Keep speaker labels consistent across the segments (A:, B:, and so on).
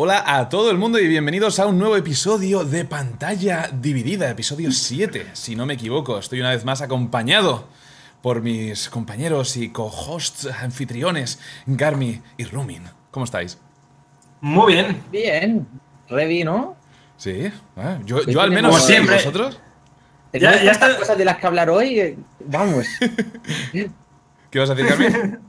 A: Hola a todo el mundo y bienvenidos a un nuevo episodio de Pantalla Dividida, episodio 7, si no me equivoco. Estoy una vez más acompañado por mis compañeros y co-hosts anfitriones, Garmi y Rumin. ¿Cómo estáis?
B: Muy bien.
C: Bien. Ready, ¿no?
A: Sí, ah, yo, al menos
B: Como siempre.
A: ¿vosotros?
B: Ya- ya está.
C: cosas de las que hablar hoy. eh, Vamos.
A: ¿Qué vas a decir, Garmi?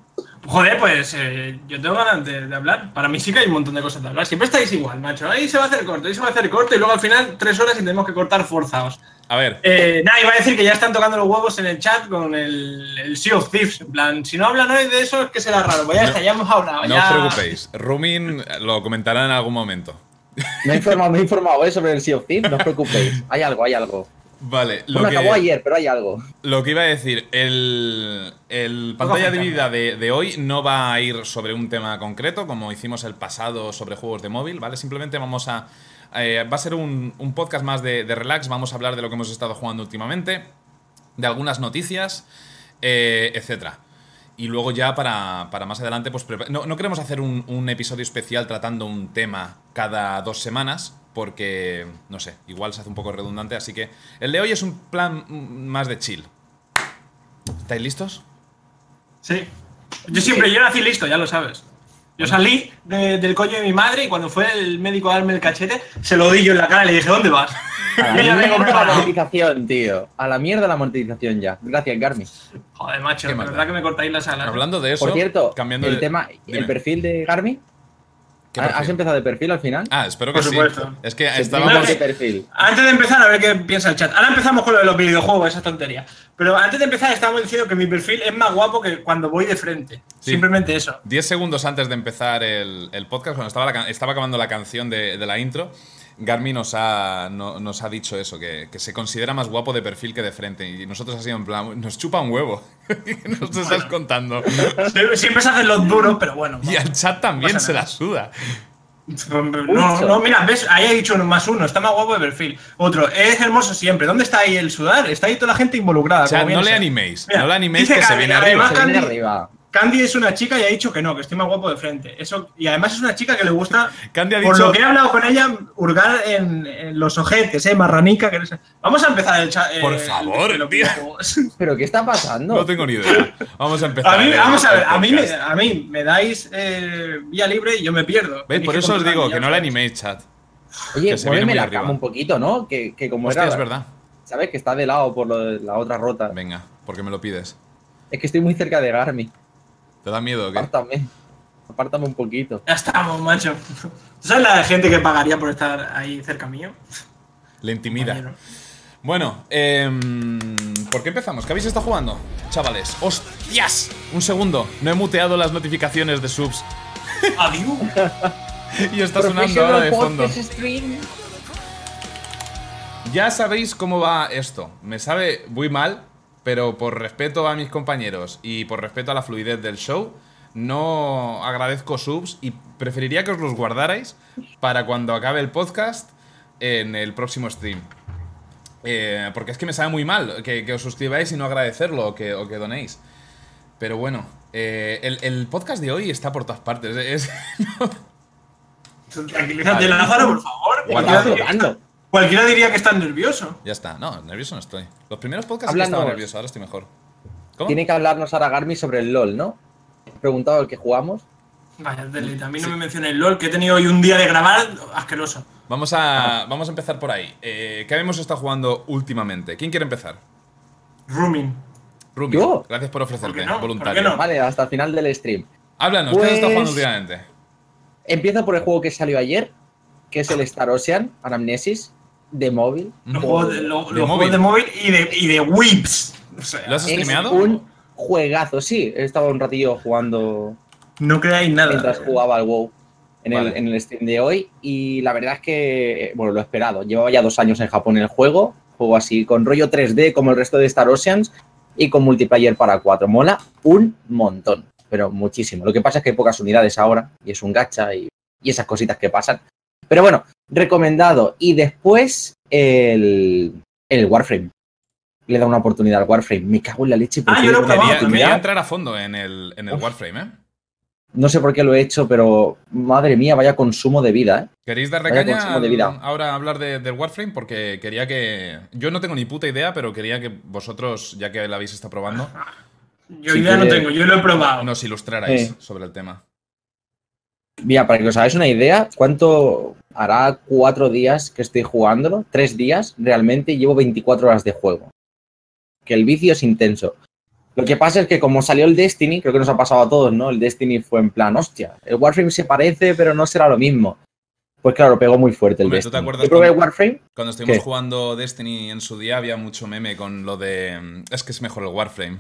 B: Joder, pues eh, yo tengo ganas de, de hablar. Para mí sí que hay un montón de cosas de hablar. Siempre estáis igual, macho. Ahí se va a hacer corto, ahí se va a hacer corto y luego al final tres horas y tenemos que cortar forzados.
A: A ver,
B: Eh, nada, iba a decir que ya están tocando los huevos en el chat con el, el Sea of Thieves. En plan, si no hablan hoy de eso es que será raro. Pues ya
A: No-
B: está, ya hemos hablado.
A: no
B: ya...
A: os preocupéis, Rumin lo comentará en algún momento.
C: Me he informado, me he informado eh, sobre el Sea of Thieves, no os preocupéis. Hay algo, hay algo.
A: Vale, lo
C: Bueno,
A: que...
C: acabó ayer, pero hay algo.
A: Lo que iba a decir, el, el pantalla dividida de, de hoy no va a ir sobre un tema concreto, como hicimos el pasado sobre juegos de móvil, ¿vale? Simplemente vamos a. eh, va a ser un, un podcast más de, de relax, vamos a hablar de lo que hemos estado jugando últimamente, de algunas noticias, eh, etcétera. Y luego ya para, para más adelante, pues no, no queremos hacer un, un episodio especial tratando un tema cada dos semanas, porque, no sé, igual se hace un poco redundante, así que el de hoy es un plan más de chill. ¿Estáis listos?
B: Sí. Yo siempre, yo nací listo, ya lo sabes. Yo salí de- del coño de mi madre y cuando fue el médico a darme el cachete, se lo di yo en la cara y le dije, ¿dónde vas?
C: A la mierda la
B: preparado.
C: monetización, tío. A la mierda la monetización ya. Gracias, Garmi.
B: Joder, macho,
A: más
B: verdad
A: da.
B: que me cortáis las alas.
A: Hablando de eso,
C: Por cierto,
A: cambiando
C: el
A: de-
C: tema,
A: Dime.
C: el perfil de Garmi.
A: ¿Qué
C: ¿Has empezado de perfil al final?
A: Ah, espero que
B: Por
A: sí.
B: supuesto.
A: Es que estábamos.
C: de perfil.
B: Antes de empezar, a ver qué piensa el chat. Ahora empezamos con lo de los videojuegos, esa tontería. Pero antes de empezar, estábamos diciendo que mi perfil es más guapo que cuando voy de frente.
A: Sí.
B: Simplemente eso.
A: 10 segundos antes de empezar el, el podcast, cuando estaba, la estaba acabando la canción de, de la intro, Garmin nos ha, no- nos ha dicho eso, que, que se considera más guapo de perfil que de frente. Y nosotros así en plan, nos chupa un huevo. ¿Qué nos estás contando?
B: Siempre, se hacen los duros, pero bueno.
A: Y al chat también se la suda.
B: No, no, mira, ves, ahí ha dicho uno más uno, está más guapo de perfil. Otro, es hermoso siempre. ¿Dónde está ahí el sudar? Está ahí toda la gente involucrada. Como viene
A: no le animéis.
B: Mira,
A: no le animéis que se viene arriba.
B: además-
C: Se viene
B: Candy-
C: arriba.
B: Candy es una chica y ha dicho que no, que estoy más guapo de frente. Eso, y además es una chica que le gusta,
A: Candy ha
B: por
A: dicho-
B: lo que he hablado con ella, hurgar en, en los ojetes, ¿eh? Marranica. Que no sé. Vamos a empezar el chat.
A: Por
B: eh,
A: favor,
B: el-
A: tío.
C: ¿Pero qué está pasando?
A: No tengo ni idea. Vamos a empezar.
B: A mí,
A: el-
B: vamos a ver, a mí, me,
A: podcast.
B: a mí me dais eh, vía libre y yo me pierdo.
A: ¿Veis? Por eso os digo que no le
B: sabéis.
A: animéis, chat.
C: Oye,
A: que se viene
C: muéveme la
A: arriba.
C: cama un poquito, ¿no? Que, que como
A: Hostia,
C: era.
A: es verdad.
C: ¿Sabes? Que está de lado por lo de la otra rota.
A: Venga, porque me lo pides.
C: Es que estoy muy cerca de Garmi.
A: ¿Te da miedo o qué?
C: Apártame. Apártame un poquito.
B: Ya estamos, macho. ¿Tú sabes la gente que pagaría por estar ahí cerca mío?
A: Le intimida.
B: Compañero.
A: Bueno, em, ¿por qué empezamos? ¿Qué habéis estado jugando, chavales? ¡Hostias! Un segundo, no he muteado las notificaciones de subs
B: Adiós.
A: y está sonando ahora de fondo. Ya sabéis cómo va esto. Me sabe muy mal, pero por respeto a mis compañeros y por respeto a la fluidez del show, no agradezco subs y preferiría que os los guardarais para cuando acabe el podcast en el próximo stream. Eh, porque es que me sabe muy mal que, que os suscribáis y no agradecerlo o que, o que donéis. Pero bueno, eh, el, el podcast de hoy está por todas partes. Es,
B: Tranquilízate, Lázaro, por favor.
C: Estaba
B: Cualquiera diría, que estás nervioso.
A: ya está. No, nervioso no estoy. Los primeros podcasts que estaba nervioso, ahora estoy mejor. ¿Cómo?
C: Tiene que hablarnos ahora Garmi sobre el LOL, ¿no? He preguntado el que jugamos.
B: Vaya, delete. A mí no me mencioné el LOL, que he tenido hoy un día de grabar asqueroso.
A: Vamos a, vamos a empezar por ahí. Eh, ¿Qué hemos estado jugando últimamente? ¿Quién quiere empezar?
B: Rooming.
A: Rumi,
C: ¿Yo?
A: gracias por ofrecerte,
B: ¿Por qué no? ¿Por
A: voluntario.
B: qué no?
C: Vale, hasta el final del stream.
A: Háblanos, ¿qué has estado
C: Pues-
A: jugando últimamente?
C: Empiezo por el juego que salió ayer, que es el Star Ocean, Anamnesis, de móvil.
B: Los, juegos de, lo-
A: De móvil.
B: de móvil y de, y de whips. O sea,
A: ¿Lo has
C: Es
A: streameado?
C: un juegazo, sí. He estado un ratillo jugando
B: no creáis nada.
C: mientras jugaba al WoW en,
A: Vale.
C: el, en el stream de hoy. Y la verdad es que, bueno, lo he esperado. Llevaba ya dos años en Japón el juego. Juego así, con rollo 3D como el resto de Star Oceans y con multiplayer para 4. Mola un montón, pero muchísimo. Lo que pasa es que hay pocas unidades ahora y es un gacha y, y esas cositas que pasan. Pero bueno, recomendado. Y después el, el Warframe. Le da una oportunidad al Warframe. Me cago en la leche. ¿por
B: Ah, yo lo
A: Quería, quería
C: oportunidad?
A: entrar a fondo en el, en el
C: Uf.
A: Warframe, ¿eh?
C: No sé por qué lo he hecho, pero madre mía, vaya consumo de vida, ¿eh?
A: ¿Queréis darle
C: Vaya
A: caña
C: consumo de vida.
A: ahora a hablar de- del Warframe? Porque quería que. Yo no tengo ni puta idea, pero quería que vosotros, ya que la habéis estado probando,
B: Yo
C: Si
B: idea no tengo, yo lo he probado.
A: nos ilustrarais sobre el tema.
C: Mira, para que os hagáis una idea, ¿cuánto hará cuatro días que estoy jugándolo? Tres días, realmente, llevo 24 horas de juego. Que el vicio es intenso. Lo que pasa es que como salió el Destiny, creo que nos ha pasado a todos, ¿no? El Destiny fue en plan, hostia, el Warframe se parece, pero no será lo mismo. Pues claro, pegó muy fuerte el
A: Hombre, ¿tú te acuerdas
C: Yo probé
A: cuando-
C: Warframe,
A: Cuando estuvimos
C: ¿Qué?
A: jugando Destiny en su día, había mucho meme con lo de. mm, Es que es mejor el Warframe.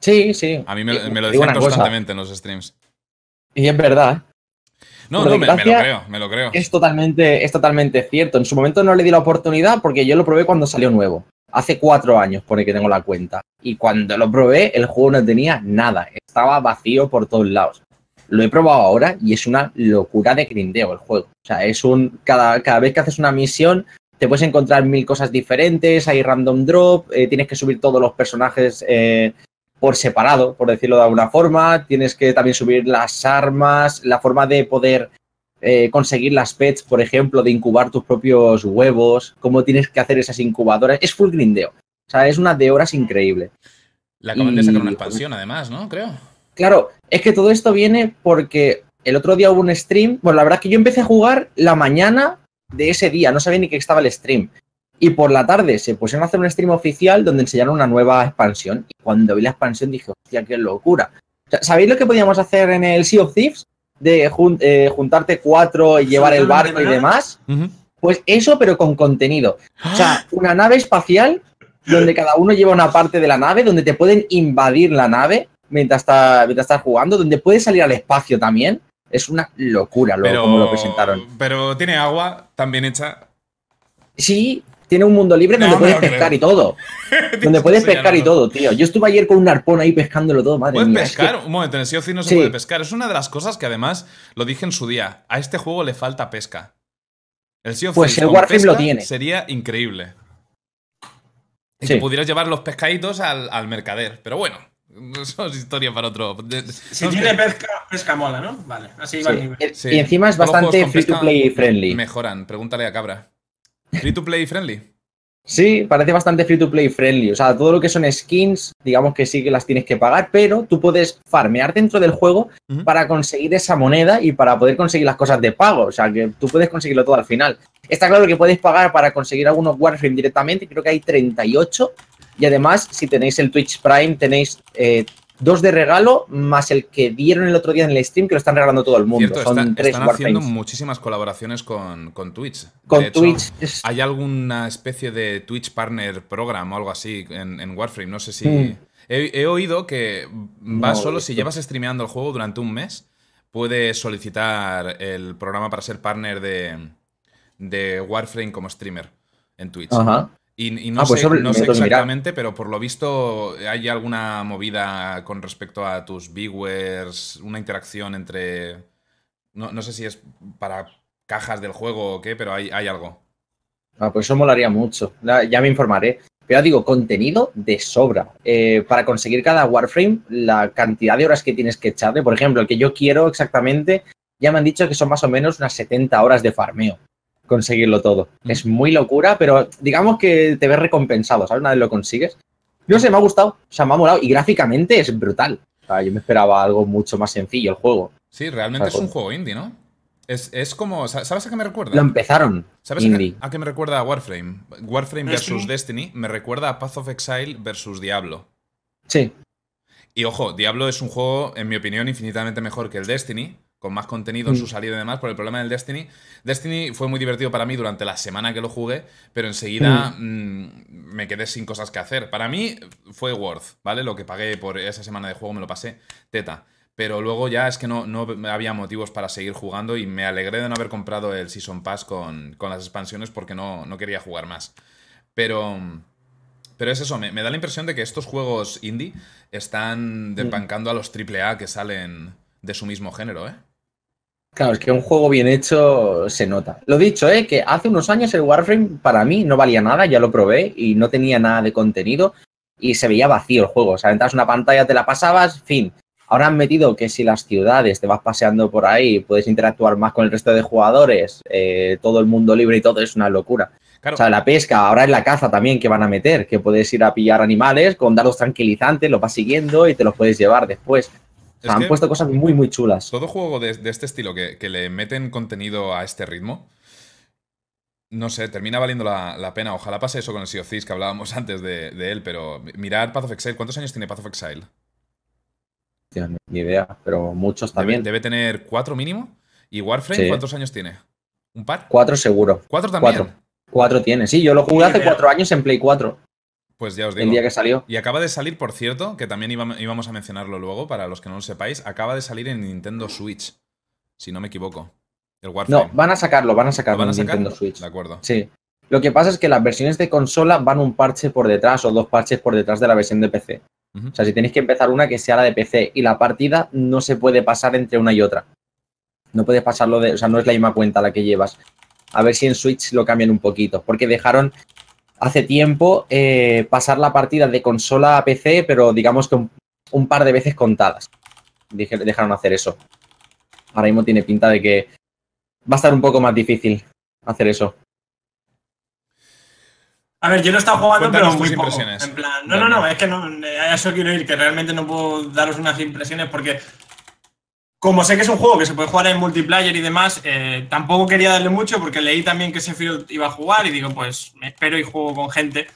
C: sí, sí.
A: A mí me, lo decían
C: cosa,
A: constantemente en los streams.
C: Y es verdad, ¿eh?
A: No, no, me, me lo creo, me lo creo.
C: Es totalmente, es totalmente cierto. En su momento no le di la oportunidad porque yo lo probé cuando salió nuevo. Hace cuatro años, pone que tengo la cuenta. Y cuando lo probé, el juego no tenía nada. Estaba vacío por todos lados. Lo he probado ahora y es una locura de grindeo el juego. O sea, es un. Cada, cada vez que haces una misión, te puedes encontrar mil cosas diferentes. Hay random drop. eh, tienes que subir todos los personajes eh, por separado, por decirlo de alguna forma. Tienes que también subir las armas, la forma de poder eh, conseguir las pets, por ejemplo, de incubar tus propios huevos, cómo tienes que hacer esas incubadoras. Es full grindeo. O sea, es una de horas increíble.
A: Le acaban de sacar una
C: y-
A: expansión, además, ¿no? Creo.
C: Claro, es que todo esto viene porque el otro día hubo un stream. Bueno, la verdad es que yo empecé a jugar la mañana de ese día, no sabía ni que estaba el stream. Y por la tarde se pusieron a hacer un stream oficial donde enseñaron una nueva expansión. Y cuando vi la expansión dije, hostia, qué locura. O sea, ¿Sabéis lo que podíamos hacer en el Sea of Thieves? De jun- eh, juntarte cuatro y llevar el barco y demás. Pues eso, pero con contenido. O sea, una nave espacial donde cada uno lleva una parte de la nave, donde te pueden invadir la nave mientras, está, mientras estás jugando, donde puedes salir al espacio también. Es una locura lo,
A: pero,
C: como lo presentaron.
A: Pero tiene agua tan bien hecha.
C: Sí, tiene un mundo libre
A: No,
C: donde
A: me
C: puedes
A: creo.
C: pescar y todo. donde puedes pescar y todo, tío. Yo estuve ayer con un arpón ahí pescándolo todo, madre
A: Puedes
C: mía. es que-
A: pescar, un momento, en el Sea of Thieves no se
C: Sí.
A: puede pescar. Es una de las cosas que además lo dije en su día. A este juego le falta pesca. El Sea of
C: Pues el Warframe lo tiene.
A: Sería increíble. Y
C: Sí.
A: que pudieras llevar los pescaditos al, al mercader. Pero bueno, eso es historia para otro.
B: Si
A: no,
B: tiene
A: que
B: pesca, pesca mola, ¿no? Vale, así va
C: sí.
A: Sí.
C: Y encima es bastante free to play friendly.
A: Mejoran, pregúntale a Cabra. Free to play friendly.
C: Sí, parece bastante free to play friendly. O sea, todo lo que son skins, digamos que sí que las tienes que pagar, pero tú puedes farmear dentro del juego para conseguir esa moneda y para poder conseguir las cosas de pago. O sea, que tú puedes conseguirlo todo al final. Está claro que puedes pagar para conseguir algunos Warframe directamente, creo que hay 38. Y además, si tenéis el Twitch Prime, tenéis eh, dos de regalo, más el que dieron el otro día en el stream, que lo están regalando todo el mundo.
A: Cierto,
C: Son
A: están,
C: tres
A: están haciendo muchísimas colaboraciones con, con Twitch.
C: Con
A: hecho,
C: Twitch. es-
A: ¿Hay alguna especie de Twitch Partner Program o algo así en, en Warframe? No sé si.
C: Mm.
A: He, he oído que va
C: No,
A: solo si llevas streameando el juego durante un mes, puedes solicitar el programa para ser partner de, de Warframe como streamer en Twitch.
C: Ajá.
A: Y, y no
C: Ah, pues
A: sé, no
C: mirar.
A: exactamente, pero por lo visto hay alguna movida con respecto a tus viewers, una interacción entre. No, no sé si es para cajas del juego o qué, pero hay, hay algo.
C: Ah, pues eso molaría mucho. Ya me informaré. Pero digo, contenido de sobra. Eh, para conseguir cada Warframe, la cantidad de horas que tienes que echarle, por ejemplo, el que yo quiero exactamente, ya me han dicho que son más o menos unas 70 horas de farmeo. Conseguirlo todo.
A: Mm.
C: Es muy locura, pero digamos que te ves recompensado, ¿sabes? Una vez lo consigues. No sé, me ha gustado. O sea, me ha molado. Y gráficamente es brutal. O sea, yo me esperaba algo mucho más sencillo el juego.
A: Sí, realmente es un juego indie, ¿no? Es, es como. sa- ¿Sabes a qué me recuerda?
C: Lo empezaron.
A: ¿Sabes a qué,
C: indie.
A: a qué me recuerda a Warframe? Warframe versus Destiny me recuerda a Path of Exile versus Diablo.
C: Sí.
A: Y ojo, Diablo es un juego, en mi opinión, infinitamente mejor que el Destiny, con más contenido en
C: Mm.
A: su salida y demás, por el problema del Destiny. Destiny fue muy divertido para mí durante la semana que lo jugué, pero enseguida mm, me quedé sin cosas que hacer. Para mí fue worth, ¿vale? Lo que pagué por esa semana de juego me lo pasé teta. Pero luego ya es que no, no había motivos para seguir jugando y me alegré de no haber comprado el Season Pass con, con las expansiones porque no, no quería jugar más. Pero... Pero es eso, me, me da la impresión de que estos juegos indie están desbancando a los AAA que salen de su mismo género, ¿eh?
C: Claro, es que un juego bien hecho se nota. Lo dicho, ¿eh? que hace unos años el Warframe para mí no valía nada, ya lo probé y no tenía nada de contenido y se veía vacío el juego. O sea, entras una pantalla, te la pasabas, fin. Ahora han metido que si las ciudades te vas paseando por ahí, puedes interactuar más con el resto de jugadores, eh, todo el mundo libre y todo es una locura.
A: Claro,
C: O sea, la pesca, ahora es la caza también que van a meter, que puedes ir a pillar animales con dardos tranquilizantes, los vas siguiendo y te los puedes llevar después.
A: Es
C: han
A: que-
C: puesto cosas muy, muy chulas.
A: todo juego de, de este estilo que, que le meten contenido a este ritmo, no sé, termina valiendo la, la pena. Ojalá pase eso con el Sea of Thieves que hablábamos antes de, de él, pero mirad Path of Exile. ¿Cuántos años tiene Path of Exile?
C: Tío, ni idea, pero muchos también.
A: debe tener cuatro mínimo. ¿Y Warframe
C: Sí.
A: cuántos años tiene? ¿Un par?
C: Cuatro seguro.
A: ¿Cuatro también?
C: Cuatro. Cuatro tiene. Sí, yo lo jugué hace cuatro años en Play 4,
A: Pues ya os
C: el
A: digo.
C: día que salió.
A: Y acaba de salir, por cierto, que también íbam- íbamos a mencionarlo luego, para los que no lo sepáis, acaba de salir en Nintendo Switch, si no me equivoco. El Warframe.
C: No, van a sacarlo, van a
A: ¿Lo
C: sacarlo
A: van a
C: en
A: sacar?
C: Nintendo Switch.
A: De acuerdo.
C: Sí. Lo que pasa es que las versiones de consola van un parche por detrás o dos parches por detrás de la versión de PC. O sea, si tenéis que empezar una que sea la de PC y la partida no se puede pasar entre una y otra. No puedes pasarlo de, o sea, no es la misma cuenta la que llevas. A ver si en Switch lo cambian un poquito, porque dejaron hace tiempo eh, pasar la partida de consola a PC, pero digamos que un, un par de veces contadas. Dije- dejaron hacer eso. Ahora mismo tiene pinta de que va a estar un poco más difícil hacer eso.
B: A ver, yo lo he estado jugando,
A: Cuéntanos
B: pero muy poco. En plan, no, no, no, es que no, a eso quiero ir, que realmente no puedo daros unas impresiones porque, como sé que es un juego que se puede jugar en multiplayer y demás, eh, tampoco quería darle mucho porque leí también que Sheffield iba a jugar y digo, pues me espero y juego con gente.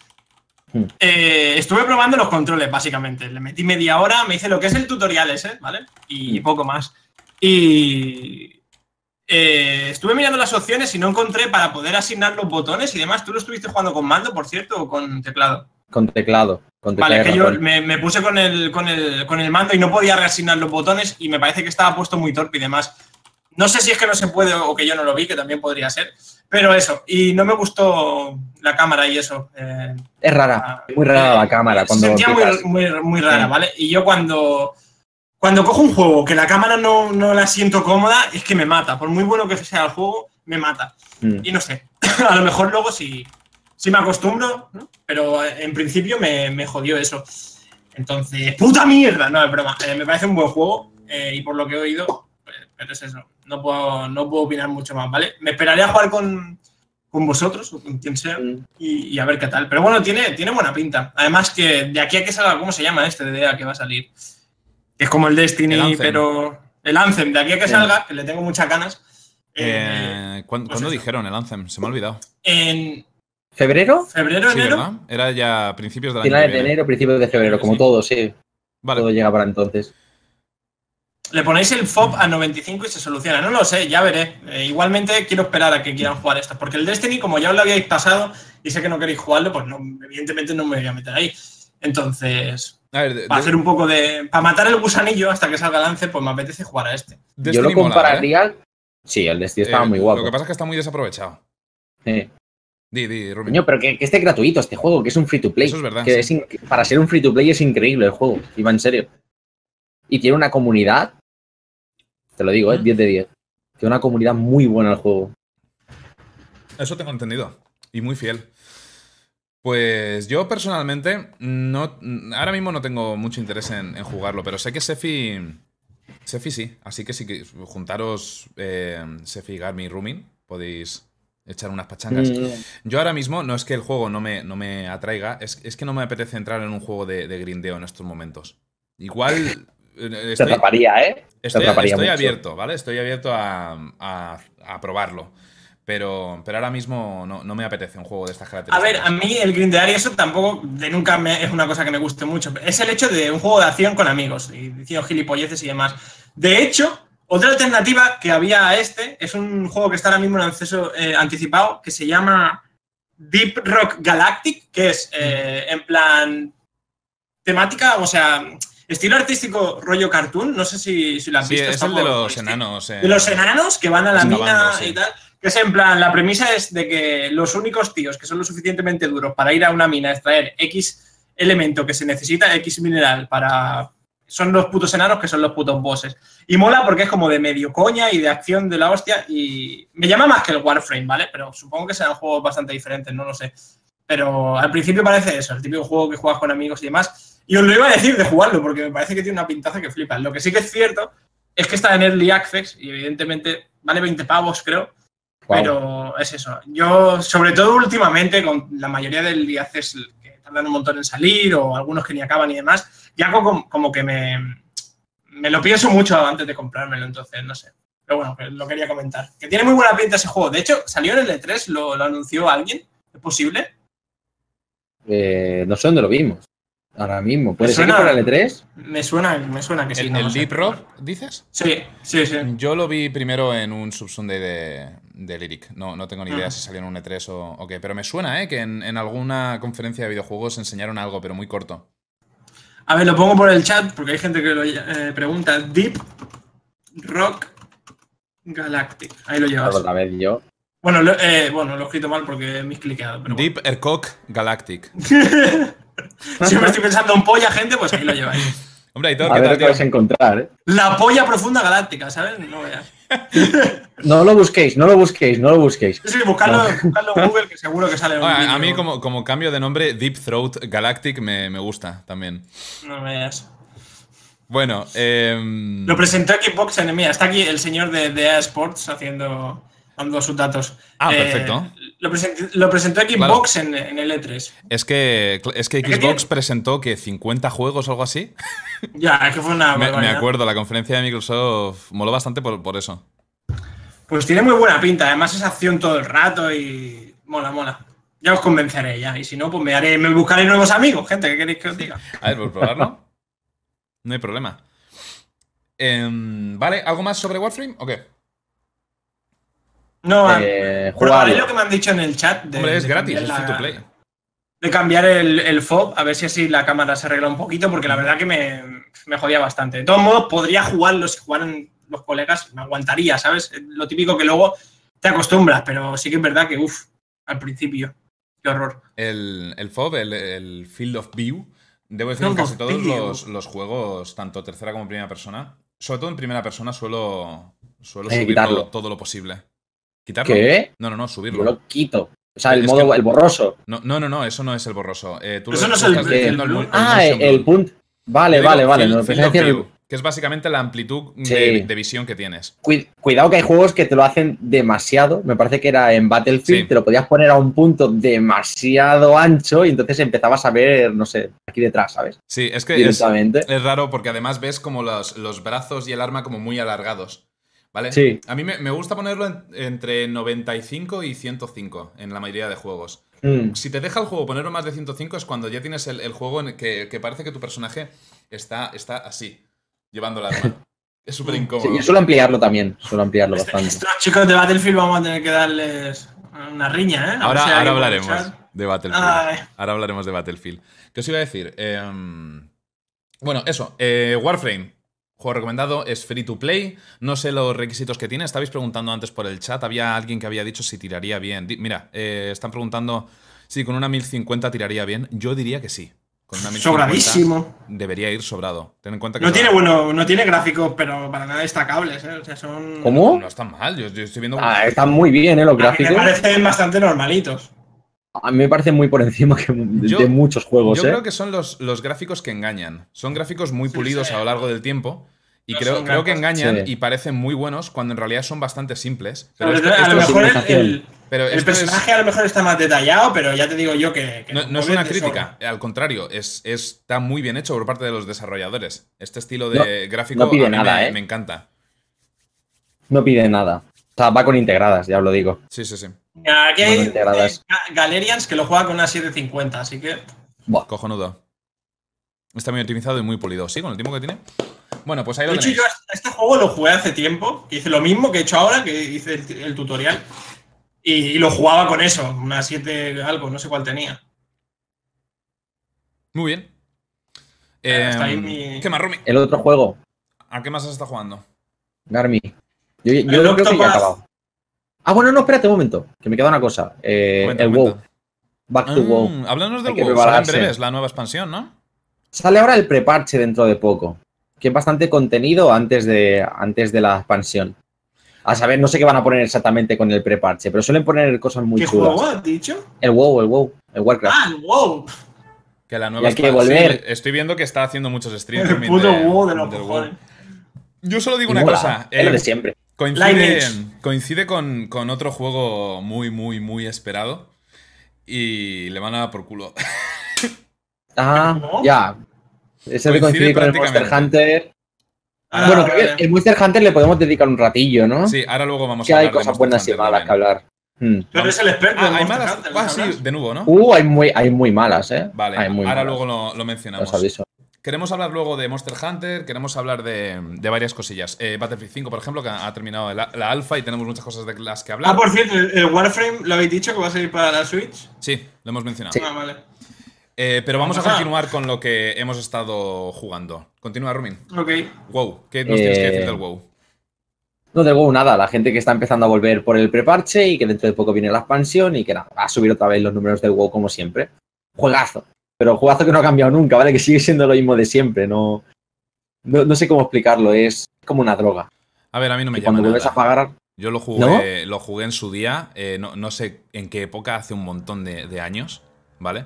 C: Hmm.
B: Eh, estuve probando los controles, básicamente. Le metí media hora, me hice lo que es el tutorial ese, ¿vale? Y
C: Hmm.
B: poco más. Y eh, estuve mirando las opciones y no encontré para poder asignar los botones y demás. ¿Tú lo estuviste jugando con mando, por cierto, o con teclado?
C: Con teclado. Con teclado
B: Vale,
C: y
B: que yo me, me puse con el, con, el, con el mando y no podía reasignar los botones y me parece que estaba puesto muy torpe y demás. No sé si es que no se puede o que yo no lo vi, que también podría ser. Pero eso, y no me gustó la cámara y eso. eh,
C: Es rara, muy rara la cámara cuando
B: sentía muy, muy, muy rara. ¿vale? Y yo cuando, cuando cojo un juego que la cámara no, no la siento cómoda, es que me mata. Por muy bueno que sea el juego, me mata.
C: Mm.
B: Y no sé, a lo mejor luego sí, sí me acostumbro, ¿no? pero eh, en principio me, me jodió eso. Entonces, puta mierda, no es broma. Eh, me parece un buen juego eh, y por lo que he oído, pues, pero es eso. No puedo, no puedo opinar mucho más, ¿vale? Me esperaré a jugar con, con vosotros o con quien sea
C: Mm.
B: y, y a ver qué tal. Pero bueno, tiene, tiene buena pinta. Además que de aquí a que salga, ¿cómo se llama este de DEA que va a salir? Que es como el Destiny,
A: El
B: pero el Anthem, de aquí a que
C: Sí.
B: salga, que le tengo muchas ganas. eh,
A: Eh, ¿cuán-
B: pues
A: ¿Cuándo dijeron el Anthem? Se me ha olvidado.
B: en
C: ¿Febrero?
B: febrero,
A: Sí,
B: enero.
A: ¿verdad? Era ya principios del año.
C: Finales de enero, principios de febrero, como
A: Sí.
C: todo, sí.
A: Vale.
C: Todo llega para entonces.
B: Le ponéis el FOB a 95 y se soluciona. No lo sé, ya veré. Eh, igualmente quiero esperar a que quieran jugar esto. Porque el Destiny, como ya os lo habíais pasado y sé que no queréis jugarlo, pues no, evidentemente no me voy a meter ahí. Entonces,
A: A ver, de-
B: para
A: de-
B: hacer un poco de. Para matar el gusanillo hasta que salga Lance, pues me apetece jugar a este.
C: Yo lo
A: mola,
C: compararía. Sí, el Destiny
A: ¿eh?
C: estaba
A: Eh,
C: muy guapo.
A: Lo que pasa es que está muy desaprovechado.
C: Sí.
A: Di, di, Rubén.
C: Coño, pero que, que esté gratuito este juego, que es un free to play.
A: Eso es verdad,
C: Que
A: sí.
C: es para ser un free to play es increíble el juego, y va en serio. Y tiene una comunidad. Te lo digo, ¿eh?
A: Mm.
C: 10 de 10. Tiene una comunidad muy buena el juego.
A: Eso tengo entendido. Y muy fiel. Pues yo personalmente no, ahora mismo no tengo mucho interés en, en jugarlo, pero sé que Sefi, Sefi sí, así que que juntaros eh, Sefi, Garmi y Rumin, podéis echar unas pachangas.
C: Mm,
A: Yo ahora mismo no es que el juego no me, no me atraiga, es, es que no me apetece entrar en un juego de, de grindeo en estos momentos. Igual eh,
C: Te
A: estoy,
C: atraparía, ¿eh? Te
A: Estoy,
C: atraparía
A: estoy abierto, ¿vale? Estoy abierto a, a- a probarlo. Pero, pero ahora mismo no, no me apetece un juego de estas
B: A
A: características.
B: ver, a mí el grindear y eso tampoco de nunca me- es una cosa que me guste mucho. Es el hecho de un juego de acción con amigos y diciendo gilipolleces y demás. De hecho, otra alternativa que había a este es un juego que está ahora mismo en acceso eh, anticipado que se llama Deep Rock Galactic, que es eh, en plan temática, o sea, estilo artístico rollo cartoon. No sé si, si lo has
A: Sí,
B: visto.
A: es el de los enanos. eh.
B: De los enanos que van a la mina
A: sí.
B: y tal. Que es en plan, la premisa es de que los únicos tíos que son lo suficientemente duros para ir a una mina a extraer X elemento que se necesita, X mineral, para. Son los putos enanos que son los putos bosses. Y mola porque es como de medio coña y de acción de la hostia. Y me llama más que el Warframe, ¿vale? Pero supongo que serán juegos bastante diferentes, no lo sé. Pero al principio parece eso, el típico juego que juegas con amigos y demás. Y os lo iba a decir de jugarlo, porque me parece que tiene una pintaza que flipa. Lo que sí que es cierto es que está en Early Access y evidentemente vale 20 pavos, creo. Pero es eso. Yo, sobre todo últimamente, con la mayoría del Early Access que tardan un montón en salir o algunos que ni acaban y demás, ya como, como que me, me lo pienso mucho antes de comprármelo, entonces no sé. Pero bueno, lo quería comentar. Que tiene muy buena pinta ese juego. De hecho, salió en el E3, lo, lo anunció alguien. ¿Es posible?
C: Eh, no sé dónde lo vimos. Ahora mismo. ¿Puede
B: Me
C: ser que fuera el E3?
B: Me suena, me suena que sí.
A: ¿El,
B: no
A: el
B: sé.
A: Deep Rock, dices?
B: Sí, sí, sí.
A: Yo lo vi primero en un Subsunday de, de Lyric. No, no tengo ni idea
B: Ah.
A: si salió en un E3 o, o qué. Pero me suena, ¿eh? Que en, en alguna conferencia de videojuegos enseñaron algo, pero muy corto.
B: A ver, lo pongo por el chat porque hay gente que lo eh, pregunta. Deep Rock Galactic. Ahí lo llevas.
C: Otra vez yo.
B: Bueno, lo, eh, bueno, lo he escrito mal porque me he cliqueado. Pero
A: Deep Ercock Galactic.
B: bueno. si me estoy pensando en polla, gente, pues ahí lo lleváis.
A: Hombre, Aitor,
C: A
A: ¿qué
C: ver
A: tal,
C: qué vais a
A: tío?
C: encontrar, ¿eh?
B: La polla profunda galáctica, ¿sabes? No veas.
C: No lo busquéis, no lo busquéis, no lo busquéis.
B: Sí, buscarlo en Google, que seguro que sale un
A: a mí, como, como cambio de nombre, Deep Throat Galactic me, me gusta también.
B: No veas.
A: Bueno, em,
B: Lo presentó Xbox en mira, está aquí el señor de, de EA Sports haciendo dando sus datos.
A: Ah,
B: Eh,
A: perfecto.
B: Lo, present- lo presentó Xbox en, en el E3.
A: es que, es que Xbox presentó que 50 juegos o algo así.
B: Ya, es que fue una
A: Me, me acuerdo, la conferencia de Microsoft moló bastante por, por eso.
B: Pues tiene muy buena pinta, además es acción todo el rato y mola, mola. Ya os convenceré ya, y si no, pues me haré, me buscaré nuevos amigos, gente, ¿qué queréis que os diga?
A: A ver, por probarlo. no hay problema. Em, vale, ¿algo más sobre Warframe o qué?
B: No,
C: Eh,
B: probaré
C: jugarlo.
B: lo que me han dicho en el chat. de-
A: Hombre, es
B: de
A: gratis, es
B: cambiar
A: free to
B: la-
A: play.
B: De cambiar el, el FOB, a ver si así la cámara se arregla un poquito, porque la verdad que me, me jodía bastante. De todos modos, podría jugarlo si jugaran los colegas, me aguantaría, ¿sabes? Lo típico que luego te acostumbras, pero sí que es verdad que, uff, al principio, qué horror.
A: El, el FOB, el, el Field of View, debo decir que casi todos los, los juegos, tanto tercera como primera persona, sobre todo en primera persona, suelo, suelo subirlo
C: quitarlo.
A: todo lo posible. ¿Quitarlo?
C: ¿Qué?
A: No, no, no,
C: Yo
A: subirlo.
C: lo quito. O sea, el
A: Es
C: modo,
A: que-
C: el borroso.
A: No, no, no, no, eso no es el borroso. Eh, tú
B: Eso
A: lo-
B: no es el- el
A: diciendo el,
C: Ah, el punto. Vale,
A: Yo
C: vale, vale.
A: field-
C: No,
A: que es básicamente la amplitud de,
C: Sí.
A: de visión que tienes.
C: Cui- Cuidado que hay juegos que te lo hacen demasiado. Me parece que era en Battlefield,
A: Sí.
C: te lo podías poner a un punto demasiado ancho y entonces empezabas a ver, no sé, aquí detrás, ¿sabes?
A: Sí, es que es,
C: Directamente.
A: es raro porque además ves como los, los brazos y el arma como muy alargados. ¿Vale?
C: Sí.
A: A mí me, me gusta ponerlo en- entre 95 y 105 en la mayoría de juegos.
C: Mm.
A: Si te deja el juego ponerlo más de 105 es cuando ya tienes el, el juego en el que, que parece que tu personaje está, está así, llevando el arma. Es súper
C: Sí,
A: incómodo.
C: yo suelo ampliarlo también, suelo ampliarlo
B: Este-
C: bastante.
B: estos chicos de Battlefield vamos a tener que darles una riña, ¿eh? A
A: Ahora,
B: si
A: ahora hablaremos de Battlefield.
B: Ay.
A: Ahora hablaremos de Battlefield. ¿Qué os iba a decir? Em, bueno, eso. eh, Warframe. Juego recomendado, es free to play. No sé los requisitos que tiene. Estabais preguntando antes por el chat. Había alguien que había dicho si tiraría bien. Di- Mira, eh, están preguntando si con una 1050 tiraría bien. Yo diría que sí. Con una 1050
B: Sobradísimo.
A: Debería ir sobrado. Ten en cuenta que
B: No tiene, bueno, no tiene gráficos, pero para nada destacables, ¿eh? O sea, son.
C: ¿Cómo?
A: No están mal. Yo, yo estoy viendo.
C: Ah, están muy bien, ¿eh? Los
B: A mí
C: gráficos.
B: Me parecen bastante normalitos.
C: A mí me parecen muy por encima que de,
A: Yo-
C: de muchos juegos,
A: Yo
C: ¿eh?
A: creo que son los, los gráficos que engañan. Son gráficos muy
B: Sí,
A: pulidos
B: sí.
A: a lo largo del tiempo. Y
B: No
A: creo, creo que engañan
C: Sí.
A: y parecen muy buenos cuando en realidad son bastante simples. Pero esto,
B: a lo
A: es-
B: mejor el,
C: civilización.
B: el-
A: pero
B: el
A: es-
B: personaje a lo mejor está más detallado, pero ya te digo yo que. que
A: no, es una crítica,
B: sobra.
A: al contrario, es, es- está muy bien hecho por parte de los desarrolladores. Este estilo de gráfico
C: no pide
A: a mí
C: nada,
A: me,
C: ¿eh?
A: me encanta.
C: No pide nada. O sea, va con integradas, ya os lo digo.
A: Sí, sí, sí.
B: Aquí hay eh, Ga- Galerians que lo juega con una 750, así que.
C: Buah.
A: Cojonudo. Está muy optimizado y muy pulido. Sí, con el tiempo que tiene. Bueno, pues ahí lo
B: De hecho,
A: tenéis.
B: yo a este juego lo jugué hace tiempo, hice lo mismo que he hecho ahora, que hice el, el tutorial. Y, y lo jugaba con eso, una 7 algo, no sé cuál tenía.
A: Muy bien.
B: Eh, hasta ahí
A: Em,
B: mi-
A: ¿Qué más, Rumi?
C: El otro juego,
A: ¿A qué más has estado jugando?
C: Garmi. Yo, yo creo que ya he acabado. Ah, bueno, no, espérate un momento, que me queda una cosa. Eh,
A: Comenta,
C: el
A: comenta.
C: WoW. Back to WoW.
A: Ah, háblanos del WoW. Sale en
C: prepararse.
A: breves la nueva expansión, ¿no?
C: Sale ahora el preparche dentro de poco, que es bastante contenido antes de, antes de la expansión. A saber, no sé qué van a poner exactamente con el preparche, pero suelen poner cosas muy
B: ¿Qué
C: chulas.
B: juego has dicho?
C: El WoW, el WoW, el Warcraft.
B: Ah, el WoW.
A: Que la nueva
C: hay que
A: expan-
C: volver.
A: sí, estoy viendo que está haciendo muchos streams.
B: El puto
A: de-
B: WoW de los cojones.
A: WoW. Yo solo digo
C: Y
A: una
C: mola,
A: cosa.
C: es lo
A: eh,
C: de siempre.
A: Coincide coincide con, con otro juego muy, muy, muy esperado. Y le van a dar por culo.
C: Ah, ya. Ese
A: Coincide
C: coincide con el Monster. Hunter.
B: Ahora,
C: bueno, creo que el Monster Hunter le podemos dedicar un ratillo, ¿no?
A: Sí, ahora luego vamos
C: que
A: a
C: hay
A: hablar de
C: cosas buenas y malas que hablar. Hmm.
B: Tú eres el experto
A: Ah, hay malas.
B: Hunter,
A: Ah,
B: ¿lo
A: sí, de nuevo, ¿no?
C: Uh, hay muy, hay muy malas, ¿eh?
A: Vale,
C: Hay muy
A: ahora
C: malas,
A: luego lo, lo mencionamos.
C: Os aviso.
A: Queremos hablar luego de Monster Hunter, queremos hablar de, de varias cosillas. Eh, Battlefield 5, por ejemplo, que ha, ha terminado la, la alfa y tenemos muchas cosas de las que hablar.
B: Ah, por cierto, el, el Warframe, ¿lo habéis dicho que va a salir para la Switch?
A: Sí, lo hemos mencionado.
C: Sí.
B: Ah, vale.
A: Eh, pero vamos a continuar con lo que hemos estado jugando. Continúa, Rumin.
B: Ok.
A: WoW, ¿qué nos tienes que
C: Eh,
A: decir del WoW?
C: No del WoW nada, la gente que está empezando a volver por el preparche y que dentro de poco viene la expansión y que nada, va a subir otra vez los números del WoW como siempre. Juegazo. Pero juegazo que no ha cambiado nunca, ¿vale? Que sigue siendo lo mismo de siempre, no, no, no sé cómo explicarlo, es como una droga.
A: A ver, a mí no me
C: Y
A: llama
C: cuando vuelves a
A: nada.
C: pagar,
A: Yo lo jugué, lo jugué en su día, eh, no, no sé en qué época, hace un montón de, de años, ¿vale?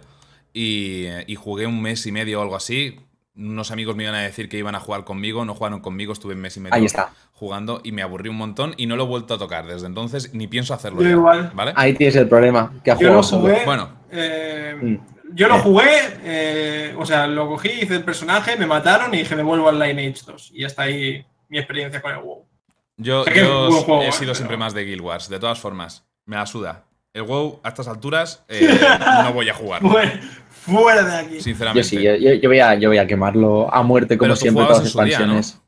A: Y, y jugué un mes y medio o algo así. Unos amigos me iban a decir que iban a jugar conmigo, no jugaron conmigo, estuve un mes y medio
C: ahí está.
A: jugando y me aburrí un montón y no lo he vuelto a tocar desde entonces, ni pienso hacerlo.
B: Yo
A: ya,
B: igual.
A: ¿Vale?
C: Ahí tienes el problema, que ha
B: Yo
C: jugado
B: lo
C: solo.
B: jugué.
A: Bueno.
B: eh,
C: Mm.
B: Yo lo
C: Eh.
B: jugué, eh, o sea, lo cogí, hice el personaje, me mataron y dije me vuelvo al Lineage 2. Y hasta ahí mi experiencia con el WoW.
A: Yo,
B: O sea que
A: yo
B: es buen juego,
A: he
B: ¿eh?
A: sido
B: Pero-
A: siempre más de Guild Wars. De todas formas, me la suda. El WoW, a estas alturas, eh, no voy a jugar.
B: Fuera, fuera de aquí.
C: Yo
A: Sinceramente.
C: sí, yo, yo- yo voy a, yo voy a quemarlo a muerte como siempre todas las
A: día,
C: expansiones.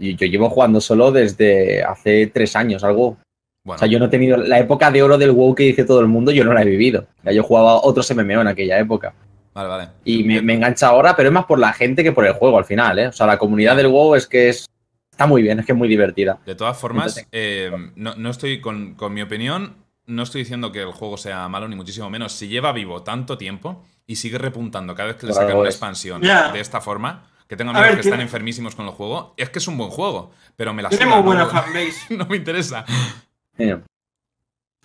C: Y yo llevo jugando solo desde hace tres años, algo.
A: Bueno,
C: O sea, yo no he tenido la época de oro del WoW que dice todo el mundo, yo no la he vivido. O sea, yo jugaba otros MMO en aquella época.
A: vale, vale.
C: Y me, me engancha ahora, pero es más por la gente que por el juego al final, ¿eh? O sea, la comunidad del WoW es que es, está muy bien, es que es muy divertida.
A: De todas formas,
C: Entonces-
A: eh, no, no estoy con, con mi opinión, no estoy diciendo que el juego sea malo, ni muchísimo menos. Si lleva vivo tanto tiempo y sigue repuntando cada vez que le sacan una expansión de esta forma, que tengo amigos
B: ver,
A: que
B: tiene-
A: están enfermísimos con el juego, es que es un buen juego, pero me la
B: muy buena
A: no,
B: fanbase.
A: no me interesa.
C: Eh,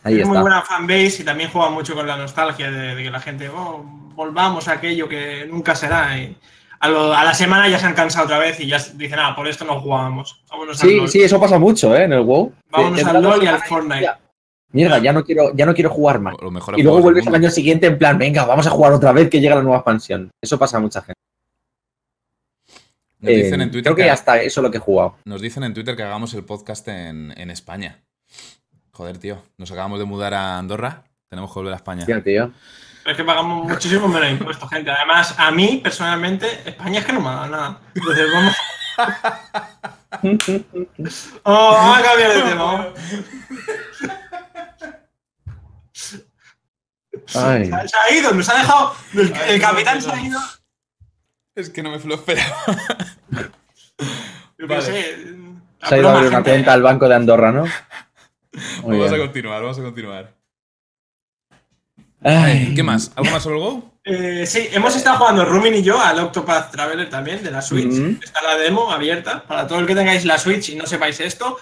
C: Ahí
B: Tiene muy buena fanbase y también juega mucho con la nostalgia de, de que la gente, oh, volvamos a aquello que nunca será. Y a, lo- a la semana ya se han cansado otra vez y ya dicen, ah, por esto no jugábamos. Vámonos al
C: Sí,
B: LOL.
C: sí, eso pasa mucho, ¿eh? En el WoW.
B: Vámonos
C: te
B: al LOL y al Fortnite.
C: ya, Mierda, ya no quiero, ya no quiero jugar más. Y luego vuelves al año siguiente en plan, venga, vamos a jugar otra vez que llega la nueva expansión. Eso pasa a mucha gente.
A: Nos dicen
C: Eh,
A: en Twitter
C: creo que
A: que,
C: ya está, eso es lo que he jugado.
A: Nos dicen en Twitter que hagamos el podcast en, en España. Joder, tío. Nos acabamos de mudar a Andorra. Tenemos que volver a España.
C: Tío, tío.
B: Pero es que pagamos muchísimo menos impuestos, gente. Además, a mí, personalmente, España es que no me ha dado nada. Entonces, vamos. Oh, vamos a cambiar de tema.
C: Ay.
B: Se ha- se ha ido, nos ha dejado. El, el capitán se ha ido.
A: Es que no me lo esperaba.
B: Yo
A: Vale.
B: sé.
C: Se ha ido a abrir una
B: gente.
C: cuenta al banco de Andorra, ¿no? Muy
A: Vamos a continuar, vamos a continuar.
C: Ay.
A: ¿Qué más? ¿Algo más sobre el WoW?
B: Eh, sí, hemos estado jugando Rumin y yo al Octopath Traveler también de la Switch. Está la demo abierta. Para todo el que tengáis la Switch y no sepáis esto,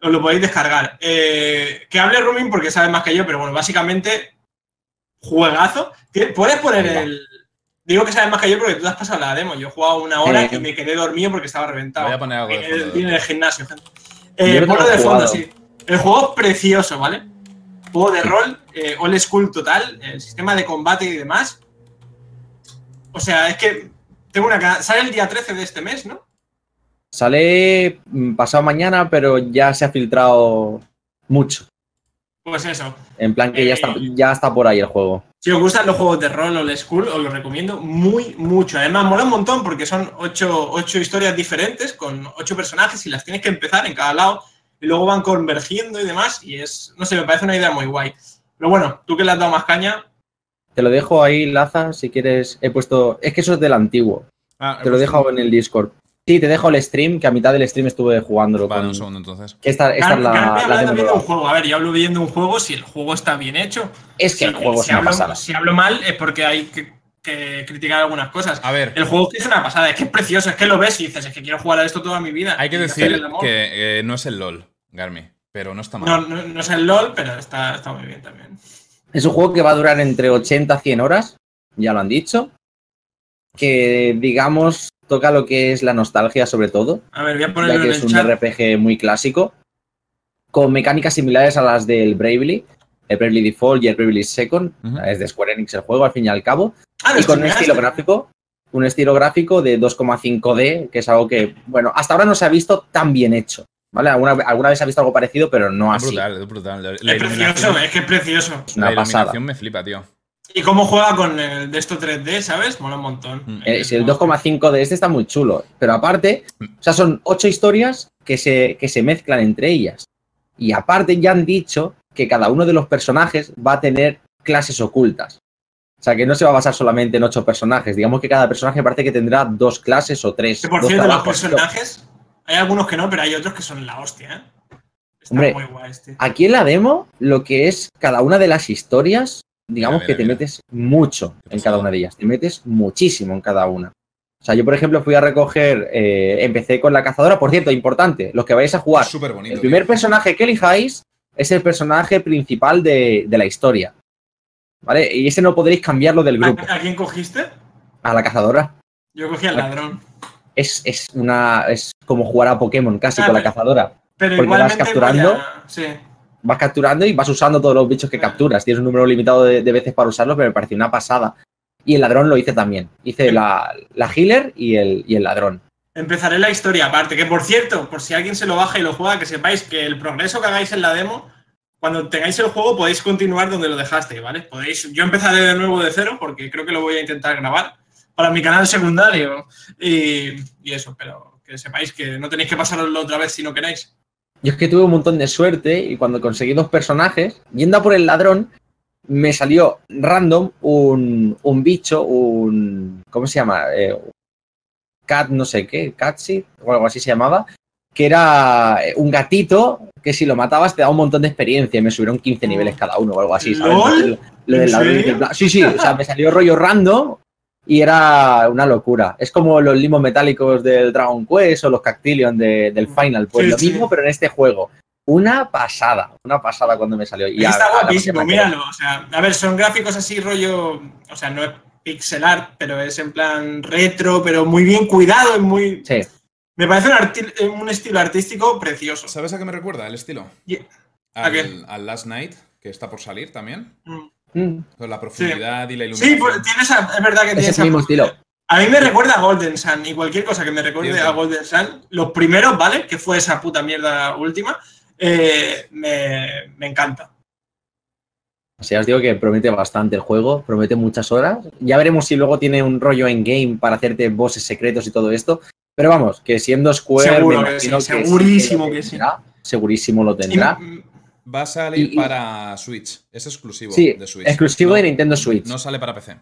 B: os lo podéis descargar. Eh, que hable Rumin porque sabe más que yo, pero bueno, básicamente, juegazo. Puedes poner el. Digo que sabes más que yo porque tú te has pasado la demo. Yo he jugado una hora
C: Eh.
B: y me quedé dormido porque estaba reventado.
A: Voy a poner algo de
B: viene del gimnasio, gente. Eh, ponlo de fondo, sí. El juego es precioso, ¿vale? Juego de rol, eh, old school total, el sistema de combate y demás. O sea, es que tengo una Sale el día 13 de este mes, ¿no?
C: Sale mm, pasado mañana, pero ya se ha filtrado mucho.
B: Pues eso.
C: En plan que ya está,
B: Eh.
C: ya está por ahí el juego.
B: Si os gustan los juegos de rol old school, os los recomiendo muy, mucho. Además, mola un montón porque son ocho, ocho historias diferentes con ocho personajes y las tienes que empezar en cada lado y luego van convergiendo y demás. Y es, no sé, me parece una idea muy guay. Pero bueno, tú que le has dado más caña,
C: Te lo dejo ahí, Laza, si quieres. He puesto. Es que eso es del antiguo.
A: Ah,
C: Te lo he dejado en el Discord. Sí, te dejo el stream, que a mitad del stream estuve jugándolo.
A: Vale,
C: con-
A: un segundo entonces.
C: esta, esta
B: Claro,
C: es la,
B: claro,
C: la
B: también de un juego. A ver, yo hablo bien de un juego si el juego está bien hecho.
C: Es que el
B: Si-
C: juego
B: si
C: es una
B: hablo,
C: pasada.
B: Si hablo mal es porque hay que, que criticar algunas cosas.
A: A ver,
B: El juego es una pasada, es que es precioso, es que lo ves y dices, es que quiero jugar a esto toda mi vida.
A: hay que decir que eh, no es el LOL, Garmi, pero no está mal.
B: No, no, no es el LOL, pero está, está muy bien también.
C: Es un juego que va a durar entre 80 a 100 horas, ya lo han dicho. que digamos toca lo que es la nostalgia sobre todo,
B: A ver, voy a
C: ya
B: ponerlo
C: que
B: en
C: es
B: el
C: un
B: chat.
C: RPG muy clásico, con mecánicas similares a las del Bravely, el Bravely Default y el Bravely Second, es de Square Enix el juego al fin y al cabo,
B: Ah,
C: y con un estilo gráfico, un estilo gráfico de 2,5D, que es algo que, bueno, hasta ahora no se ha visto tan bien hecho, ¿vale? Alguna, alguna vez se ha visto algo parecido, pero no
A: Es
C: así.
A: brutal, es brutal. La, la
B: Es precioso, es que es precioso.
C: Es una
A: la
C: pasada.
A: iluminación me flipa, tío.
B: Y cómo juega con el de esto 3D, ¿sabes? Mola un montón.
A: Mm.
C: Eh, el 2,5 de este está muy chulo, pero aparte, o sea, son ocho historias que se, que se mezclan entre ellas. Y aparte ya han dicho que cada uno de los personajes va a tener clases ocultas. O sea, que no se va a basar solamente en ocho personajes. Digamos que cada personaje parece que tendrá dos clases o tres.
B: Que por cierto, los personajes, hay algunos que no, pero hay otros que son la hostia, ¿eh? Está
C: Hombre,
B: muy guay este.
C: Aquí en la demo, lo que es cada una de las historias, digamos
A: Mira,
C: que te
A: mira.
C: metes mucho en cada una de ellas. Te metes muchísimo en cada una. O sea, yo, por ejemplo, fui a recoger, eh, empecé con la cazadora. Por cierto, importante, los que vais a jugar,
A: súper bonito.
C: el primer
A: tío.
C: personaje que elijáis es el personaje principal de, de la historia. ¿Vale? Y ese no podréis cambiarlo del grupo.
B: ¿A, a quién cogiste?
C: A la cazadora.
B: Yo cogí al ladrón.
C: Es, es una. es como jugar a Pokémon casi
B: Ah,
C: con la cazadora.
B: Pero
C: Porque vas capturando.
B: a- Sí.
C: vas capturando y vas usando todos los bichos que
B: Ah.
C: capturas. Tienes un número limitado de, de veces para usarlos, pero me pareció una pasada. Y el ladrón lo hice también. Hice la, la healer y el, y el ladrón.
B: Empezaré la historia aparte. Que por cierto, por si alguien se lo baja y lo juega, que sepáis que el progreso que hagáis en la demo, cuando tengáis el juego podéis continuar donde lo dejaste, ¿vale? Podéis. Yo empezaré de nuevo de cero, porque creo que lo voy a intentar grabar para mi canal secundario. Y, eso, pero que sepáis que no tenéis que pasaroslo otra vez si no queréis.
C: Yo es que tuve un montón de suerte y cuando conseguí dos personajes, yendo a por el ladrón, me salió random un, un bicho, un. ¿Cómo se llama? Eh, cat, no sé qué, Catsit o algo así se llamaba, que era eh, un gatito que si lo matabas te daba un montón de experiencia y me subieron 15 niveles cada uno o algo así, ¿sabes? Lo Sí, sí, o sea, me salió rollo random y era una locura. Es como los limos metálicos del Dragon Quest o los Cactillion de- del Final, pues
B: Sí,
C: lo
B: sí.
C: mismo, pero en este juego. Una pasada, una pasada cuando me salió. Y
B: Está guapísimo,
C: quedo.
B: míralo. O sea, a ver, son gráficos así rollo. O sea, no es pixel art, pero es en plan retro, pero muy bien cuidado, es muy.
C: Sí,
B: Me parece un, arti- un estilo artístico precioso.
A: ¿Sabes a qué me recuerda el estilo?
B: Y- ¿A
A: Al,
B: qué?
A: al Last Night, que está por salir también.
B: Mm.
C: Mm,
A: Con la profundidad y la iluminación.
B: Sí, pues tiene esa, es verdad que tiene
C: es el mismo estilo.
B: A mí me recuerda a Golden Sun y cualquier cosa que me recuerde a Golden Sun, los primeros, ¿vale? Que fue esa puta mierda última, eh, me, me encanta.
C: O sea, os digo que promete bastante el juego, promete muchas horas. Ya veremos si luego tiene un rollo en game para hacerte bosses secretos y todo esto. Pero vamos, que siendo Square,
B: Seguro
C: me
B: que sí,
C: que
B: segurísimo que sí.
C: tendrá, Segurísimo lo tendrá.
B: Y,
A: Va a salir
C: Y- y-
A: para Switch. Es exclusivo
C: Sí,
A: de Switch.
C: exclusivo
A: No-
C: de Nintendo Switch.
A: No sale para PC.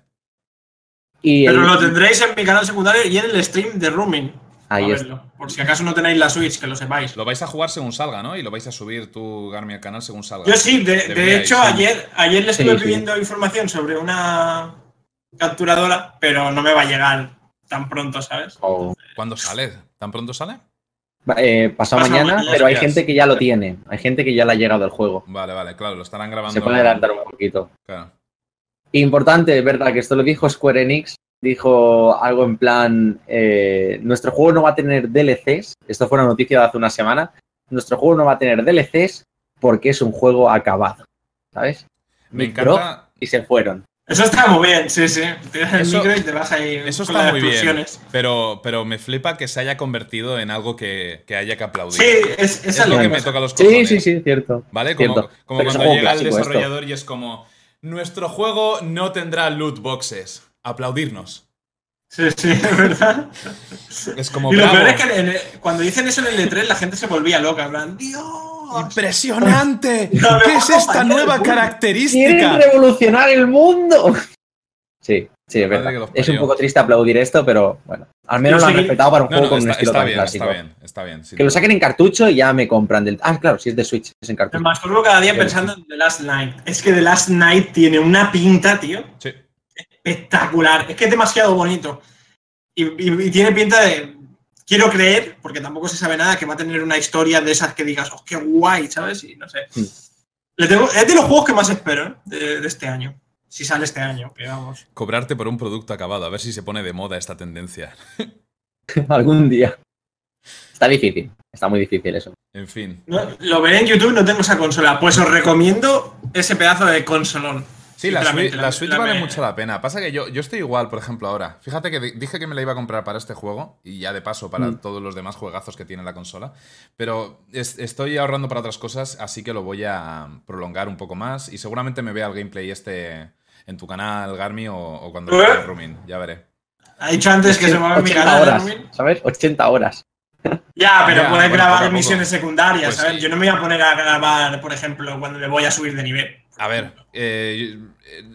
C: y
B: pero
C: el-
B: lo tendréis en mi canal secundario y en el stream de Rooming.
C: Ahí
B: A
C: está.
B: por si acaso no tenéis la Switch, que lo sepáis.
A: Lo vais a jugar según salga, ¿no? Y lo vais a subir tú, Garmi, al canal según salga.
B: Yo sí, de, hecho, ayer, ayer le estuve
C: Sí, sí.
B: pidiendo información sobre una capturadora, pero no me va a llegar tan pronto, ¿sabes?
C: o-
A: ¿Cuándo sale? ¿Tan pronto sale?
C: eh, pasado
B: Pasado
C: mañana,
B: mañana,
C: pero hay
A: días.
C: gente que ya lo tiene. Hay gente que ya le ha llegado el juego.
A: Vale, vale, claro, lo estarán grabando.
C: Se puede adelantar un poquito.
A: Claro.
C: Importante, es verdad, que esto lo dijo Square Enix. Dijo algo en plan, eh, nuestro juego no va a tener DLCs. Esto fue una noticia de hace una semana. Nuestro juego no va a tener DLCs porque es un juego acabado. ¿Sabes?
A: Me
C: Micro,
A: encanta.
C: Y se fueron.
B: Eso está muy bien, sí, sí. Te das el
A: Eso-
B: micro y te vas ahí
A: Eso
B: con
A: está
B: las
A: muy bien.
B: explosiones.
A: Pero, pero me flipa que se haya convertido en algo que, que haya que aplaudir.
B: Sí, es,
A: lo que me toca los
C: Sí,
A: cojones.
C: sí, sí, cierto.
A: ¿Vale? Como,
C: Cierto.
A: como cuando llega el
C: esto.
A: desarrollador y es como. Nuestro juego no tendrá loot boxes. Aplaudirnos.
B: Sí, sí, es verdad.
A: Es como.
B: y lo
A: "Bravo,
B: peor es que el- cuando dicen eso en el E3 la gente se volvía loca, en plan, ¡Dios!
A: ¡Impresionante!
B: No,
A: ¿Qué es esta nueva
B: uy.
C: ¡Quieren
A: característica?
C: revolucionar el mundo! Sí, sí, es verdad. Es un poco triste aplaudir esto, pero bueno. Al menos lo han respetado para un
A: No,
C: juego
A: no,
C: con un
A: está,
C: estilo
A: está
C: tan
A: bien,
C: clásico.
A: está bien, está bien. sí.
C: Que lo saquen en cartucho y ya me compran del. Ah, claro, si es de Switch, es en
B: Me
C: cartucho.
B: masturbo cada día pensando en The Last Night. Es que The Last Night tiene una pinta, tío,
A: Sí.
B: espectacular. Es que es demasiado bonito. Y, y- y tiene pinta de. Quiero creer, porque tampoco se sabe nada, que va a tener una historia de esas que digas, oh, qué guay, ¿sabes? Y no sé.
C: Sí.
B: Le tengo- es de los juegos que más espero ¿eh? de, de este año. si sale este año, que vamos.
A: Cobrarte por un producto acabado, a ver si se pone de moda esta tendencia.
C: Algún día. Está difícil, está muy difícil eso.
A: En fin.
B: No, lo veré en YouTube, no tengo esa consola. Pues os recomiendo ese pedazo de consolón.
A: Sí, la, Switch,
B: Sinceramente,
A: la Switch vale
B: me-
A: mucho la pena. Pasa que yo, yo estoy igual, por ejemplo, ahora. Fíjate que di- dije que me la iba a comprar para este juego y ya de paso para
C: Mm.
A: todos los demás juegazos que tiene la consola. Pero es- estoy ahorrando para otras cosas, así que lo voy a prolongar un poco más y seguramente me vea el gameplay este en tu canal, Garmi, o, o cuando
B: ¿Eh?
A: esté en Rumin. Ya veré.
B: Ha dicho antes que se mueve mi
C: 80
B: canal.
C: horas,
B: ¿no, Rumin?
C: ¿sabes? 80 horas.
B: Ya, pero
A: Ya,
B: puedes
A: bueno,
B: grabar misiones secundarias,
A: Pues
B: ¿sabes?
A: sí.
B: Yo no me voy a poner a grabar, por ejemplo, cuando le voy a subir de nivel.
A: A ver, eh,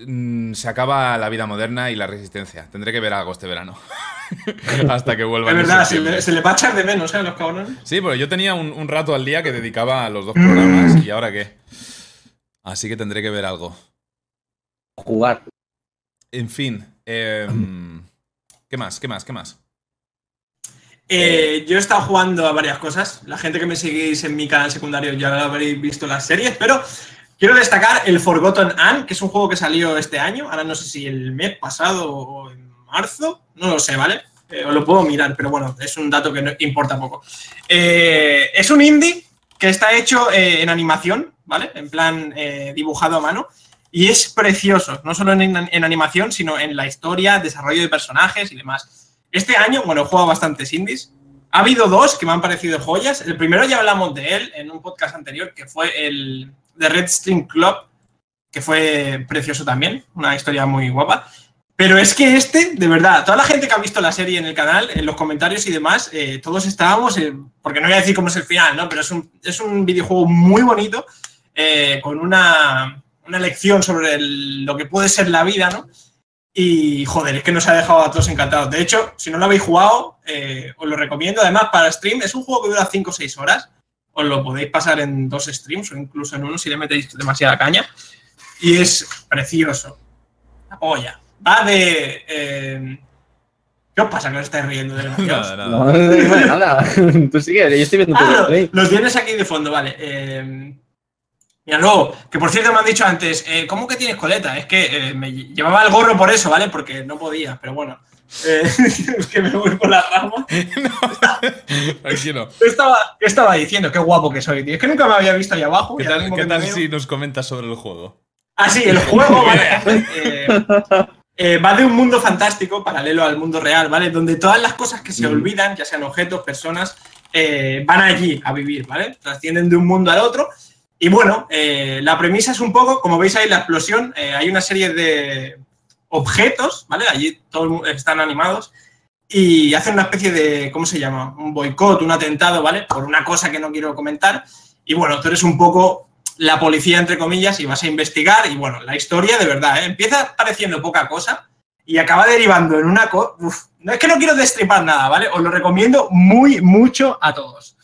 A: mm, se acaba la vida moderna y la resistencia. Tendré que ver algo este verano. Hasta que vuelva.
B: Es verdad, se le, se le va a echar de menos, ¿eh? Los cabrones.
A: Sí, porque yo tenía un, un rato al día que dedicaba a los dos programas y ahora qué. Así que tendré que ver algo.
C: Jugar.
A: En fin. em, ¿Qué más? ¿Qué más? ¿Qué más?
B: Eh, yo he estado jugando a varias cosas. La gente que me seguís en mi canal secundario ya habréis visto las series, pero quiero destacar el Forgotten Anne, que es un juego que salió este año. Ahora no sé si el mes pasado o en marzo, no lo sé, ¿vale? Eh, lo puedo mirar, pero bueno, es un dato que no importa poco. Eh, es un indie que está hecho eh, en animación, ¿vale? En plan eh, dibujado a mano. Y es precioso, no solo en, en animación, sino en la historia, desarrollo de personajes y demás. Este año, bueno, he jugado bastantes indies. Ha habido dos que me han parecido joyas. El primero ya hablamos de él en un podcast anterior, que fue el de Red String Club, que fue precioso también, una historia muy guapa. Pero es que este, de verdad, toda la gente que ha visto la serie en el canal, en los comentarios y demás, eh, todos estábamos, eh, porque no voy a decir cómo es el final, ¿no? Pero es un, es un videojuego muy bonito, eh, con una, una lección sobre lo que puede ser la vida, ¿no? Y joder, es que nos ha dejado a todos encantados. De hecho, si no lo habéis jugado, eh, os lo recomiendo. Además, para stream, es un juego que dura 5 o 6 horas. Os lo podéis pasar en dos streams o incluso en uno si le metéis demasiada caña. Y es precioso. La polla. Va de. eh, ¿Qué os pasa que os estáis riendo de
A: Nada, nada.
C: No, no nada. Tú sigue, yo estoy viendo tu
B: Ah,
C: gameplay.
B: lo, lo tienes aquí de fondo, vale. Eh, mira, luego, que por cierto me han dicho antes, eh, ¿cómo que tienes coleta? Es que eh, me lle- llevaba el gorro por eso, ¿vale? Porque no podía, pero bueno. Eh, es que me voy por la rama.
A: Tranquilo.
B: ¿Qué estaba, estaba diciendo? Qué guapo que soy, tío. Es que nunca me había visto ahí abajo.
A: ¿Qué tal, qué si nos comentas sobre el juego?
B: Ah, sí, el juego, ¿vale? Eh, eh, va de un mundo fantástico, paralelo al mundo real, ¿vale? Donde todas las cosas que se
C: Mm.
B: olvidan, ya sean objetos, personas, eh, van allí a vivir, ¿vale? Trascienden de un mundo al otro. Y bueno, eh, la premisa es un poco, como veis ahí, la explosión. eh, hay una serie de objetos, ¿vale? Allí todos están animados y hacen una especie de, ¿cómo se llama? Un boicot, un atentado, ¿vale? Por una cosa que no quiero comentar. Y bueno, tú eres un poco la policía, entre comillas, y vas a investigar. Y bueno, la historia de verdad, ¿eh? empieza pareciendo poca cosa y acaba derivando en una cosa. No es que no quiero destripar nada, ¿vale? Os lo recomiendo muy, mucho a todos.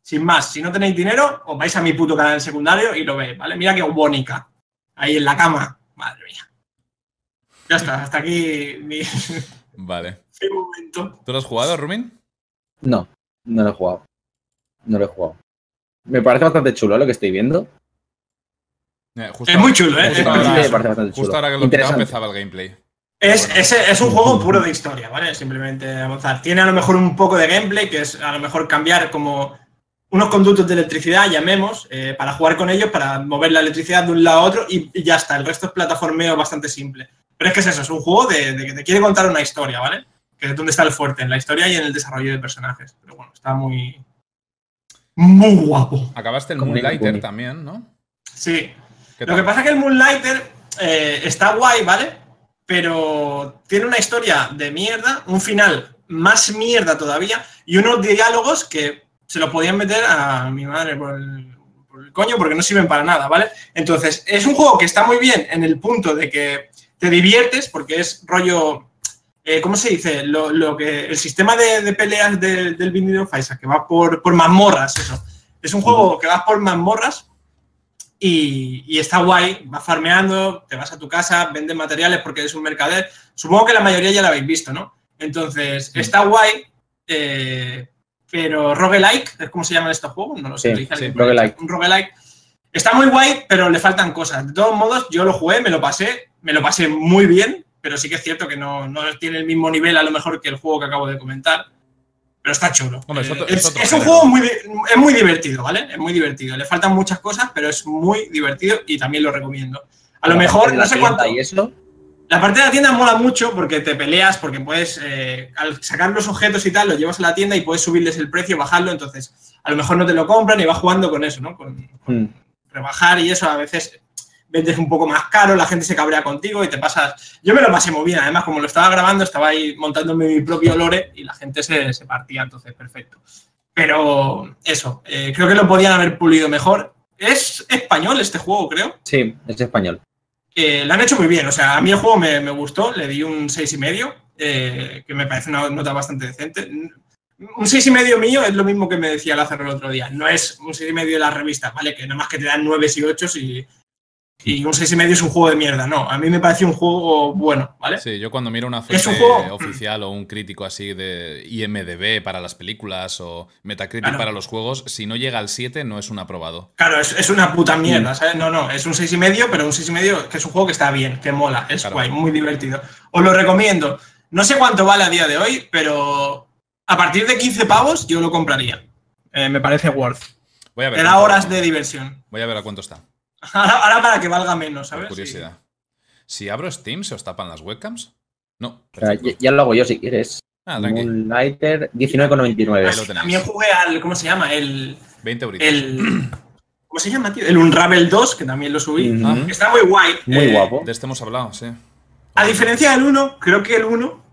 B: Sin más, si no tenéis dinero, os vais a mi puto canal secundario y lo veis, ¿vale? Mira qué bonica. Ahí en la cama. Madre mía. Ya está, hasta aquí mi,
A: Vale.
B: mi momento.
A: ¿Tú lo has jugado, Rumin?
C: No, no lo he jugado. No lo he jugado. Me parece bastante chulo lo que estoy viendo.
A: Eh, justo
B: Es muy chulo, ¿eh?
A: justo
B: Es
A: ahora-
C: me
B: chulo.
C: parece bastante chulo.
A: Justo ahora que lo he
C: Interesante.
A: empezaba el gameplay.
B: Es,
A: Bueno.
B: es, es un juego puro de historia, ¿vale? Simplemente avanzar. Tiene a lo mejor un poco de gameplay, que es a lo mejor cambiar como unos conductos de electricidad, llamemos, eh, para jugar con ellos, para mover la electricidad de un lado a otro y, y ya está. El resto es plataformeo bastante simple. Pero es que es eso, es un juego de, de que te quiere contar una historia, ¿vale? Que es donde está el fuerte, en la historia y en el desarrollo de personajes. Pero bueno, está muy. Muy guapo.
A: Acabaste el Moonlighter también, ¿no?
B: Sí,
A: ¿Qué
B: Lo que pasa es que el Moonlighter eh, está guay, ¿vale? Pero tiene una historia de mierda, un final más mierda todavía y unos diálogos que se los podían meter a mi madre por el, por el coño porque no sirven para nada, ¿vale? Entonces, es un juego que está muy bien en el punto de que te diviertes porque es rollo. eh, ¿Cómo se dice? Lo, lo que, el sistema de, de peleas de- del Binding of Isaac, que va por, por mazmorras, eso. Es un juego que vas por mazmorras y, y está guay, vas farmeando, te vas a tu casa, vendes materiales porque eres un mercader. Supongo que la mayoría ya lo habéis visto, ¿no? Entonces, está guay, eh, pero roguelike, ¿es como se llaman estos juegos? No lo sé.
C: Sí, sí, roguelike.
B: Un roguelike Está muy guay, pero le faltan cosas. De todos modos, yo lo jugué, me lo pasé, me lo pasé muy bien, pero sí que es cierto que no, no tiene el mismo nivel a lo mejor que el juego que acabo de comentar. Pero está chulo.
A: Hombre, es
B: Eh,
A: otro-
B: es,
A: es otro
B: es un juego muy, es muy divertido, ¿vale? Es muy divertido. Le faltan muchas cosas, pero es muy divertido y también lo recomiendo. A lo
C: La
B: mejor, no
C: la
B: sé cuánto.
C: Y eso,
B: La parte de la tienda mola mucho porque te peleas, porque puedes, eh, al sacar los objetos y tal, los llevas a la tienda y puedes subirles el precio, bajarlo, entonces a lo mejor no te lo compran y vas jugando con eso, ¿no? Con
C: mm,
B: rebajar y eso, a veces vendes un poco más caro, la gente se cabrea contigo y te pasas... Yo me lo pasé muy bien, además como lo estaba grabando, estaba ahí montándome mi propio lore y la gente se, se partía, entonces perfecto. Pero eso, eh, creo que lo podían haber pulido mejor. Es español este juego, creo.
C: sí, es español.
B: Eh, lo han hecho muy bien. O sea, a mí el juego me, me gustó, le di un 6,5, eh, que me parece una nota bastante decente. Un 6,5 mío es lo mismo que me decía Lázaro el otro día. No es un 6,5 de la revista, ¿vale? Que nada más que te dan 9 y 8 y, y un 6,5 es un juego de mierda. No, a mí me pareció un juego bueno, ¿vale?
A: Sí, yo cuando miro una
B: Es un
A: fuente
B: juego-
A: oficial o un crítico así de IMDB para las películas o Metacritic
B: Claro.
A: para los juegos, si no llega al 7 no es un aprobado.
B: Claro, es, es una puta mierda, ¿sabes? No, no, es un 6,5, pero un 6,5 que es un juego que está bien, que mola, es
A: Claro.
B: guay, muy divertido. Os lo recomiendo. No sé cuánto vale a día de hoy, pero a partir de 15 pavos yo lo compraría. Eh, me parece worth.
A: Voy a ver.
B: Te da
A: cuánto-
B: horas de diversión.
A: Voy a ver a cuánto está.
B: Ahora, ahora para que valga menos,
A: Por
B: ¿sabes?
A: curiosidad. Si abro Steam, ¿se os tapan las webcams? No.
C: O sea,
A: perfecto.
C: ya, ya lo hago yo si quieres.
A: Ah.
C: Moonlighter,
B: Sí.
C: 19,99.
A: Ahí lo tenéis.
B: También jugué al, ¿cómo se llama? El,
A: 20 euritos.
B: el ¿cómo se llama, tío? El Unravel 2, que también lo subí.
A: Ah.
B: Está muy guay.
C: Muy
B: Eh,
C: guapo.
A: De este hemos hablado, sí.
B: A diferencia del 1, creo que el 1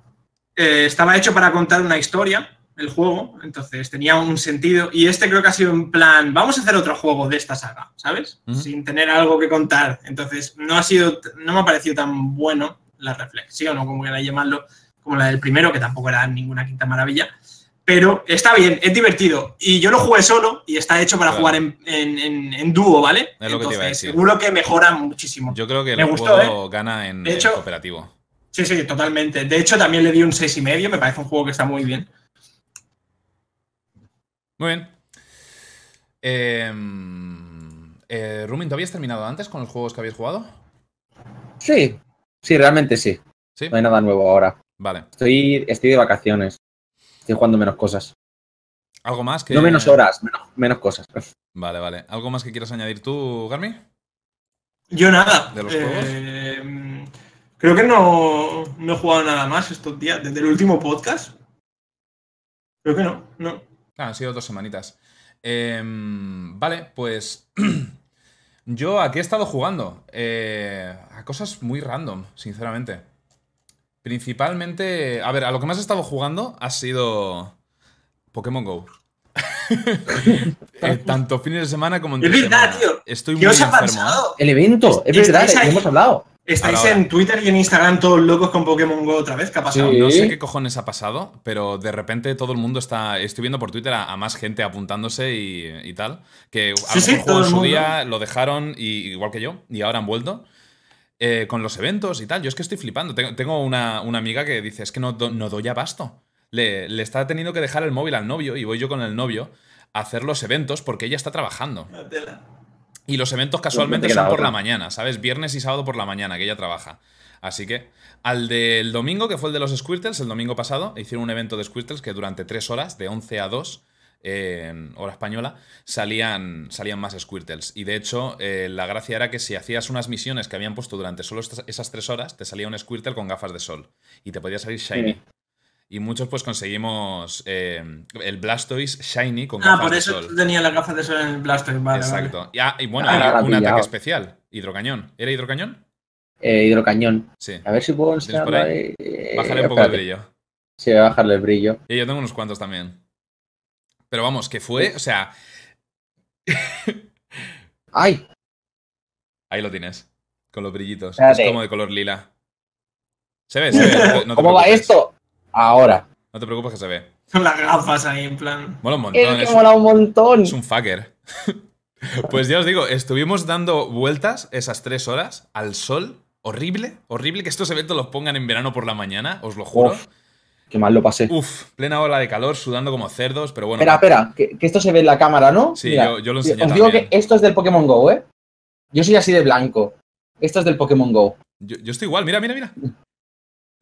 B: eh, estaba hecho para contar una historia, el juego, entonces tenía un sentido. Y este creo que ha sido en plan, vamos a hacer otro juego de esta saga, ¿sabes? Sin tener algo que contar. Entonces, no ha sido, no me ha parecido tan bueno la reflexión, o como quiera llamarlo, como la del primero, que tampoco era ninguna quinta maravilla. Pero está bien, es divertido. Y yo lo jugué solo y está hecho para
A: Claro.
B: jugar en, en- en- en dúo, ¿vale?
A: Es lo que te iba a
B: Entonces,
A: decir.
B: seguro que mejora muchísimo.
A: Yo creo que el
B: Me gustó,
A: juego gana en,
B: De hecho-
A: cooperativo.
B: Sí, sí, totalmente. De hecho, también le di un 6,5, me parece un juego que está muy bien.
A: Muy bien. Eh, eh, Rumin, ¿tú habías terminado antes con los juegos que habéis jugado?
C: Sí, sí, realmente sí.
A: Sí.
C: No hay nada nuevo ahora.
A: Vale.
C: Estoy, estoy de vacaciones. Estoy jugando menos cosas.
A: ¿Algo más que.?
C: No menos horas, menos, menos cosas.
A: Vale, vale. ¿Algo más que quieras añadir tú, Garmi?
B: Yo nada.
A: ¿De los
B: eh, Creo que no, no he jugado nada más estos días, desde el último podcast. Creo que no, no.
A: Ah, han sido dos semanitas. Eh, vale, pues. Yo aquí he estado jugando. eh, a cosas muy random, sinceramente. Principalmente. A ver, a lo que más he estado jugando ha sido. Pokémon Go. Eh, tanto fines de semana como entre
B: Es verdad,
A: semana.
B: tío.
A: Estoy
B: ¿Qué
A: muy
B: os ha
A: enfermo.
B: pasado?
C: El evento, es
B: ¿Estáis
C: verdad, hemos hablado.
B: ¿Estáis
A: Ahora,
B: en Twitter y en Instagram todos locos con Pokémon Go otra vez? ¿Qué ha pasado?
C: Sí.
A: No sé qué cojones ha pasado, pero de repente todo el mundo está. Estoy viendo por Twitter a, a más gente apuntándose y, y tal. Que a
B: Sí,
A: lo
B: sí, todo el
A: su
B: mundo.
A: día lo dejaron, y, igual que yo, y ahora han vuelto. eh, con los eventos y tal. Yo es que estoy flipando. Tengo, tengo una, una amiga que dice: Es que no, do- no doy abasto. Le, le está teniendo que dejar el móvil al novio, y voy yo con el novio a hacer los eventos porque ella está trabajando.
B: La tela.
A: Y los eventos casualmente son por la mañana, ¿sabes? Viernes y sábado por la mañana, que ella trabaja. Así que, al del domingo, que fue el de los Squirtles, el domingo pasado, hicieron un evento de Squirtles que durante tres horas, de 11 a 2, eh, en hora española, salían, salían más Squirtles. Y de hecho, eh, la gracia era que si hacías unas misiones que habían puesto durante solo estas- esas tres horas, te salía un Squirtle con gafas de sol. Y te podía salir Shiny.
C: Sí.
A: Y muchos pues conseguimos eh, el Blastoise Shiny con
B: Ah,
A: gafas
B: por
A: de
B: eso
A: sol.
B: tú tenías las gafas de sol en el Blastoise, vale.
A: Exacto. Y, ah, y bueno,
C: Ah, la
A: un ataque especial. Hidrocañón. ¿Era hidrocañón?
C: Eh, hidrocañón.
A: Sí.
C: A ver si puedo
A: ¿Tienes por
C: enseñarlo. Eh,
A: Bájale un poco el brillo.
C: Sí, voy a bajarle el brillo.
A: Y yo tengo unos cuantos también. Pero vamos, que fue, o sea,
C: ¡Ay!
A: ahí lo tienes. Con los brillitos.
C: Espérate.
A: Es como de color lila. Se ve, se ve. no
C: ¿Cómo va esto? Ahora.
A: No te preocupes que se ve.
B: Con las gafas ahí, en plan.
A: Mola un montón.
C: Es que
A: Es,
C: mola un montón.
A: es un fucker. pues ya os digo, estuvimos dando vueltas esas tres horas al sol. Horrible, horrible que estos eventos los pongan en verano por la mañana, os lo juro.
C: Uf. Qué mal lo pasé.
A: Uf, plena ola de calor, sudando como cerdos, pero bueno.
C: espera, espera, que, que esto se ve en la cámara, ¿no?
A: Sí,
C: Mira,
A: yo, yo lo enseñé
C: Os digo que esto es del Pokémon Go, ¿eh? Yo soy así de blanco. Esto es del Pokémon Go.
A: Yo, yo estoy igual, mira, mira, mira.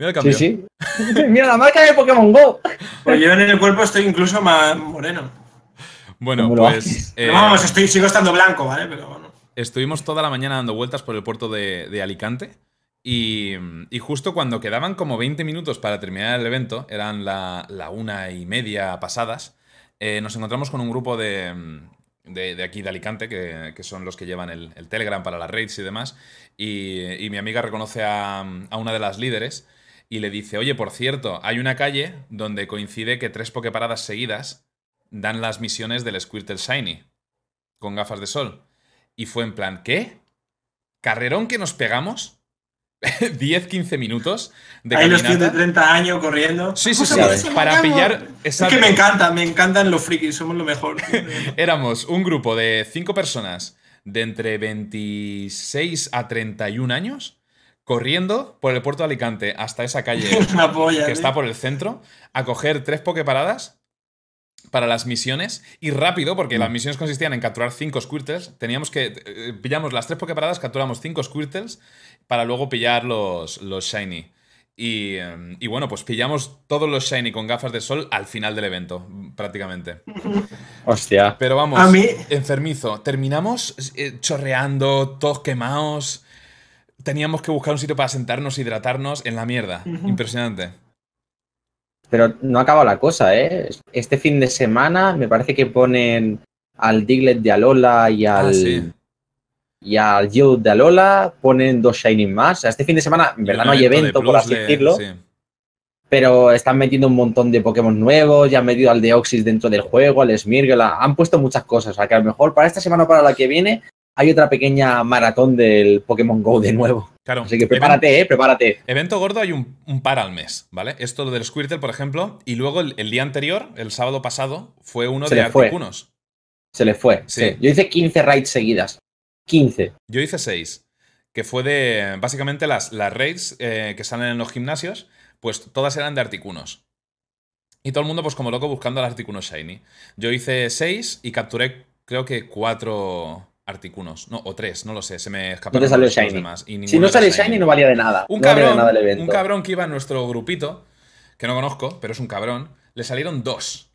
A: Mira el
C: Sí,
A: cambio.
C: sí. Mira la marca de Pokémon Go.
B: Pues yo en el cuerpo estoy incluso más moreno.
A: Bueno,
C: ¿Cómo lo
A: pues eh,
B: vamos, estoy, sigo estando blanco, ¿vale? Pero bueno.
A: estuvimos toda la mañana dando vueltas por el puerto de, de Alicante y, y justo cuando quedaban como 20 minutos para terminar el evento, eran la, la una y media pasadas, eh, nos encontramos con un grupo de, de, de aquí de Alicante, que, que son los que llevan el, el Telegram para las raids y demás, y, y mi amiga reconoce a, a una de las líderes y le dice, oye, por cierto, hay una calle donde coincide que tres pokeparadas seguidas dan las misiones del Squirtle Shiny con gafas de sol. Y fue en plan, ¿qué? ¿Carrerón que nos pegamos? 10-15 minutos de
B: Ahí los tíos de
A: caminata.
B: 30 años corriendo.
A: Sí, sí, sí,
B: a ver,
A: para pillar...
B: Es que me encanta, me encantan los frikis, somos lo mejor.
A: Éramos un grupo de cinco personas de entre 26 a 31 años corriendo por el puerto de Alicante hasta esa calle
B: polla.
A: que
B: tío.
A: está por el centro a coger tres pokeparadas para las misiones y rápido, porque las misiones consistían en capturar cinco Squirtles. Teníamos que. eh, pillamos las tres pokeparadas, capturamos cinco Squirtles para luego pillar los, los Shiny. Y, eh, y bueno, pues pillamos todos los Shiny con gafas de sol al final del evento, prácticamente.
C: Hostia.
A: Pero vamos,
B: A mí-
A: enfermizo. Terminamos eh, chorreando, todos quemados. Teníamos que buscar un sitio para sentarnos, hidratarnos en la mierda. Impresionante.
C: Pero no acaba la cosa, ¿eh? Este fin de semana me parece que ponen al Diglett de Alola y al,
A: Ah, sí.
C: y al Geodude de Alola, ponen dos Shining más. O sea, este fin de semana, en
A: Y
C: verdad no hay evento, por así
A: de-
C: decirlo,
A: sí.
C: pero están metiendo un montón de Pokémon nuevos, ya han metido al Deoxys dentro del juego, al Smirgel, han puesto muchas cosas. O sea, que a lo mejor para esta semana o para la que viene hay otra pequeña maratón del Pokémon Go de nuevo.
A: Claro.
C: Así que prepárate, ¿eh? Prepárate.
A: Evento gordo hay un, un par al mes, ¿vale? Esto del Squirtle, por ejemplo, y luego el, el día anterior, el sábado pasado, fue uno
C: Se
A: de. Articunos.
C: Se le fue.
A: Sí.
C: sí. Yo hice 15 raids seguidas. 15.
A: Yo hice seis, que fue de, básicamente las, las raids eh, que salen en los gimnasios, pues todas eran de Articunos. Y todo el mundo, pues como loco, buscando al Articuno Shiny. Yo hice seis y capturé, creo que cuatro Articunos. No, o tres, no lo sé, se me
C: No
A: escaparon
C: te salió
A: los,
C: Shiny.
A: demás. y
C: Si no sale Shiny, no valía de nada.
A: Un
C: no de
A: cabrón,
C: nada el evento.
A: un cabrón que iba en nuestro grupito, que no conozco, pero es un cabrón, le salieron dos.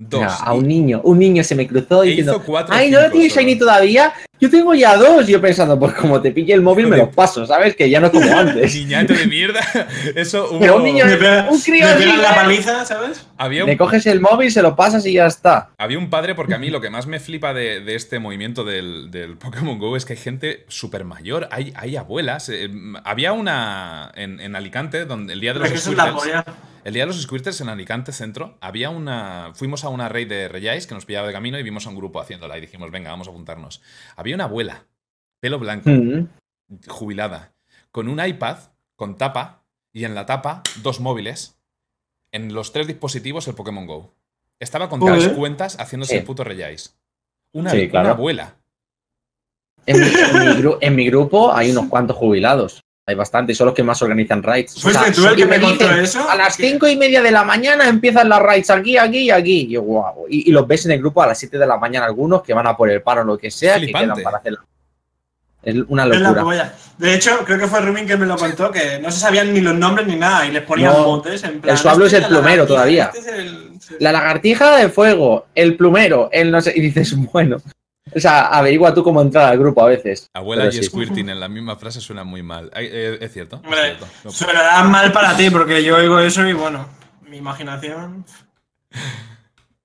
A: Dos.
C: Mira, a
A: Y-
C: un niño, un niño se me cruzó
A: e
C: diciendo,
A: hizo cuatro. o
C: ay, ¿no lo
A: solo.
C: Shiny todavía? Yo tengo ya dos. Y yo pensando, pues como te pille el móvil me los paso, ¿sabes? Que ya no es como antes.
A: Niñato de mierda. Eso hubo.
C: Pero un niño-
B: Me pega-
C: Un crío así,
B: la paliza, ¿sabes?
A: Había un
C: Le coges el móvil, se lo pasas y ya está.
A: Había un padre, porque a mí lo que más me flipa de, de este movimiento del, del Pokémon Go es que hay gente súper mayor, hay, hay abuelas. eh, había una en, en Alicante, donde el día de los Squirtles,
B: polla.
A: el día de los Squirtles en Alicante Centro, había una. Fuimos a una raid de Reyes que nos pillaba de camino y vimos a un grupo haciéndola y dijimos, venga, vamos a apuntarnos. Había una abuela, pelo blanco,
C: Mm.
A: jubilada, con un iPad con tapa y en la tapa dos móviles. En los tres dispositivos el Pokémon Go. Estaba con tres cuentas haciéndose
C: Sí.
A: el puto Reyes. Una,
C: Sí,
A: una
C: claro.
A: abuela.
C: En mi, en mi gru- en mi grupo hay unos cuantos jubilados. Hay bastantes, son los que más organizan raids. O
B: ¿Fuiste
C: sea,
B: tú el que me contó
C: dicen,
B: eso?
C: A las cinco y media de la mañana empiezan las raids aquí, aquí y aquí. Y yo, guau. Y, y los ves en el grupo a las 7 de la mañana algunos que van a por el paro o lo que sea,
A: Flipante.
C: que quedan para hacer. Es una locura.
B: De hecho, creo que fue Rubin que me lo contó, que no se sabían ni los nombres ni nada y les ponían
C: No.
B: motes en plan.
C: El Suablo es el plumero todavía.
B: este es el-
C: La lagartija de fuego, el plumero, el no sé. Y dices, bueno. O sea, averigua tú cómo entrar al grupo a veces.
A: Abuela
C: Pero
A: y
C: sí.
A: Squirting en la misma frase suena muy mal. Eh, es cierto. es
B: Hombre,
A: cierto. No-
B: mal para ti, porque yo oigo eso y bueno, mi imaginación.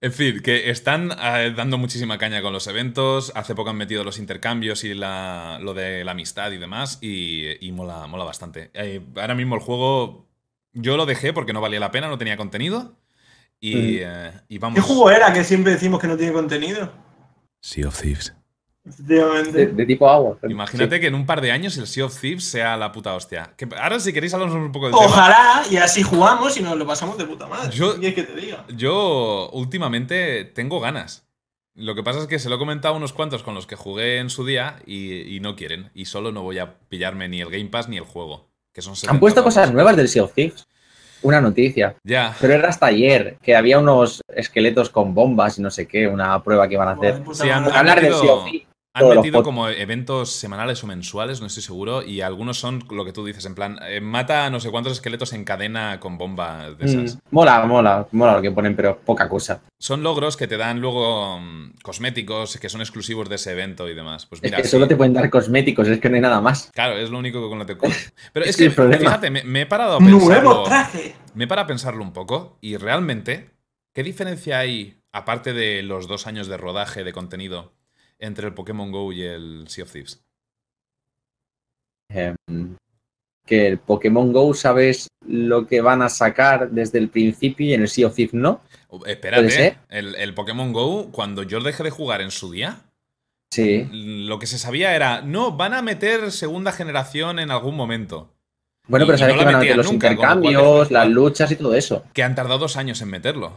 A: En fin, que están eh, dando muchísima caña con los eventos. Hace poco han metido los intercambios y la- lo de la amistad y demás. Y, y mola, mola bastante. Eh, ahora mismo el juego. Yo lo dejé porque no valía la pena, no tenía contenido. Y,
C: Mm.
A: eh, y vamos.
B: ¿Qué juego era que siempre decimos que no tiene contenido?
A: Sea of Thieves.
B: Efectivamente.
C: De, de tipo agua.
A: Imagínate que en un par de años el Sea of Thieves sea la puta hostia. Que ahora, si queréis, hablamos un poco tema.
B: Ojalá y así jugamos y nos lo pasamos de puta madre.
A: Yo-
B: ¿Qué quieres que te diga?
A: Yo últimamente tengo ganas. Lo que pasa es que se lo he comentado a unos cuantos con los que jugué en su día y, y no quieren. Y solo no voy a pillarme ni el Game Pass ni el juego. Que son
C: Han
A: 70
C: puesto cosas nuevas del Sea of Thieves. Una noticia.
A: Ya.
C: Pero era hasta ayer, que había unos esqueletos con bombas y no sé qué, una prueba que iban a hacer.
B: Joder, puta
A: Sí, han-.
C: Hablar
A: metido-
C: Thieves.
A: Han metido como eventos semanales o mensuales, no estoy seguro, y algunos son lo que tú dices, en plan, eh, mata a no sé cuántos esqueletos en cadena con bombas de esas.
C: Mm, mola, mola, mola lo que ponen, pero poca cosa.
A: Son logros que te dan luego mm, cosméticos que son exclusivos de ese evento y demás. Pues
C: Es
A: mira,
C: que
A: sí.
C: solo te pueden dar cosméticos, es que no hay nada más.
A: Claro, es lo único que con lo que. Pero
C: Es
A: es
C: que
A: que,
C: el problema-
A: fíjate, me, me he parado a
B: ¡Nuevo
A: pensarlo.
B: traje!
A: Me he parado a pensarlo un poco y realmente, ¿qué diferencia hay, aparte de los dos años de rodaje de contenido, entre el Pokémon Go y el Sea of Thieves?
C: Em, que el Pokémon Go sabes lo que van a sacar desde el principio y en el Sea of Thieves no.
A: Uh,
C: ¿Puede
A: Espérate, el, el Pokémon Go, cuando yo dejé de jugar en su día,
C: Sí.
A: lo que se sabía era, no, van a meter segunda generación en algún momento.
C: Bueno, pero
A: y
C: sabes
A: no
C: que
A: la
C: van a
A: metían
C: meter los
A: nunca,
C: intercambios, las luchas y todo eso.
A: Que han tardado dos años en meterlo.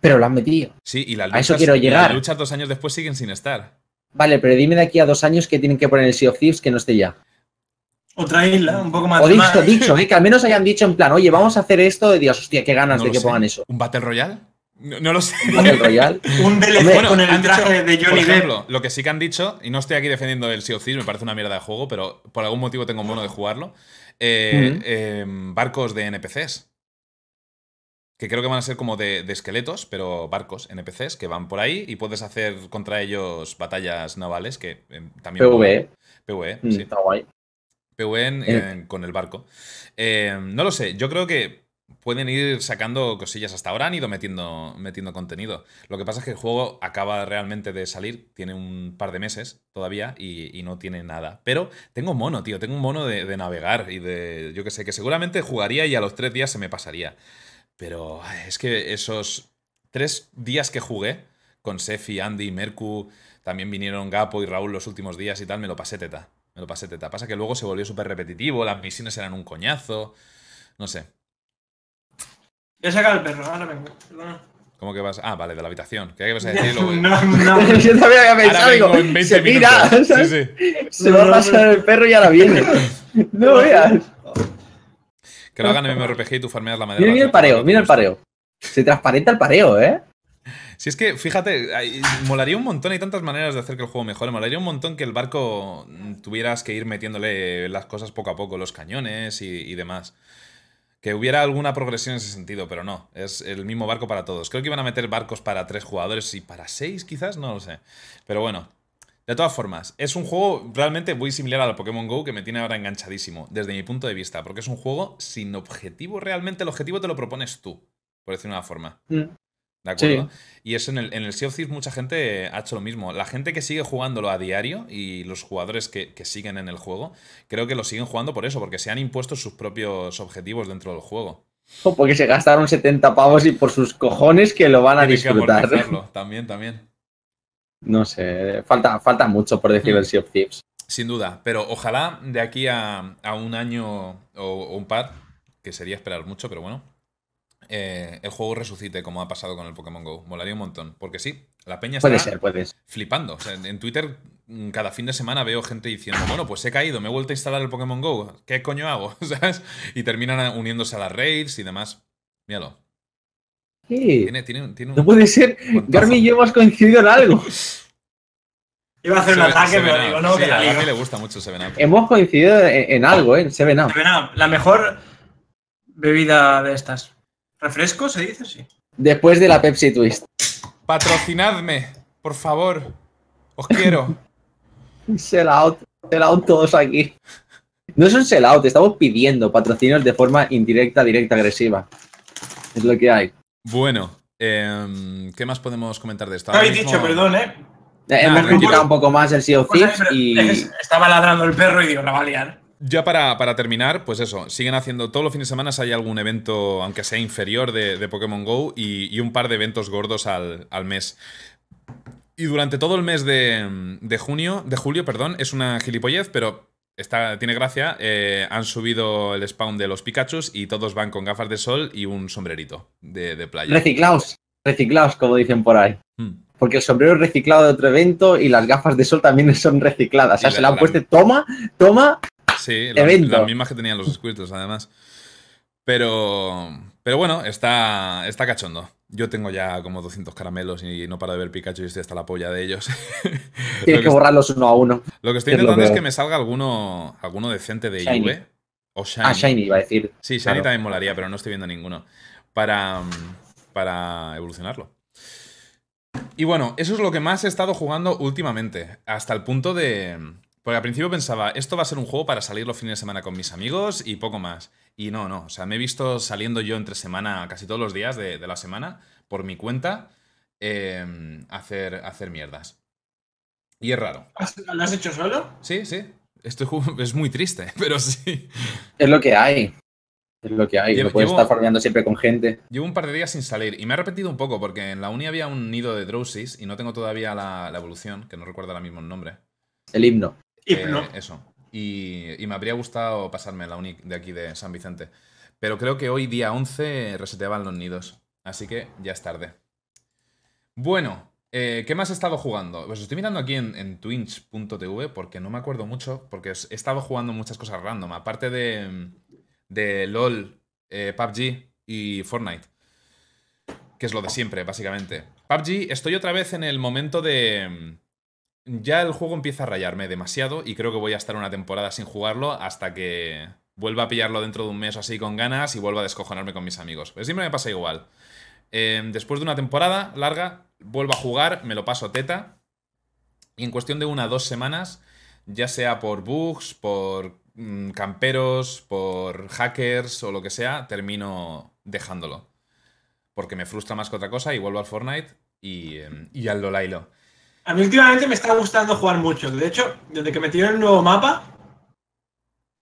C: Pero lo han metido.
A: Sí, y las
C: A eso
A: luchas,
C: quiero
A: y las
C: llegar.
A: luchas dos años después siguen sin estar.
C: Vale, pero dime de aquí a dos años que tienen que poner el Sea of Thieves que no esté ya.
B: Otra isla, un poco más
C: O
B: de
C: dicho, dicho, ¿eh? que al menos hayan dicho en plan, oye, vamos a hacer esto, y dios, hostia, qué ganas
A: No
C: de que
A: sé.
C: pongan eso.
A: ¿Un Battle Royale? No, no lo sé.
C: Battle Royale.
B: Un DLC
C: Hombre,
B: con el traje
A: dicho,
B: de Johnny Depp.
A: ejemplo, lo que sí que han dicho, y no estoy aquí defendiendo el Sea of Thieves, me parece una mierda de juego, pero por algún motivo tengo mono de jugarlo. eh, eh, barcos de NPCs. Que creo que van a ser como de, de esqueletos, pero barcos NPCs que van por ahí y puedes hacer contra ellos batallas navales que eh, también.
C: PvE.
A: PvE,
C: Mm,
A: sí.
C: Está guay.
A: PvE en-
C: Eh.
A: en- con el barco. Eh, no lo sé, yo creo que pueden ir sacando cosillas. Hasta ahora han ido metiendo, metiendo contenido. Lo que pasa es que el juego acaba realmente de salir, tiene un par de meses todavía y, y no tiene nada. Pero tengo mono, tío, tengo un mono de, de navegar y de, yo que sé, que seguramente jugaría y a los tres días se me pasaría. Pero es que esos tres días que jugué con Sefi, Andy, Mercu, también vinieron Gapo y Raúl los últimos días y tal, me lo pasé teta. Me lo pasé teta. Pasa que luego se volvió súper repetitivo, las misiones eran un coñazo. No sé.
B: Voy a sacar el perro, ahora vengo. Perdona.
A: ¿Cómo que vas? Ah, vale, de la habitación. ¿Qué ibas a decir? Luego-
B: No, no.
C: Yo también había pensado, digo,
A: en 20
C: se mira, se va a pasar el perro y ahora viene. No veas.
A: Que lo hagan en MMORPG y tú farmeas la madera.
C: Mira, mira el pareo, mira el pareo. Se transparenta el pareo, ¿eh?
A: Si es que, fíjate, hay- molaría un montón, hay tantas maneras de hacer que el juego mejore. Molaría un montón que el barco tuvieras que ir metiéndole las cosas poco a poco, los cañones y, y demás. Que hubiera alguna progresión en ese sentido, pero no. Es el mismo barco para todos. Creo que iban a meter barcos para tres jugadores y para seis, quizás, no lo sé. Pero bueno. De todas formas, es un juego realmente muy similar al Pokémon Go que me tiene ahora enganchadísimo, desde mi punto de vista, porque es un juego sin objetivo realmente. El objetivo te lo propones tú, por decirlo de una forma.
C: Mm.
A: ¿De acuerdo? Y eso en el, en el Sea of Thieves mucha gente ha hecho lo mismo. La gente que sigue jugándolo a diario y los jugadores que, que siguen en el juego, creo que lo siguen jugando por eso, porque se han impuesto sus propios objetivos dentro del juego.
C: O porque se gastaron 70 pavos y por sus cojones que lo van a
A: Tienen
C: disfrutar.
A: También, también.
C: No sé, falta, falta mucho por decir
A: Mm.
C: el Sea of Thieves.
A: Sin duda. Pero ojalá de aquí a, a un año o, o un par, que sería esperar mucho, pero bueno, eh, el juego resucite como ha pasado con el Pokémon Go. Molaría un montón. Porque sí, la peña está
C: Puede ser, puede ser.
A: flipando. O sea, en en Twitter mm, cada fin de semana veo gente diciendo, bueno, pues he caído, me he vuelto a instalar el Pokémon Go, ¿qué coño hago? ¿Sabes? Y terminan uniéndose a las raids y demás. Míralo.
C: Sí,
A: Tiene, tiene, tiene un...
C: no puede ser. Garmin y yo hemos coincidido en algo.
B: Iba a hacer un ataque,
A: Seven
B: pero
A: Up.
B: digo, no,
A: Sí,
B: que la
A: a
B: ligo.
A: le gusta mucho Seven Up.
C: Hemos coincidido en, en algo, ¿eh? En Seven Up.
B: Seven Up, La mejor bebida de estas. ¿Refresco se dice? Sí.
C: Después de la Pepsi Twist.
A: Patrocinadme, por favor. Os quiero.
C: Sell out, sell out todos aquí. No es un sell out, estamos pidiendo patrocinios de forma indirecta, directa, agresiva. Es lo que hay.
A: Bueno, em, ¿qué más podemos comentar de esto?
B: No habéis
A: mismo-
B: dicho, perdón, ¿eh?
C: Eh, Hemos criticado un poco más el Sea of
B: Pues,
C: Thieves y.
B: Estaba ladrando el perro y digo, la va a liar.
A: Ya para, para terminar, pues eso, siguen haciendo todos los fines de semana hay algún evento, aunque sea inferior, de, de Pokémon Go y, y un par de eventos gordos al, al mes. Y durante todo el mes de, de junio, de julio, perdón, es una gilipollez, pero está, tiene gracia. eh, han subido el spawn de los Pikachus y todos van con gafas de sol y un sombrerito de, de playa.
C: Reciclaos, reciclaos, como dicen por ahí.
A: Hmm.
C: Porque el sombrero es reciclado de otro evento y las gafas de sol también son recicladas. O sea,
A: la-
C: se la han
A: la-
C: puesto, toma, toma.
A: Sí,
C: Evento.
A: las mismas que tenían los Squirtles, además. Pero, Pero bueno, está, está cachondo. Yo tengo ya como 200 caramelos y no paro de ver Pikachu y estoy hasta la polla de ellos.
C: Tienes que, borrarlos uno a uno.
A: Lo que estoy intentando es, que me salga alguno, alguno decente de
C: Shiny.
A: O Shiny.
C: Ah, Shiny iba a decir.
A: Sí, Shiny
C: Claro.
A: también molaría, pero no estoy viendo ninguno. Para, para evolucionarlo. Y bueno, eso es lo que más he estado jugando últimamente. Hasta el punto de. Porque al principio pensaba, esto va a ser un juego para salir los fines de semana con mis amigos y poco más. Y no, no. O sea, me he visto saliendo yo entre semana casi todos los días de, de la semana por mi cuenta eh, hacer, hacer mierdas. Y es raro.
B: ¿Has- ¿Lo has hecho solo?
A: Sí, sí. Ju- es muy triste, pero sí.
C: Es lo que hay. Es lo que hay.
A: Llevo-
C: no puedes
A: llevo-
C: estar farmeando siempre con gente.
A: Llevo un par de días sin salir y me he arrepentido un poco porque en la uni había un nido de Drowsies y no tengo todavía la, la evolución, que no recuerdo ahora mismo el nombre.
C: El himno.
B: Hipno.
A: Eh, eso. Y, y me habría gustado pasarme la uni de aquí de San Vicente. Pero creo que hoy, día 11, reseteaban los nidos. Así que ya es tarde. Bueno, eh, ¿qué más he estado jugando? Pues estoy mirando aquí en, en twitch.tv porque no me acuerdo mucho, porque he estado jugando muchas cosas random. Aparte de, de LOL, eh, PUBG y Fortnite. Que es lo de siempre, básicamente. PUBG, estoy otra vez en el momento de... Ya el juego empieza a rayarme demasiado y creo que voy a estar una temporada sin jugarlo hasta que vuelva a pillarlo dentro de un mes o así con ganas y vuelva a descojonarme con mis amigos. Pero siempre me pasa igual. Eh, después de una temporada larga, vuelvo a jugar, me lo paso teta y en cuestión de una o dos semanas, ya sea por bugs, por mm, camperos, por hackers o lo que sea, termino dejándolo. Porque me frustra más que otra cosa y vuelvo al Fortnite y, eh, y al Lolailo.
B: A mí últimamente me está gustando jugar mucho. De hecho, desde que metieron el nuevo mapa,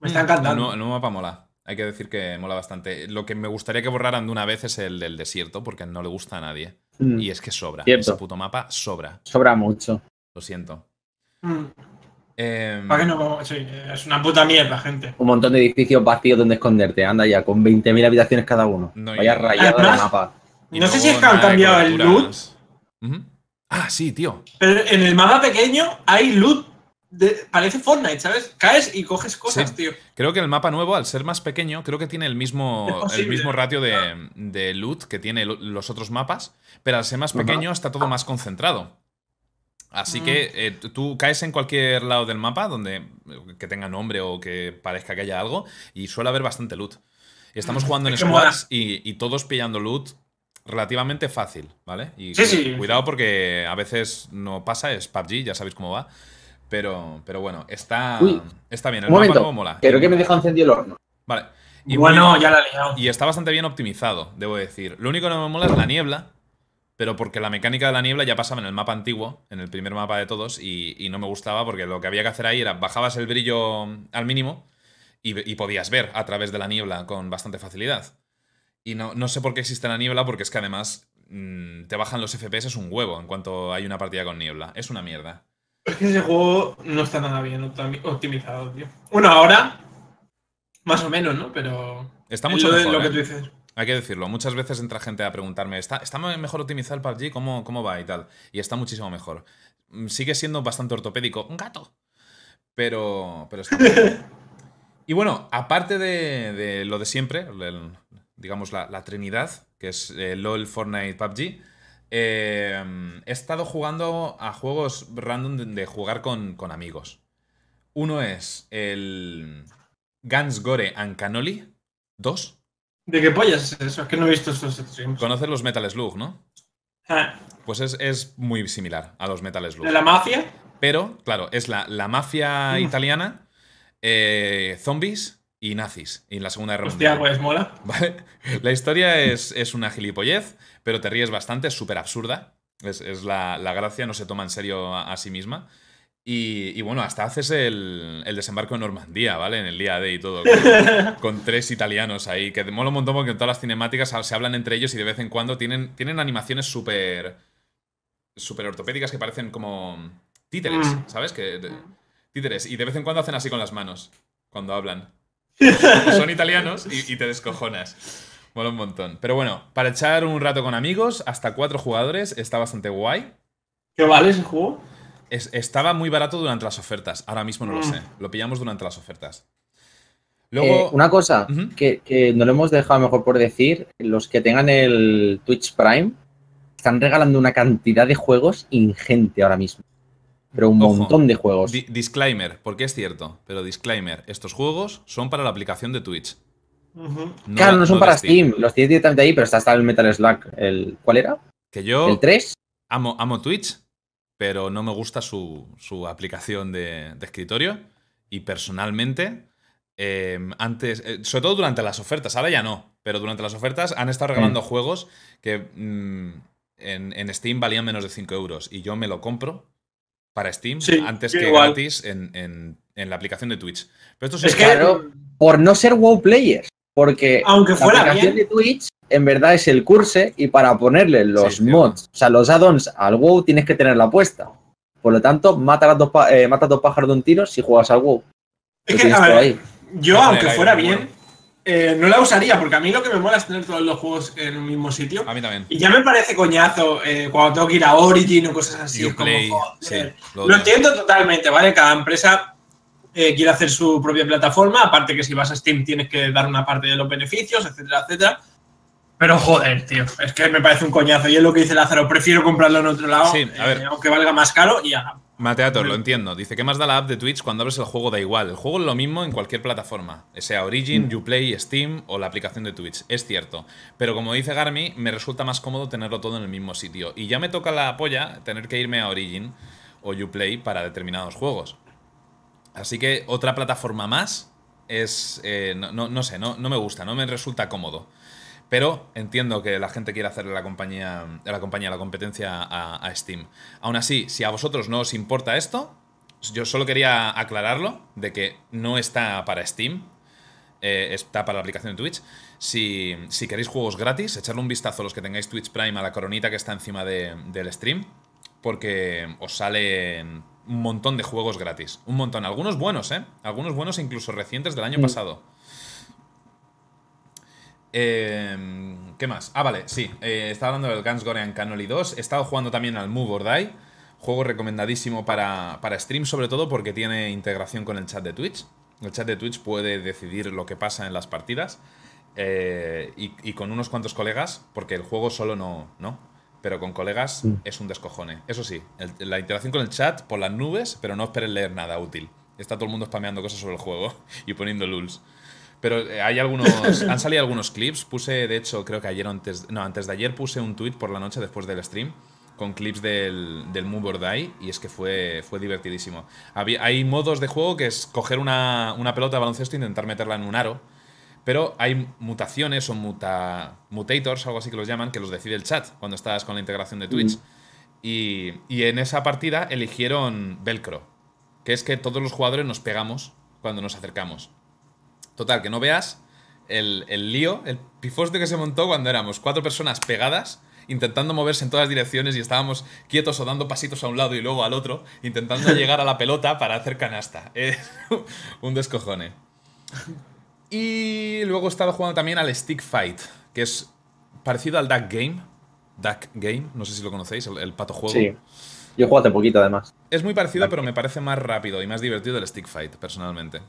B: me está
A: El
B: encantando.
A: nuevo, el nuevo mapa mola. Hay que decir que mola bastante. Lo que me gustaría que borraran de una vez es el del desierto, porque no le gusta a nadie.
C: Mm,
A: Y es que sobra.
C: Cierto.
A: Ese puto mapa sobra.
C: Sobra mucho.
A: Lo siento.
B: Mm,
A: Em,
B: ¿Para qué no? Sí, es una puta mierda, gente.
C: Un montón de edificios vacíos donde esconderte. Anda ya, con 20.000 habitaciones cada uno.
A: No,
C: Vaya
A: y-
C: rayado de
B: Además-
C: mapa.
A: y
B: no sé si es que han
A: de
B: cambiado el
A: coberturas. Ujú. Ah, sí, tío.
B: Pero en el mapa pequeño hay loot. de- parece Fortnite, ¿sabes? Caes y coges cosas,
A: Sí.
B: tío.
A: Creo que el mapa nuevo, al ser más pequeño, creo que tiene el mismo, el mismo ratio de, de loot que tiene lo- los otros mapas, pero al ser más pequeño está todo más concentrado. Así
B: Mm.
A: que eh, tú- caes en cualquier lado del mapa donde que tenga nombre o que parezca que haya algo y suele haber bastante loot. Y estamos jugando en squads y, y todos pillando loot relativamente fácil, ¿vale? Y
B: Sí, sí.
A: cuidado porque a veces no pasa, es PUBG, ya sabéis cómo va. Pero, pero bueno, está,
C: Uy,
A: está bien. El
C: Un
A: mapa
C: momento.
A: nuevo mola.
C: Creo que me deja encendido el horno.
A: Vale. Y
B: bueno,
A: muy-
B: ya la he liado.
A: y está bastante bien optimizado, debo decir. Lo único que no me mola es la niebla, pero porque la mecánica de la niebla ya pasaba en el mapa antiguo, en el primer mapa de todos, y, y no me gustaba porque lo que había que hacer ahí era bajabas el brillo al mínimo y podías ver a través de la niebla con bastante facilidad. Y no, no sé por qué existe la niebla, porque es que además mm, te bajan los FPS un huevo en cuanto hay una partida con niebla. Es una mierda.
B: Es que ese juego no está nada bien optimi- optimizado, tío. Bueno, ahora, más o menos, ¿no? Pero.
A: Está
B: es
A: mucho
B: lo,
A: mejor,
B: lo que
A: ¿eh?
B: tú dices.
A: Hay que decirlo, muchas veces entra gente a preguntarme, ¿está, está mejor optimizado el PUBG? ¿Cómo, ¿Cómo va y tal? Y está muchísimo mejor. Mm, Sigue siendo bastante ortopédico. ¡Un gato! Pero, pero está muy bien. Y bueno, aparte de, de lo de siempre, el- digamos la, la trinidad, que es eh, LOL, Fortnite, PUBG, eh, he estado jugando a juegos random de, de jugar con, con amigos. Uno es el Guns Gore and Cannoli 2.
B: ¿De qué pollas es eso? Es que no he visto estos streams.
A: Conoces los Metal Slug, ¿no?
B: Ah,
A: Pues es, es muy similar a los Metal Slug.
B: ¿De la mafia?
A: Pero, claro, es la, la mafia
B: Mm.
A: italiana, eh, zombies y nazis. Y en la Segunda Guerra
B: Hostia,
A: Mundial.
B: pues mola.
A: ¿Vale? La historia es, es una gilipollez, pero te ríes bastante, es súper absurda. Es, es la, la gracia, no se toma en serio a, a sí misma. Y, y bueno, hasta haces el, el desembarco en Normandía, ¿vale? En el día D y todo. Con, con tres italianos ahí, que mola un montón porque en todas las cinemáticas se hablan entre ellos y de vez en cuando tienen, tienen animaciones súper. súper ortopédicas que parecen como títeres,
B: Mm.
A: ¿sabes? Que, de- títeres. Y de vez en cuando hacen así con las manos cuando hablan. Son italianos y, y te descojonas. Mola un montón. Pero bueno, para echar un rato con amigos, hasta cuatro jugadores, está bastante guay.
B: ¿Qué vale ese juego?
A: Es- estaba muy barato durante las ofertas. Ahora mismo no lo
B: Mm.
A: sé. Lo pillamos durante las ofertas. Luego,
C: Eh, una cosa que, que no lo hemos dejado mejor por decir, los que tengan el Twitch Prime están regalando una cantidad de juegos ingente ahora mismo. Pero un
A: Ojo.
C: montón de juegos.
A: di- disclaimer, porque es cierto, pero disclaimer, estos juegos son para la aplicación de Twitch.
C: Claro, no son para Steam. Los tienes directamente ahí, pero está hasta el Metal Slack. El, ¿Cuál era?
A: Que yo
C: ¿El 3?
A: amo, amo Twitch, pero no me gusta su, su aplicación de, de escritorio. Y personalmente, eh, antes, eh, sobre todo durante las ofertas, ahora ya no, pero durante las ofertas han estado regalando juegos que mm, en, en Steam valían menos de 5 euros. Y yo me lo compro para Steam
B: Sí,
A: antes que
B: igual.
A: gratis en, en- en la aplicación de Twitch. Pero esto
B: Es
A: es
B: que,
C: Claro. Por no ser WoW Players. Porque
B: aunque
C: la
B: fuera
C: aplicación
B: bien,
C: de Twitch en verdad es el curse y para ponerle los
A: Sí,
C: mods, o sea, los add-ons al WoW tienes que tenerla puesta. Por lo tanto, mata las dos, eh, matas dos pájaros de un tiro si juegas al WoW.
B: es que, a ver,
C: ahí.
B: yo,
A: a
B: aunque fuera bien,
A: bueno.
B: Eh, no la usaría, porque a mí lo que me mola es tener todos los juegos en un mismo sitio.
A: A mí también.
B: Y ya me parece coñazo eh, cuando tengo que ir a Origin o cosas así. es como, joder.
A: sí, lo
B: entiendo totalmente, ¿vale? Cada empresa eh, quiere hacer su propia plataforma, aparte que si vas a Steam tienes que dar una parte de los beneficios, etcétera, etcétera. Pero joder, tío, es que me parece un coñazo. Y es lo que dice Lázaro, prefiero comprarlo en otro lado,
A: Sí, a ver.
B: eh, aunque valga más caro y ya.
A: Mateator, lo entiendo. Dice, ¿qué más da la app de Twitch cuando abres el juego? Da igual. El juego es lo mismo en cualquier plataforma. Sea Origin, Uplay, Steam o la aplicación de Twitch. Es cierto. Pero como dice Garmi, me resulta más cómodo tenerlo todo en el mismo sitio. Y ya me toca la polla tener que irme a Origin o Uplay para determinados juegos. Así que otra plataforma más es... eh, no, no- no sé, no, no me gusta, no me resulta cómodo. Pero entiendo que la gente quiere hacerle la compañía, la compañía, la competencia a, a Steam. Aún así, si a vosotros no os importa esto, yo solo quería aclararlo de que no está para Steam, eh, está para la aplicación de Twitch. Si, si queréis juegos gratis, echarle un vistazo a los que tengáis Twitch Prime a la coronita que está encima de- del stream, porque os salen un montón de juegos gratis. Un montón. Algunos buenos, ¿eh? Algunos buenos e incluso recientes del año
C: Mm.
A: pasado. Eh, ¿Qué más? Ah, vale, sí. eh, estaba hablando del Guns Gorean Cannoli 2. He estado jugando también al Move or Die. Juego recomendadísimo para, para stream, sobre todo porque tiene integración con el chat de Twitch. El chat de Twitch puede decidir lo que pasa en las partidas. eh, y, y con unos cuantos colegas, porque el juego solo no, ¿no? Pero con colegas es un descojone. Eso sí, el- la interacción con el chat por las nubes, pero no esperen leer nada útil. Está todo el mundo spameando cosas sobre el juego y poniendo lulz. Pero eh, hay algunos. han salido algunos clips. Puse, de hecho, creo que ayer antes. No, antes de ayer puse un tweet por la noche después del stream. Con clips del, del Move or Die. Y es que fue, fue divertidísimo. Había- hay modos de juego que es coger una, una pelota de baloncesto e intentar meterla en un aro. Pero hay mutaciones o muta, mutators, algo así que los llaman, que los decide el chat cuando estás con la integración de Twitch. Y, y en esa partida eligieron Velcro, que es que todos los jugadores nos pegamos cuando nos acercamos. Total, que no veas el, el lío, el pifoste que se montó cuando éramos cuatro personas pegadas, intentando moverse en todas direcciones y estábamos quietos o dando pasitos a un lado y luego al otro, intentando llegar a la pelota para hacer canasta. Eh, un descojone. Y luego he estado jugando también al Stick Fight, que es parecido al Duck Game. Duck Game, no sé si lo conocéis, el, el pato juego.
C: Sí. Yo jugado hace poquito, además.
A: Es muy parecido, pero me parece más rápido y más divertido el Stick Fight, personalmente.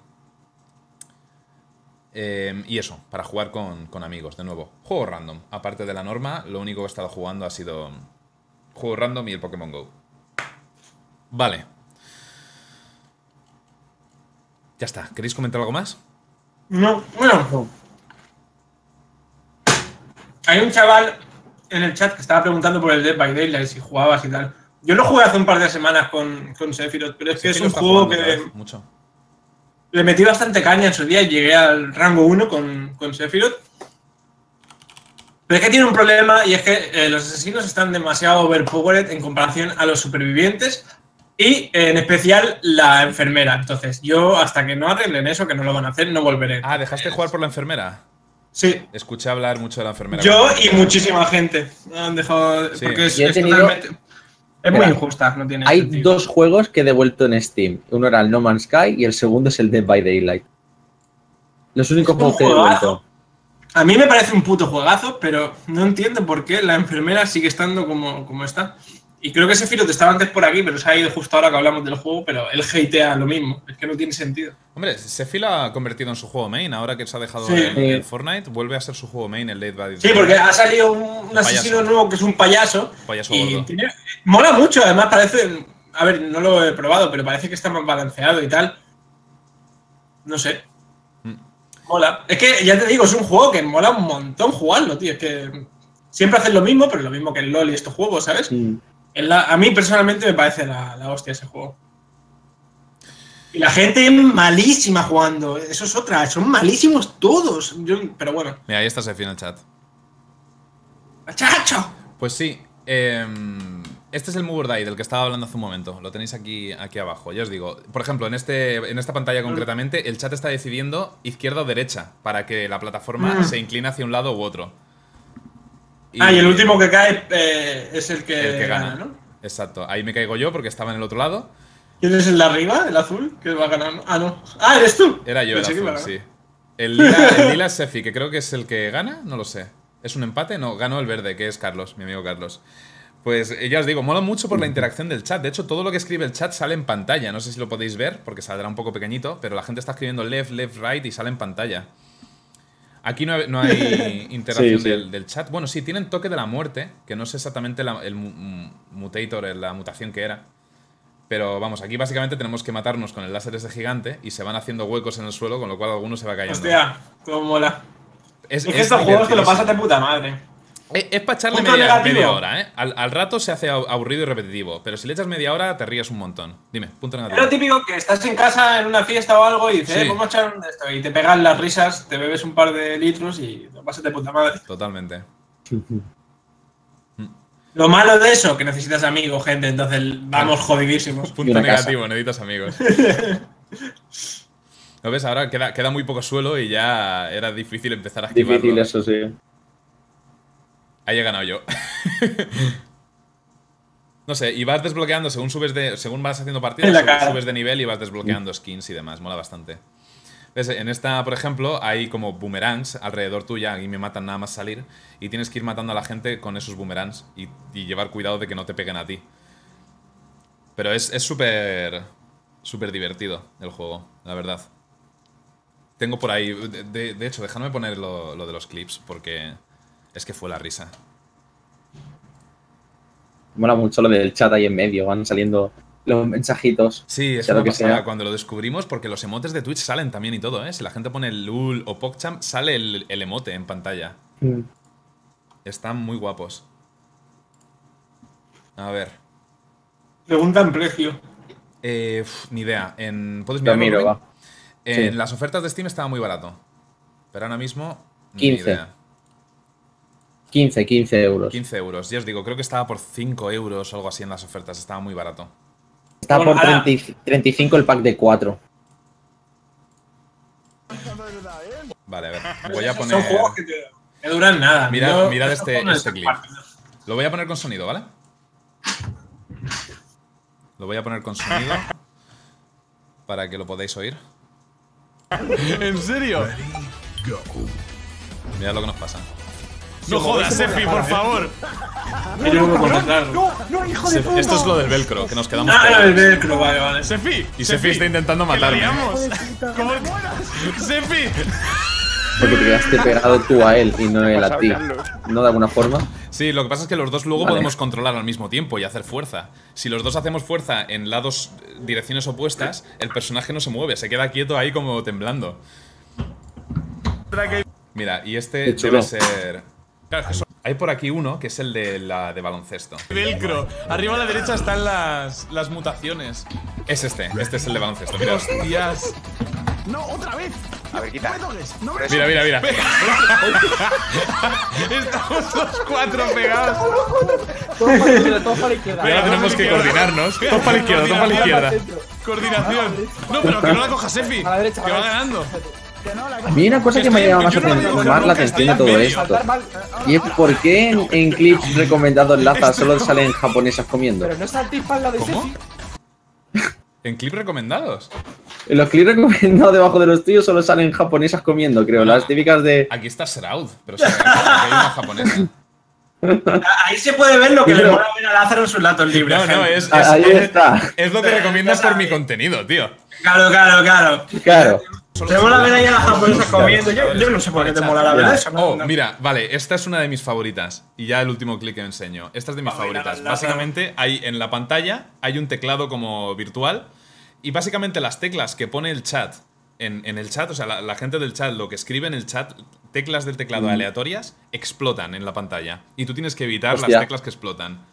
A: Eh, y eso, para jugar con, con amigos, de nuevo. Juego random. Aparte de la norma, lo único que he estado jugando ha sido juego random y el Pokémon Go. Vale. Ya está. ¿Queréis comentar algo más?
B: No, bueno. Hay un chaval en el chat que estaba preguntando por el Dead by Daylight, si jugabas y tal. Yo lo jugué hace un par de semanas con, con Sephiroth, pero es que es un juego que
A: Mucho.
B: Le metí bastante caña en su día y llegué al rango 1 con, con Sephiroth. Pero es que tiene un problema y es que eh, los asesinos están demasiado overpowered en comparación a los supervivientes y en especial la enfermera. Entonces, yo hasta que no arreglen eso, que no lo van a hacer, no volveré.
A: Ah, ¿dejaste jugar por la enfermera?
B: Sí,
A: Escuché hablar mucho de la enfermera.
B: Yo y muchísima gente han dejado.
A: Sí.
B: Porque es, totalmente- es muy injusta, no tiene
C: Hay
B: sentido.
C: dos juegos que he devuelto en Steam. Uno era el No Man's Sky y el segundo es el Dead by Daylight. Los únicos juegos que he devuelto.
B: A mí me parece un puto juegazo, pero no entiendo por qué la enfermera sigue estando como, como está. Y creo que ese Sephiroth estaba antes por aquí, pero se ha ido justo ahora que hablamos del juego, pero él hatea lo mismo. Es que no tiene sentido.
A: Hombre, Sephi lo ha convertido en su juego main. Ahora que se ha dejado
B: Sí.
A: en, en Fortnite, vuelve a ser su juego main el Late Bad
B: Sí, porque ha salido un, un asesino nuevo que es un payaso.
A: Payaso
B: y tiene- mola mucho, además parece. A ver, no lo he probado, pero parece que está más balanceado y tal. No sé.
A: Mm.
B: Mola. Es que ya te digo, es un juego que mola un montón jugarlo, tío. Es que siempre hacen lo mismo, pero lo mismo que el LOL y estos juegos, ¿sabes?
C: Mm.
B: La- a mí personalmente me parece la, la hostia ese juego. Y la gente es malísima jugando. Eso es otra. Son malísimos todos. Yo- pero bueno.
A: Mira, ahí está Sephi en el chat.
B: ¡Chacho!
A: Pues sí, em, este es el Move or Die del que estaba hablando hace un momento. Lo tenéis aquí, aquí abajo. Ya os digo, por ejemplo, en, este, en esta pantalla concretamente, el chat está decidiendo izquierda o derecha para que la plataforma
B: Mm.
A: se incline hacia un lado u otro.
B: Ah, y el último que cae eh, es el que,
A: el que gana.
B: ¿no?
A: Exacto. Ahí me caigo yo porque estaba en el otro lado.
B: ¿Quién es el de arriba, el azul? Que va a ganar. Ah, no. Ah, eres tú.
A: Era yo el azul, sí. El lila, el lila es Sefi, que creo que es el que gana, no lo sé. ¿Es un empate? No, ganó el verde, que es Carlos, mi amigo Carlos. Pues eh, ya os digo, mola mucho por la interacción del chat. De hecho, todo lo que escribe el chat sale en pantalla. No sé si lo podéis ver, porque saldrá un poco pequeñito, pero la gente está escribiendo left, left, right y sale en pantalla. Aquí no hay, no hay interacción
C: Sí, sí.
A: Del, del chat. Bueno, sí, tienen toque de la muerte, que no sé exactamente la- el mu- mutator, la mutación que era. Pero vamos, aquí básicamente tenemos que matarnos con el láser ese gigante y se van haciendo huecos en el suelo, con lo cual alguno se va cayendo.
B: Hostia, cómo mola.
A: Es,
B: Es que estos juegos te lo pasas de puta madre.
A: Es, para echarle media, media hora, ¿eh? Al, al rato se hace aburrido y repetitivo, pero si le echas media hora te ríes un montón. Dime, punto
B: Es
A: negativo.
B: lo típico que estás en casa en una fiesta o algo y dices,
A: Sí.
B: eh, vamos a echar un esto. Y te pegan las risas, te bebes un par de litros y te lo pasas de puta madre.
A: Totalmente.
B: Lo malo de eso, que necesitas amigos, gente, entonces vamos jodidísimos.
A: Punto
C: casa.
A: negativo, necesitas amigos. ¿Lo ves? Ahora queda, queda muy poco suelo y ya era difícil empezar a esquivarlo.
C: Difícil, eso sí.
A: Ahí he ganado yo. no sé, y vas desbloqueando según subes de. Según vas haciendo partidas, sub- subes de nivel y vas desbloqueando skins y demás. Mola bastante. ¿Ves? En esta, por ejemplo, hay como boomerangs alrededor tuya y me matan nada más salir. Y tienes que ir matando a la gente con esos boomerangs y, y llevar cuidado de que no te peguen a ti. Pero es es súper. súper divertido el juego, la verdad. Tengo por ahí. De, de- de hecho, déjame poner lo, lo de los clips porque es que fue la risa.
C: Mola mucho lo del chat ahí en medio, van saliendo los mensajitos.
A: Sí, es
C: lo que
A: pasada
C: sea.
A: cuando lo descubrimos porque los emotes de Twitch salen también y todo, ¿eh? Si la gente pone LUL o PogChamp, sale el, el emote en pantalla.
C: Mm.
A: Están muy guapos. A ver.
B: Preguntan precio.
A: Eh, uf, ni idea. En, ¿Puedes
C: Lo
A: mirarlo,
C: miro, va.
A: En
C: Sí.
A: las ofertas de Steam estaba muy barato. Pero ahora mismo. ni
C: 15.
A: idea.
C: 15, 15 euros.
A: 15 euros. Ya os digo, creo que estaba por 5 euros o algo así en las ofertas. Estaba muy barato.
C: Está
B: Bueno,
C: por
B: ahora-
C: 30 y- 35 el pack de 4.
A: Vale, a ver. Voy a
B: Son
A: poner.
B: juegos que, te- que duran nada.
A: Mirad-
B: Yo-
A: mirad
B: estos
A: este- este clip. Lo voy a poner con sonido, ¿vale? Lo voy a poner con sonido para que lo podáis oír.
D: ¿En serio?
A: Mirad lo que nos pasa.
D: No jodas, Sefi, por favor.
B: No contestar.
A: Se- Esto es lo del velcro, que nos quedamos
B: Ah, el velcro, vale, vale.
D: Sefi.
A: Y Sefi está intentando matarme.
D: ¿Cómo? Sefi.
C: Porque te quedaste pegado tú a él y no él a ti. ¿No de alguna forma?
A: Sí, lo que pasa es que los dos luego
C: Vale.
A: podemos controlar al mismo tiempo y hacer fuerza. Si los dos hacemos fuerza en lados, eh, direcciones opuestas, el personaje no se mueve, se queda quieto ahí como temblando. Mira, y este debe ser. Claro, es que son- Hay por aquí uno que es el de la de baloncesto.
D: Velcro. Arriba a la derecha están las, las mutaciones.
A: Es este, este es el de baloncesto. Mira,
D: Hostias.
E: ¡No, otra vez!
F: A ver, quita.
E: No me
A: mira, mira. mira.
D: Estamos los cuatro pegados.
A: Ahora tenemos que coordinarnos. Todo para la izquierda, todo para la izquierda.
D: Coordinación. No, pero que no la coja Sefi.
E: A la derecha,
D: Que
E: a la
D: va
E: derecha.
D: ganando.
C: A mí una cosa que me llama más,
D: Yo no
C: aten-
D: digo que
C: más la atención de
D: en
C: todo
D: medio.
C: esto. Y es por qué en, en clips recomendados Laza solo salen japonesas comiendo.
E: Pero no saltéis para lado de
A: ¿Cómo? En clip recomendados.
C: En los clips recomendados debajo de los tuyos solo salen japonesas comiendo, creo. Las típicas de.
A: Aquí está Shroud, pero sí, aquí hay una japonesa.
B: Ahí se puede ver lo que le mola ver a Lázaro en sus latos libres.
A: No, no, es, es,
C: Ahí
A: es-
C: está.
A: es lo que recomiendas por mi contenido, tío.
B: Claro, claro, claro.
C: Claro.
B: Te mola ver ahí a la japonesa comiendo. Yo, yo no sé por qué te mola la eso. ¿no?
A: Oh,
B: No.
A: mira, vale, esta es una de mis favoritas. Y ya el último clic que enseño. Esta es de mis
B: ver,
A: favoritas.
B: la- la-
A: Básicamente, hay en la pantalla hay un teclado como virtual. Y básicamente las teclas que pone el chat en, en el chat, o sea, la, la gente del chat, lo que escribe en el chat, teclas del teclado
C: Mm.
A: aleatorias, explotan en la pantalla. Y tú tienes que evitar
C: Hostia.
A: las teclas que explotan.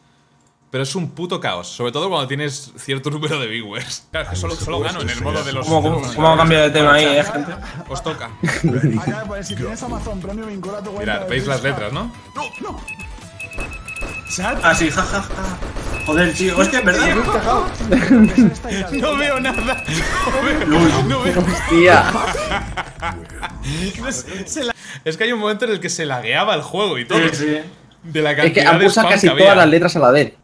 A: Pero es un puto caos, sobre todo cuando tienes cierto número de viewers. Claro, es que solo, solo gano en el modo de los.
B: ¿Cómo, cómo, cómo ha cambiado de tema ahí, eh, gente?
A: Os toca.
E: Acá poner, si tienes Amazon Premium, vincula tu cuenta.
A: Mirad, veis las letras, ¿no?
E: No, no.
B: Ah, sí, jajaja. Joder, tío. Hostia, es verdad.
A: No veo nada. No veo, no veo.
C: Hostia.
A: Es que hay un momento en el que se lagueaba el juego y todo.
B: Sí, sí.
A: De la
C: Es
A: cantidad
C: que han puesto casi
A: que
C: todas las letras a la vez.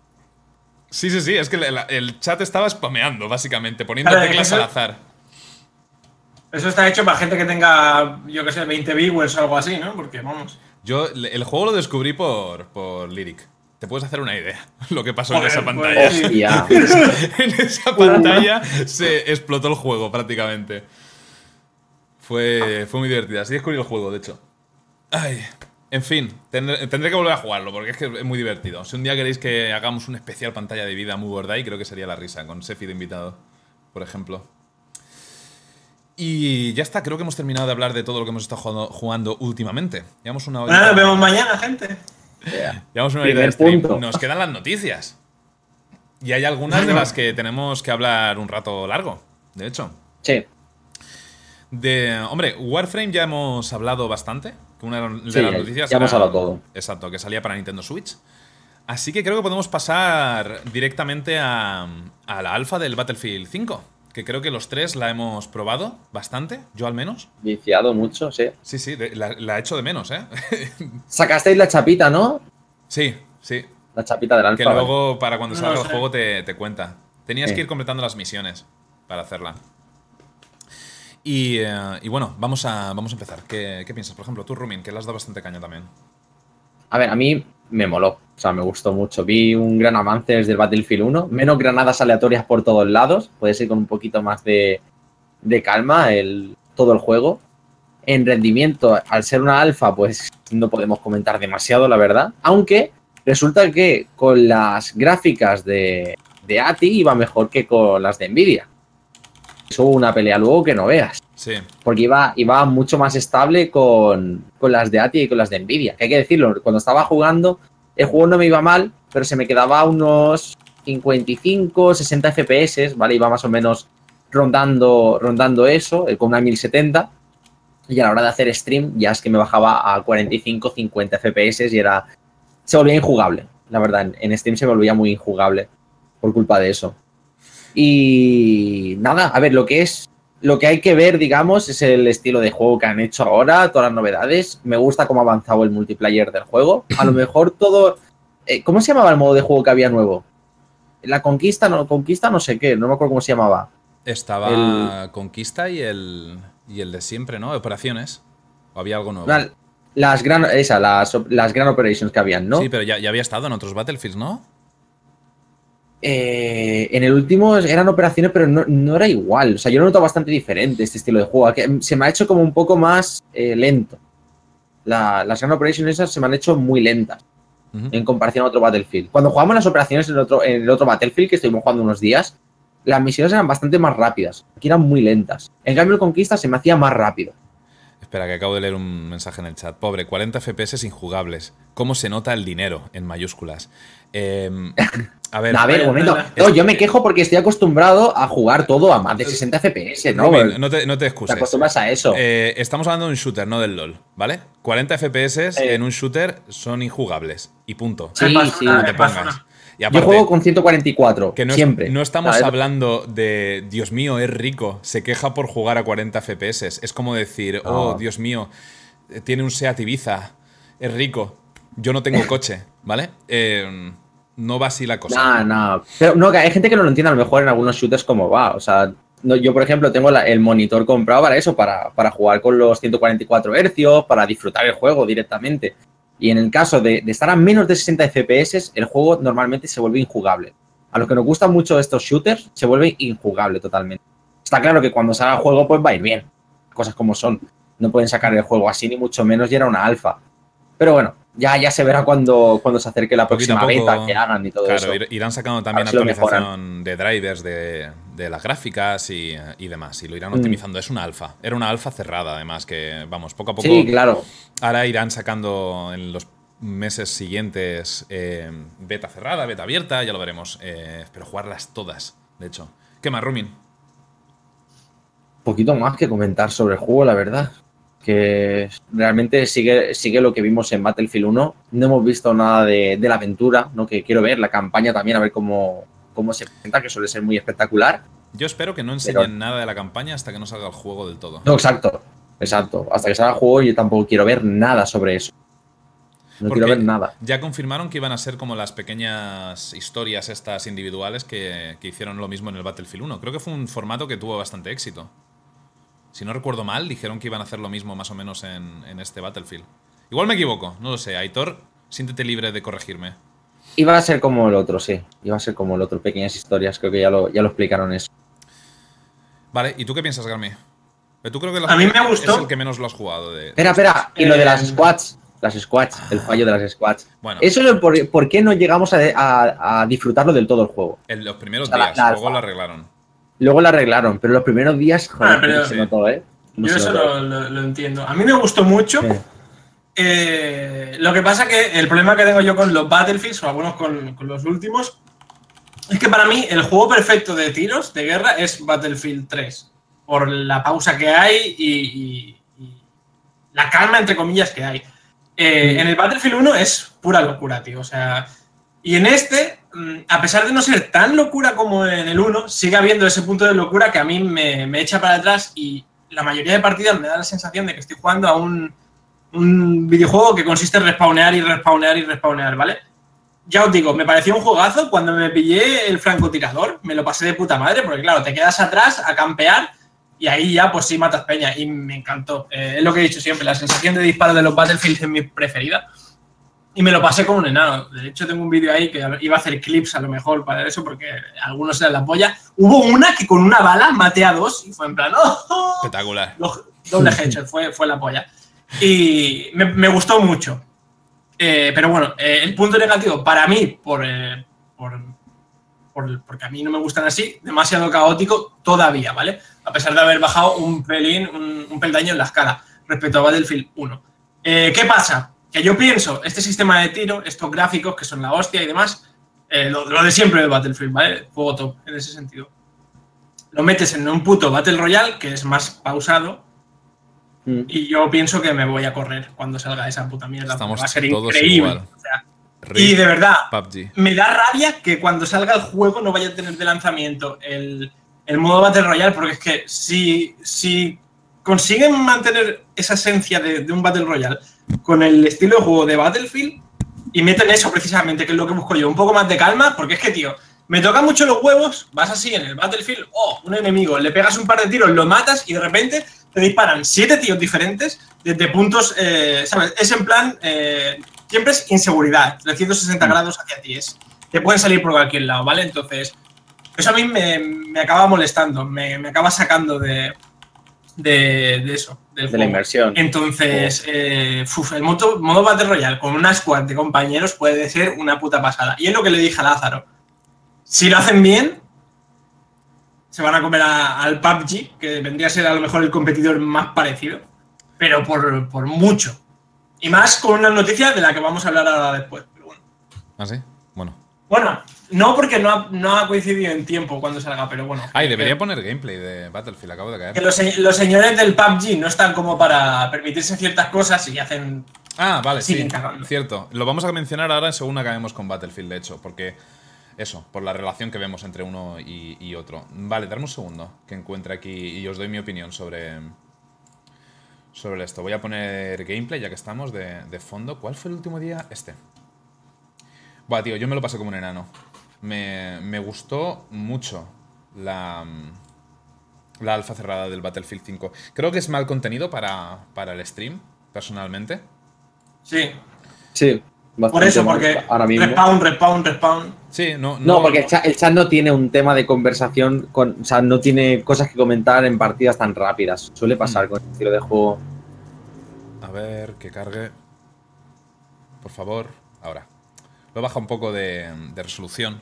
A: Sí, sí, sí. Es que el, el chat estaba spameando, básicamente, poniendo
B: Claro,
A: teclas
B: eso-
A: al azar.
B: Eso está hecho para gente que tenga, yo que sé, 20 viewers o algo así, ¿no? Porque, vamos.
A: Yo el juego lo descubrí por, por Lyric. Te puedes hacer una idea lo que pasó en esa
B: pues,
A: pantalla.
C: Hostia.
A: en esa pantalla se explotó el juego prácticamente. Fue, fue muy divertida. Así descubrí el juego, de hecho. Ay. En fin, tendré, tendré que volver a jugarlo porque es que es muy divertido. Si un día queréis que hagamos un especial pantalla de vida muy Bordai, creo que sería la risa con Sefi de invitado, por ejemplo. Y ya está, creo que hemos terminado de hablar de todo lo que hemos estado jugando, jugando últimamente. Llevamos una
B: Bueno, nos vemos mañana, gente.
A: Llevamos una
C: Primer
A: de stream.
C: punto.
A: Nos quedan las noticias. Y hay algunas de las que tenemos que hablar un rato largo, de hecho.
C: Sí.
A: De, hombre, Warframe ya hemos hablado bastante. Que Una de
C: Sí,
A: las noticias.
C: ya hemos
A: era-
C: hablado todo.
A: Exacto, que salía para Nintendo Switch. Así que creo que podemos pasar directamente a, a la alfa del Battlefield 5. Que creo que los tres la hemos probado bastante, yo al menos.
C: Viciado mucho, sí.
A: Sí, sí, de- la, la he hecho de menos, ¿eh?
C: Sacasteis la chapita, ¿no?
A: sí, sí.
C: La chapita del alfa.
A: Que
C: vale.
A: luego, para cuando
B: No
A: salga el juego, te, te cuenta. Tenías
C: Sí.
A: que ir completando las misiones para hacerla. Y, eh, y bueno, vamos a, vamos a empezar. ¿Qué, piensas? Por ejemplo, tú, Rumin, que le has dado bastante caña también.
C: A ver, a mí me moló. O sea, me gustó mucho. Vi un gran avance desde el Battlefield 1. Menos granadas aleatorias por todos lados. Puedes ir con un poquito más de, de calma el, todo el juego. En rendimiento, al ser una alfa, pues no podemos comentar demasiado, la verdad. Aunque resulta que con las gráficas de, de ATI iba mejor que con las de Nvidia. Eso hubo una pelea luego que no veas
A: Sí,
C: porque iba, iba mucho más estable con, con las de ATI y con las de Nvidia. Que hay que decirlo, cuando estaba jugando, el juego no me iba mal, pero se me quedaba unos 55, 60 FPS, ¿vale? Iba más o menos rondando, rondando eso, eh, con una 1070. Y a la hora de hacer stream, ya es que me bajaba a 45, 50 FPS y era. Se volvía injugable, la verdad. En, Steam se volvía muy injugable por culpa de eso. Y nada, a ver, lo que es lo que hay que ver, digamos, es el estilo de juego que han hecho ahora, todas las novedades. Me gusta cómo ha avanzado el multiplayer del juego. A lo mejor todo. eh, ¿Cómo se llamaba el modo de juego que había nuevo? La conquista, no, conquista, no sé qué, no me acuerdo cómo se llamaba.
A: estaba Conquista y el, y el de siempre, ¿no? Operaciones. ¿O había algo nuevo?
C: La- Las gran, esa, las, las Grand Operations que habían, ¿no?
A: Sí, pero ya, ya había estado en otros Battlefields, ¿no?
C: Eh, en el último eran operaciones, pero no, no era igual. O sea, yo lo noto bastante diferente este estilo de juego. Que se me ha hecho como un poco más eh, lento. La- las Grand Operations esas se me han hecho muy lentas. En comparación a otro Battlefield. Cuando jugamos las operaciones en otro, en el otro Battlefield, que estuvimos jugando unos días, las misiones eran bastante más rápidas. Aquí eran muy lentas. En cambio, el Conquista se me hacía más rápido.
A: Espera, que acabo de leer un mensaje en el chat. Pobre, 40 FPS injugables. ¿Cómo se nota el dinero? En mayúsculas. Em, a ver,
C: A ver, un momento. No, yo me quejo porque estoy acostumbrado a jugar todo a más de 60 FPS, ¿no?
A: No te, no te
C: Te
A: excuses.
C: acostumbras a eso.
A: Eh, estamos hablando de un shooter, no del LOL, ¿vale? 40 FPS
C: Eh.
A: en un shooter son injugables. Y punto.
C: Sí, sí.
B: una,
A: No te pongas. Y
C: yo
A: aparte,
C: juego con 144,
A: que no, es-
C: siempre.
A: no estamos
C: ¿sabes?
A: hablando de Dios mío, es rico, se queja por jugar a 40 FPS. Es como decir, oh. Dios mío, tiene un Seat Ibiza, es rico, yo no tengo coche, ¿vale? Eh, no va así la cosa.
C: No, no. Pero no, hay gente que no lo entiende a lo mejor en algunos shooters como va. O sea, yo, por ejemplo, tengo el monitor comprado para eso, para, para jugar con los 144 hercios, para disfrutar el juego directamente. Y en el caso de, de estar a menos de 60 FPS, el juego normalmente se vuelve injugable. A los que nos gustan mucho estos shooters, se vuelve injugable totalmente. Está claro que cuando salga el juego, pues va a ir bien. Cosas como son. No pueden sacar el juego así, ni mucho menos, y era una alfa. Pero bueno, ya, ya se verá cuando, cuando se acerque la próxima
A: poco,
C: beta que hagan y todo
A: Claro,
C: eso.
A: ir- irán sacando también actualización de drivers de, de las gráficas y, y demás. Y lo irán
C: Mm.
A: optimizando. Es una alfa. Era una alfa cerrada, además, que vamos, poco a poco.
C: Sí, claro.
A: Ahora irán sacando en los meses siguientes eh, beta cerrada, beta abierta, ya lo veremos. Eh, pero jugarlas todas, de hecho. ¿Qué más, Rumin?
C: poquito más que comentar sobre el juego, la verdad. Que realmente sigue, sigue lo que vimos en Battlefield 1. No hemos visto nada de, de la aventura, ¿no? Que quiero ver, la campaña también, a ver cómo, cómo se presenta, que suele ser muy espectacular.
A: Yo espero que no enseñen
C: Pero-
A: nada de la campaña hasta que no salga el juego del todo.
C: No, exacto. Exacto. Hasta que salga el juego, yo tampoco quiero ver nada sobre eso. No
A: Porque
C: quiero ver nada.
A: Ya confirmaron que iban a ser como las pequeñas historias estas individuales que, que hicieron lo mismo en el Battlefield 1. Creo que fue un formato que tuvo bastante éxito. Si no recuerdo mal, dijeron que iban a hacer lo mismo más o menos en, en este Battlefield. Igual me equivoco, no lo sé. Aitor, siéntete libre de corregirme.
C: Iba a ser como el otro, sí. Iba a ser como el otro, pequeñas historias. Creo que ya lo, ya lo explicaron eso.
A: Vale, ¿y tú qué piensas, Garmi? Tú creo que
B: A mí me gustó.
A: es el que menos lo has jugado. De,
C: Espera, espera. Y lo de las
B: Eh,
C: squads. Las squads. El fallo de las squads.
A: Bueno,
C: Eso es el por, por qué no llegamos a, a- a disfrutarlo del todo el juego.
A: en los primeros
C: o sea, la-
A: días,
C: la
A: luego
C: alfa.
A: lo arreglaron.
C: Luego lo arreglaron, pero los primeros días, joder,
B: Ah, pero-
C: se notó, ¿eh? No
B: Yo eso lo, lo- lo entiendo. A mí me gustó mucho.
C: Sí.
B: Eh, lo que pasa que el problema que tengo yo con los Battlefields, o algunos con, con los últimos, es que para mí el juego perfecto de tiros, de guerra, es Battlefield 3. Por la pausa que hay y, y- y la calma, entre comillas, que hay. Eh, en el Battlefield 1 es pura locura, tío. O sea, y en este, mm, a pesar de no ser tan locura como en el 1, sigue habiendo ese punto de locura que a mí me, me echa para atrás y la mayoría de partidas me da la sensación de que estoy jugando a un, videojuego que consiste en respawnear y respawnear y respawnear, ¿vale? Ya os digo, me pareció un juegazo cuando me pillé el francotirador, me lo pasé de puta madre, porque claro, te quedas atrás a campear y ahí ya pues sí matas peña y me encantó. Eh, es lo que he dicho siempre, la sensación de disparo de los Battlefield es mi preferida. Y me lo pasé con un enano. De hecho, tengo un vídeo ahí que iba a hacer clips a lo mejor para eso, porque algunos eran la polla. Hubo una que con una bala maté a dos y fue en plan, ¡oh!
A: Espectacular.
B: Doble headshot, fue, fue la polla. Y me, me gustó mucho. Eh, pero bueno, eh, el punto negativo para mí, por, eh, por, por- porque a mí no me gustan así, demasiado caótico todavía, ¿vale? A pesar de haber bajado un pelín, un, un peldaño en la escala respecto a Battlefield 1. Eh, ¿Qué pasa? Que yo pienso, este sistema de tiro, estos gráficos que son la hostia y demás, eh, lo, lo de siempre del Battlefield, ¿vale? Juego top en ese sentido. Lo metes en un puto Battle Royale que es más pausado,
C: Mm.
B: y yo pienso que me voy a correr cuando salga esa puta mierda.
A: Estamos
B: va a ser
A: todos
B: increíble.
A: igual.
B: O sea,
A: RIP
B: y de verdad,
A: PUBG.
B: me da rabia que cuando salga el juego no vaya a tener de lanzamiento el, el modo Battle Royale, porque es que si, si consiguen mantener esa esencia de, de un Battle Royale con el estilo de juego de Battlefield y meten eso precisamente, que es lo que busco yo, un poco más de calma, porque es que, tío, me tocan mucho los huevos, vas así en el Battlefield, oh, un enemigo, le pegas un par de tiros, lo matas y de repente te disparan siete tíos diferentes desde puntos, eh, ¿sabes? Es en plan, eh, siempre es inseguridad, 360 grados hacia ti, es, te pueden salir por cualquier lado, ¿vale? Entonces, eso a mí me, me acaba molestando, me, me acaba sacando de, de, de eso, del
C: De la inversión.
B: Entonces, eh, uf, el modo, modo Battle Royale con una squad de compañeros puede ser una puta pasada. Y es lo que le dije a Lázaro. Si lo hacen bien, se van a comer a- al PUBG, que vendría a ser a lo mejor el competidor más parecido, pero por, por mucho. Y más con una noticia de la que vamos a hablar ahora después. Pero bueno.
A: ¿Ah, sí? Bueno.
B: Bueno, no porque no ha, no ha coincidido en tiempo cuando salga, pero bueno.
A: Ay,
B: que-
A: debería poner gameplay de Battlefield, acabo de
B: que
A: caer.
B: los, se- los señores del PUBG no están como para permitirse ciertas cosas y hacen
A: Ah, vale, sí.
B: Cagando.
A: Cierto. Lo vamos a mencionar ahora según acabemos con Battlefield, de hecho, porque eso, por la relación que vemos entre uno y, y otro. Vale, darme un segundo que encuentre aquí y os doy mi opinión sobre, sobre esto. Voy a poner gameplay, ya que estamos, de, de fondo. ¿Cuál fue el último día? Este. Buah, tío, yo me lo pasé como un enano. Me, me gustó mucho la, la alfa cerrada del Battlefield 5. Creo que es mal contenido para, para el stream, personalmente.
B: Sí.
C: Sí.
B: Por eso, porque
C: ahora mismo.
B: respawn, respawn, respawn.
A: Sí, no,
C: No, porque el chat, el chat no tiene un tema de conversación, con, o sea, no tiene cosas que comentar en partidas tan rápidas. Suele pasar
A: Mm.
C: con este estilo de juego.
A: A ver, que cargue. Por favor, ahora. Lo baja un poco de, de resolución,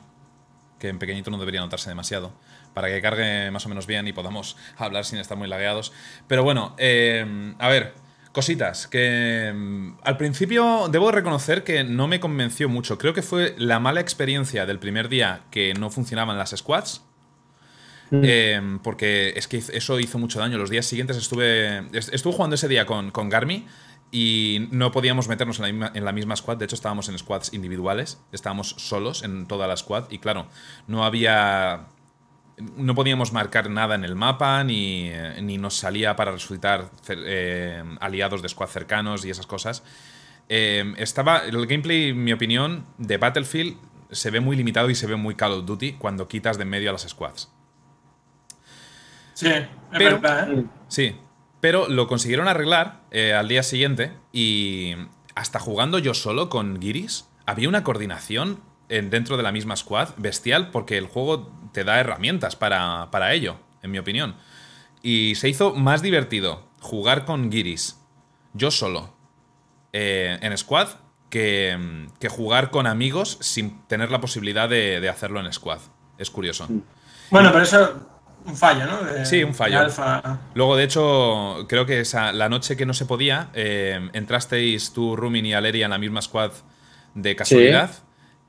A: que en pequeñito no debería notarse demasiado, para que cargue más o menos bien y podamos hablar sin estar muy lagueados. Pero bueno, eh, a ver, cositas que mm, al principio debo reconocer que no me convenció mucho. Creo que fue la mala experiencia del primer día que no funcionaban las squads.
C: Mm.
A: Eh, porque es que eso hizo mucho daño. Los días siguientes estuve. est- Estuve jugando ese día con, con Garmi y no podíamos meternos en la, misma, en la misma squad. De hecho, estábamos en squads individuales. Estábamos solos en toda la squad. Y claro, no había. No podíamos marcar nada en el mapa, ni, eh, ni nos salía para resucitar eh, aliados de squad cercanos y esas cosas. Eh, estaba. El gameplay, en mi opinión, de Battlefield se ve muy limitado y se ve muy Call of Duty cuando quitas de en medio a las squads.
B: Sí, es
A: Pero-
B: verdad, ¿eh?
A: Sí, pero lo consiguieron arreglar eh, al día siguiente y hasta jugando yo solo con Giris, había una coordinación en- dentro de la misma squad bestial porque el juego te da herramientas para, para ello, en mi opinión. Y se hizo más divertido jugar con Giris, yo solo, eh, en squad, que, que jugar con amigos sin tener la posibilidad de, de hacerlo en squad. Es curioso.
B: Bueno, pero eso un fallo, ¿no? De-
A: Sí, un fallo.
B: de Alfa.
A: Luego, de hecho, creo que esa, la noche que no se podía, eh, entrasteis tú, Rumin y Aleria en la misma squad de casualidad.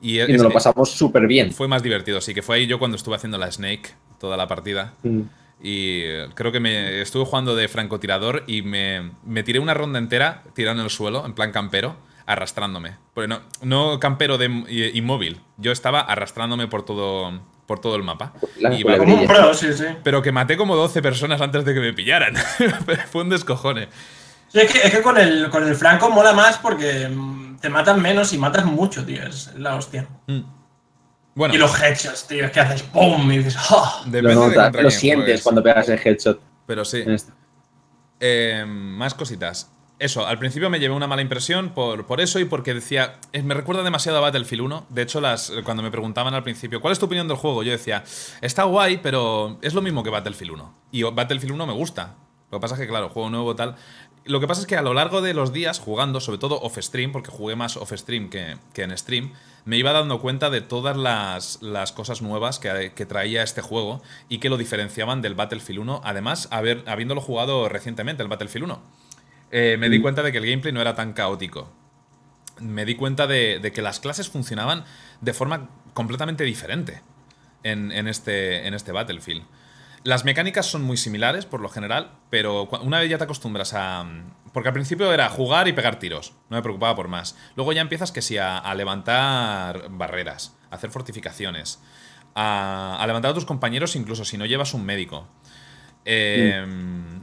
A: Y,
C: Y
A: es
C: nos lo pasamos súper bien.
A: fue más divertido, sí, que fue ahí yo cuando estuve haciendo la Snake toda la partida.
C: Mm.
A: Y creo que me estuve jugando de francotirador y me, me tiré una ronda entera tirando en el suelo, en plan campero, arrastrándome. Porque no, no campero de inmóvil, yo estaba arrastrándome por todo, por todo el mapa. Iba-
B: Como un pro, sí, sí.
A: pero que maté como 12 personas antes de que me pillaran. Fue un descojone.
B: Sí, es, que, es que con el, con el Franco mola más porque mm, te matan menos y matas mucho, tío. Es la hostia.
A: Mm. Bueno,
B: Y los headshots, tío, es que haces ¡pum! Y dices ¡ah!
A: depende
C: Lo, notas, lo sientes
A: juegues.
C: cuando pegas el headshot.
A: Pero sí.
C: este.
A: Eh, más cositas. Eso, al principio me llevé una mala impresión por, por eso y porque decía, me recuerda demasiado a Battlefield 1. De hecho, las, cuando me preguntaban al principio, ¿cuál es tu opinión del juego? Yo decía, está guay, pero es lo mismo que Battlefield 1. Y Battlefield 1 me gusta. Lo que pasa es que, claro, juego nuevo tal. Lo que pasa es que a lo largo de los días, jugando, sobre todo off-stream, porque jugué más off-stream que, que en stream, me iba dando cuenta de todas las, las cosas nuevas que, que traía este juego y que lo diferenciaban del Battlefield 1. Además, haber, habiéndolo jugado recientemente, el Battlefield 1. Eh, me di cuenta de que el gameplay no era tan caótico. Me di cuenta de, de que las clases funcionaban de forma completamente diferente en, en este, en este Battlefield. Las mecánicas son muy similares por lo general, pero una vez ya te acostumbras a... Porque al principio era jugar y pegar tiros, no me preocupaba por más. Luego ya empiezas que sí a, a levantar barreras, a hacer fortificaciones, a, a levantar a tus compañeros incluso si no llevas un médico. Eh,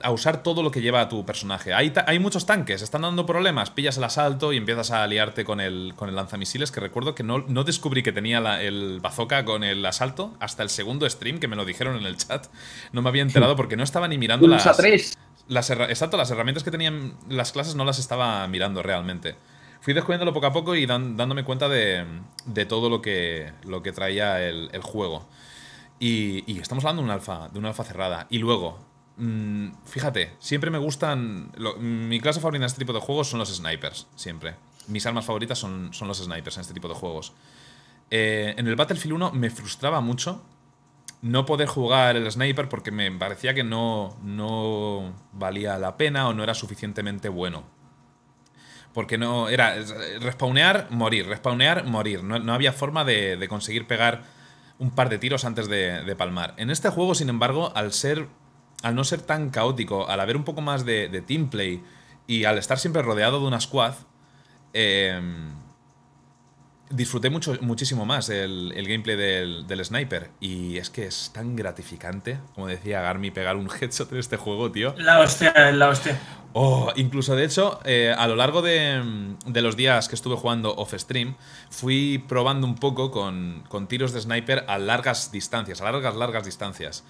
A: A usar todo lo que lleva a tu personaje. Hay, hay muchos tanques, están dando problemas. Pillas el asalto y empiezas a aliarte con el, con el lanzamisiles. Que recuerdo que no, no descubrí que tenía la- el bazooka con el asalto hasta el segundo stream, que me lo dijeron en el chat. No me había enterado porque no estaba ni mirando las,
C: Pulsa 3.
A: las exacto, las herramientas que tenían las clases no las estaba mirando realmente. Fui descubriéndolo poco a poco y dan- dándome cuenta de, de todo lo que, lo que traía el, el juego. Y, y estamos hablando de un alfa, de una alfa cerrada. Y luego, mm, fíjate, siempre me gustan. mi clase favorita en este tipo de juegos son los snipers, siempre. Mis armas favoritas son, son los snipers en este tipo de juegos. Eh, en el Battlefield 1 me frustraba mucho no poder jugar el sniper porque me parecía que no, no valía la pena o no era suficientemente bueno. Porque no. Era eh, respawnear, morir, respawnear, morir. No, no había forma de, de conseguir pegar un par de tiros antes de, de palmar. En este juego, sin embargo, al ser. Al no ser tan caótico, al haber un poco más de, de team play y al estar siempre rodeado de una squad, eh, disfruté mucho, muchísimo más el, el gameplay del, del sniper. Y es que es tan gratificante, como decía Garmi, pegar un headshot en este juego, tío.
B: La hostia, la hostia.
A: Oh, incluso de hecho, eh, a lo largo de, de los días que estuve jugando off-stream, fui probando un poco con, con tiros de sniper a largas distancias, a largas, largas distancias.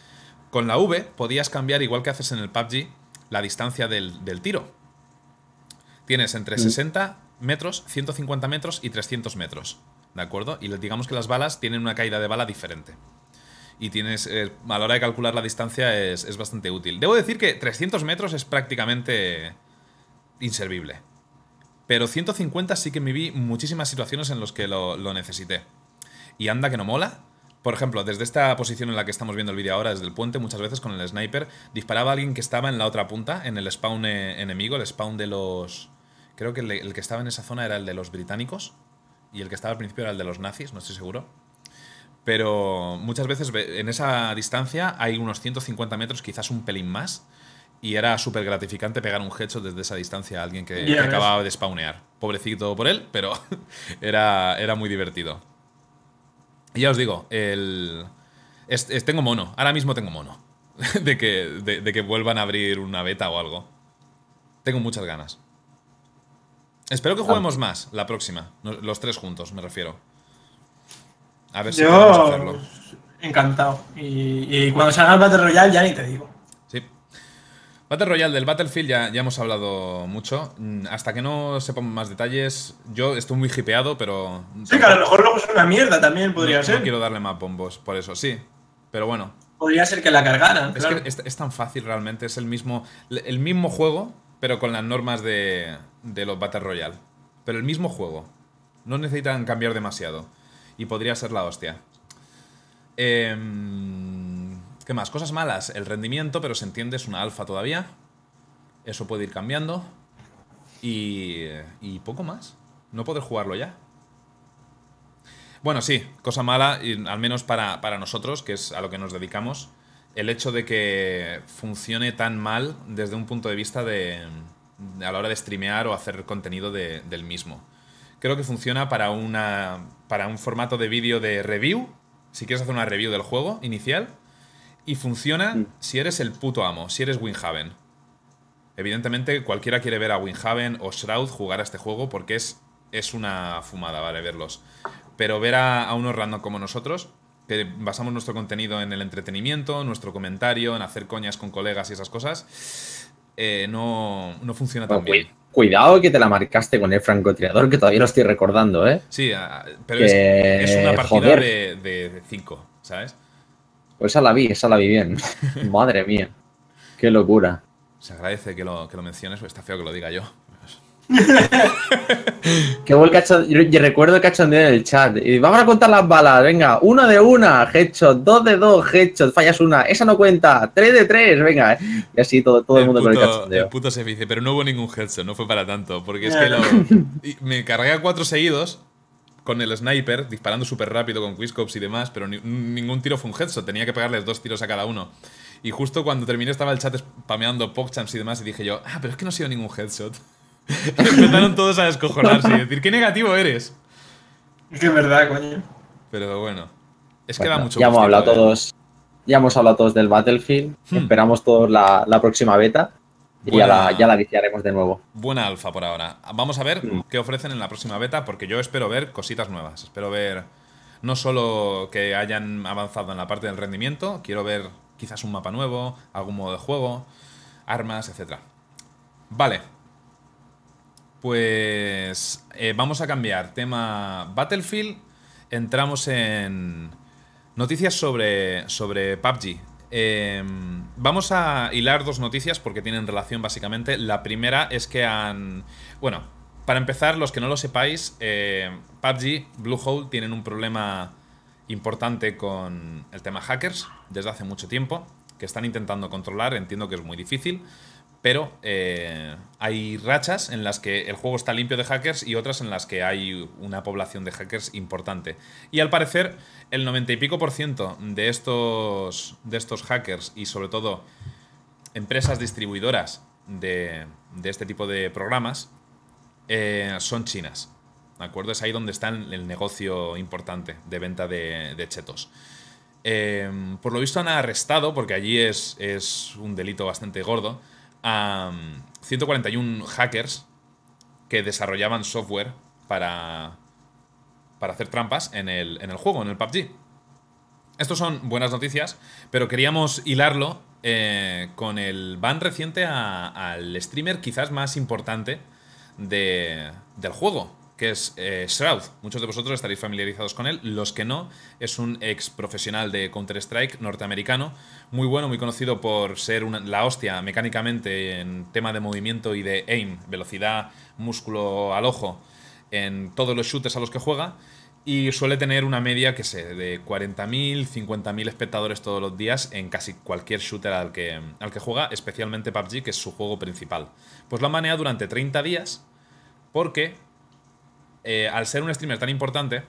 A: Con la V podías cambiar, igual que haces en el PUBG, la distancia del, del tiro. Tienes entre 60 metros, 150 metros y 300 metros. ¿De acuerdo? Y digamos que las balas tienen una caída de bala diferente. Y tienes, eh, a la hora de calcular la distancia es, es bastante útil. Debo decir que 300 metros es prácticamente inservible. Pero 150 sí que me vi muchísimas situaciones en las que lo, lo necesité. Y anda que no mola. Por ejemplo, desde esta posición en la que estamos viendo el vídeo ahora, desde el puente, muchas veces con el sniper, disparaba a alguien que estaba en la otra punta, en el spawn eh, enemigo, el spawn de los... Creo que el, el que estaba en esa zona era el de los británicos y el que estaba al principio era el de los nazis, no estoy seguro. Pero muchas veces ve- en esa distancia hay unos 150 metros, quizás un pelín más, y era súper gratificante pegar un headshot desde esa distancia a alguien que,
B: ves.
A: acababa de spawnear. Pobrecito por él, pero era, era muy divertido. Y ya os digo, el. es- es- tengo mono, ahora mismo tengo mono. De que, de, de que vuelvan a abrir una beta o algo. Tengo muchas ganas. Espero que juguemos más la próxima. Los tres juntos, me refiero. A ver si podemos
B: Yo.
A: hacerlo.
B: Encantado. Y, y cuando salga el Battle Royale, ya ni te digo.
A: Sí. Battle Royale del Battlefield ya, ya hemos hablado mucho. Mm, Hasta que no sepamos más detalles, yo estoy muy hipeado, pero.
B: Sí, que a lo mejor luego es una mierda también, podría
A: no,
B: ser.
A: no quiero darle más bombos por eso, sí. Pero bueno,
B: Podría ser que la cargaran.
A: Es
B: claro.
A: que es, es tan fácil realmente, es el mismo, el mismo juego, pero con las normas de, de los Battle Royale. Pero el mismo juego. No necesitan cambiar demasiado. Y podría ser la hostia. Em, ¿Qué más? Cosas malas. El rendimiento, pero se entiende, es una alfa todavía. Eso puede ir cambiando. Y, y poco más. No poder jugarlo ya. Bueno, sí, cosa mala, y al menos para, para nosotros, que es a lo que nos dedicamos, el hecho de que funcione tan mal desde un punto de vista de, a la hora de streamear o hacer contenido de- del mismo. Creo que funciona para, una, para un formato de vídeo de review, si quieres hacer una review del juego inicial, y funciona si eres el puto amo, si eres Winhaven. Evidentemente, cualquiera quiere ver a Winhaven o Shroud jugar a este juego porque es, es una fumada, ¿vale? Verlos. Pero ver a, a unos random como nosotros, que basamos nuestro contenido en el entretenimiento, nuestro comentario, en hacer coñas con colegas y esas cosas, eh, no, no funciona tan bien.
C: cui- Cuidado que te la marcaste con el francotirador, que todavía lo estoy recordando, ¿eh?
A: Sí, ah, pero
C: Que,
A: es, es una partida
C: joder.
A: de, de, cinco, ¿sabes?
C: Pues esa la vi, esa la vi bien. Madre mía. Qué locura.
A: Se agradece que lo, que lo menciones, está feo que lo diga yo.
C: Qué buen cacho. Yo, yo recuerdo el cachondeo en el chat. Y vamos a contar las balas. Venga, una de una, headshot. Dos de dos, headshot. Fallas una. Esa no cuenta. Tres de tres, venga. Y así todo, todo el, mundo con el
A: puto,
C: cachondeo.
A: el puto se dice, pero no hubo ningún headshot, no fue para tanto. Porque es que lo, me cargué a cuatro seguidos con el sniper, disparando súper rápido con quizcopes y demás, pero ni- ningún tiro fue un headshot, tenía que pegarles dos tiros a cada uno. Y justo cuando terminé estaba el chat spameando pogchamps y demás, y dije yo, ah, pero es que no ha sido ningún headshot. Empezaron todos a descojonarse y decir, qué negativo eres.
B: Es que es verdad, coño.
A: Pero bueno, es que
C: Bueno,
A: da mucho
C: ya hemos hablado
A: ¿eh?
C: todos. Ya hemos hablado todos del Battlefield.
A: Hmm.
C: Esperamos todos la, la próxima beta. Y ya la, ya la viciaremos de nuevo.
A: Buena alfa por ahora. Vamos a ver
C: Mm.
A: qué ofrecen en la próxima beta, porque yo espero ver cositas nuevas. Espero ver no solo que hayan avanzado en la parte del rendimiento, quiero ver quizás un mapa nuevo, algún modo de juego, armas, etc. Vale. Pues eh, vamos a cambiar tema Battlefield. Entramos en noticias sobre, sobre PUBG. Eh, vamos a hilar dos noticias porque tienen relación básicamente. La primera es que han... Bueno, para empezar, los que no lo sepáis, eh, PUBG, Bluehole tienen un problema importante con el tema hackers desde hace mucho tiempo, que están intentando controlar, entiendo que es muy difícil, pero eh, hay rachas en las que el juego está limpio de hackers y otras en las que hay una población de hackers importante. Y al parecer, el 90 y pico por ciento de estos, de estos hackers y sobre todo empresas distribuidoras de, de este tipo de programas eh, son chinas. ¿De acuerdo? Es ahí donde está el negocio importante de venta de, de chetos. Eh, por lo visto han arrestado, porque allí es, es un delito bastante gordo, a mm, 141 hackers que desarrollaban software para, para hacer trampas en el, en el juego, en el PUBG. Estos son buenas noticias, pero queríamos hilarlo eh, con el ban reciente al streamer quizás más importante de- del juego, que es eh, Shroud. Muchos de vosotros estaréis familiarizados con él. Los que no, es un ex profesional de Counter-Strike norteamericano. Muy bueno, muy conocido por ser una- la hostia mecánicamente en tema de movimiento y de aim, velocidad, músculo al ojo, en todos los shooters a los que juega. Y suele tener una media, que sé, de 40.000, 50.000 espectadores todos los días en casi cualquier shooter al que, al que juega, especialmente PUBG, que es su juego principal. Pues lo han baneado durante 30 días porque, eh, al ser un streamer tan importante,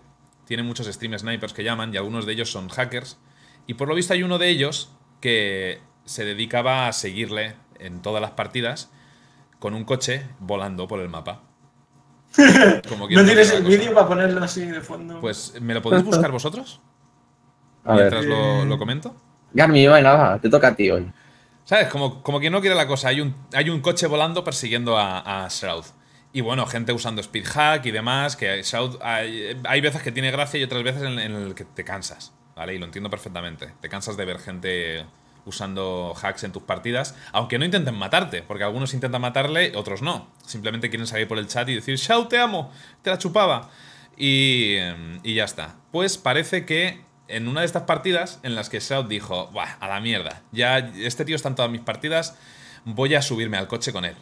A: tiene muchos stream snipers que llaman y algunos de ellos son hackers. Y por lo visto hay uno de ellos que se dedicaba a seguirle en todas las partidas con un coche volando por el mapa. Como
B: ¿No tienes el vídeo para ponerlo así de fondo?
A: Pues, ¿me lo podéis buscar vosotros?
C: A ver.
A: Mientras lo, lo comento.
C: Garmi, venga, va, te toca a ti hoy.
A: ¿Sabes? Como, como quien no quiere la cosa. Hay un, hay un coche volando persiguiendo a, a Shroud. Y bueno, gente usando speedhack y demás. Que Shroud. Hay, hay veces que tiene gracia y otras veces en, en el que te cansas. ¿Vale? Y lo entiendo perfectamente. Te cansas de ver gente usando hacks en tus partidas. Aunque no intenten matarte. Porque algunos intentan matarle, otros no. Simplemente quieren salir por el chat y decir: Shroud, te amo. Te la chupaba. Y, em, y ya está. Pues parece que en una de estas partidas en las que Shroud dijo, Buah, a la mierda, ya este tío está en todas mis partidas, voy a subirme al coche con él.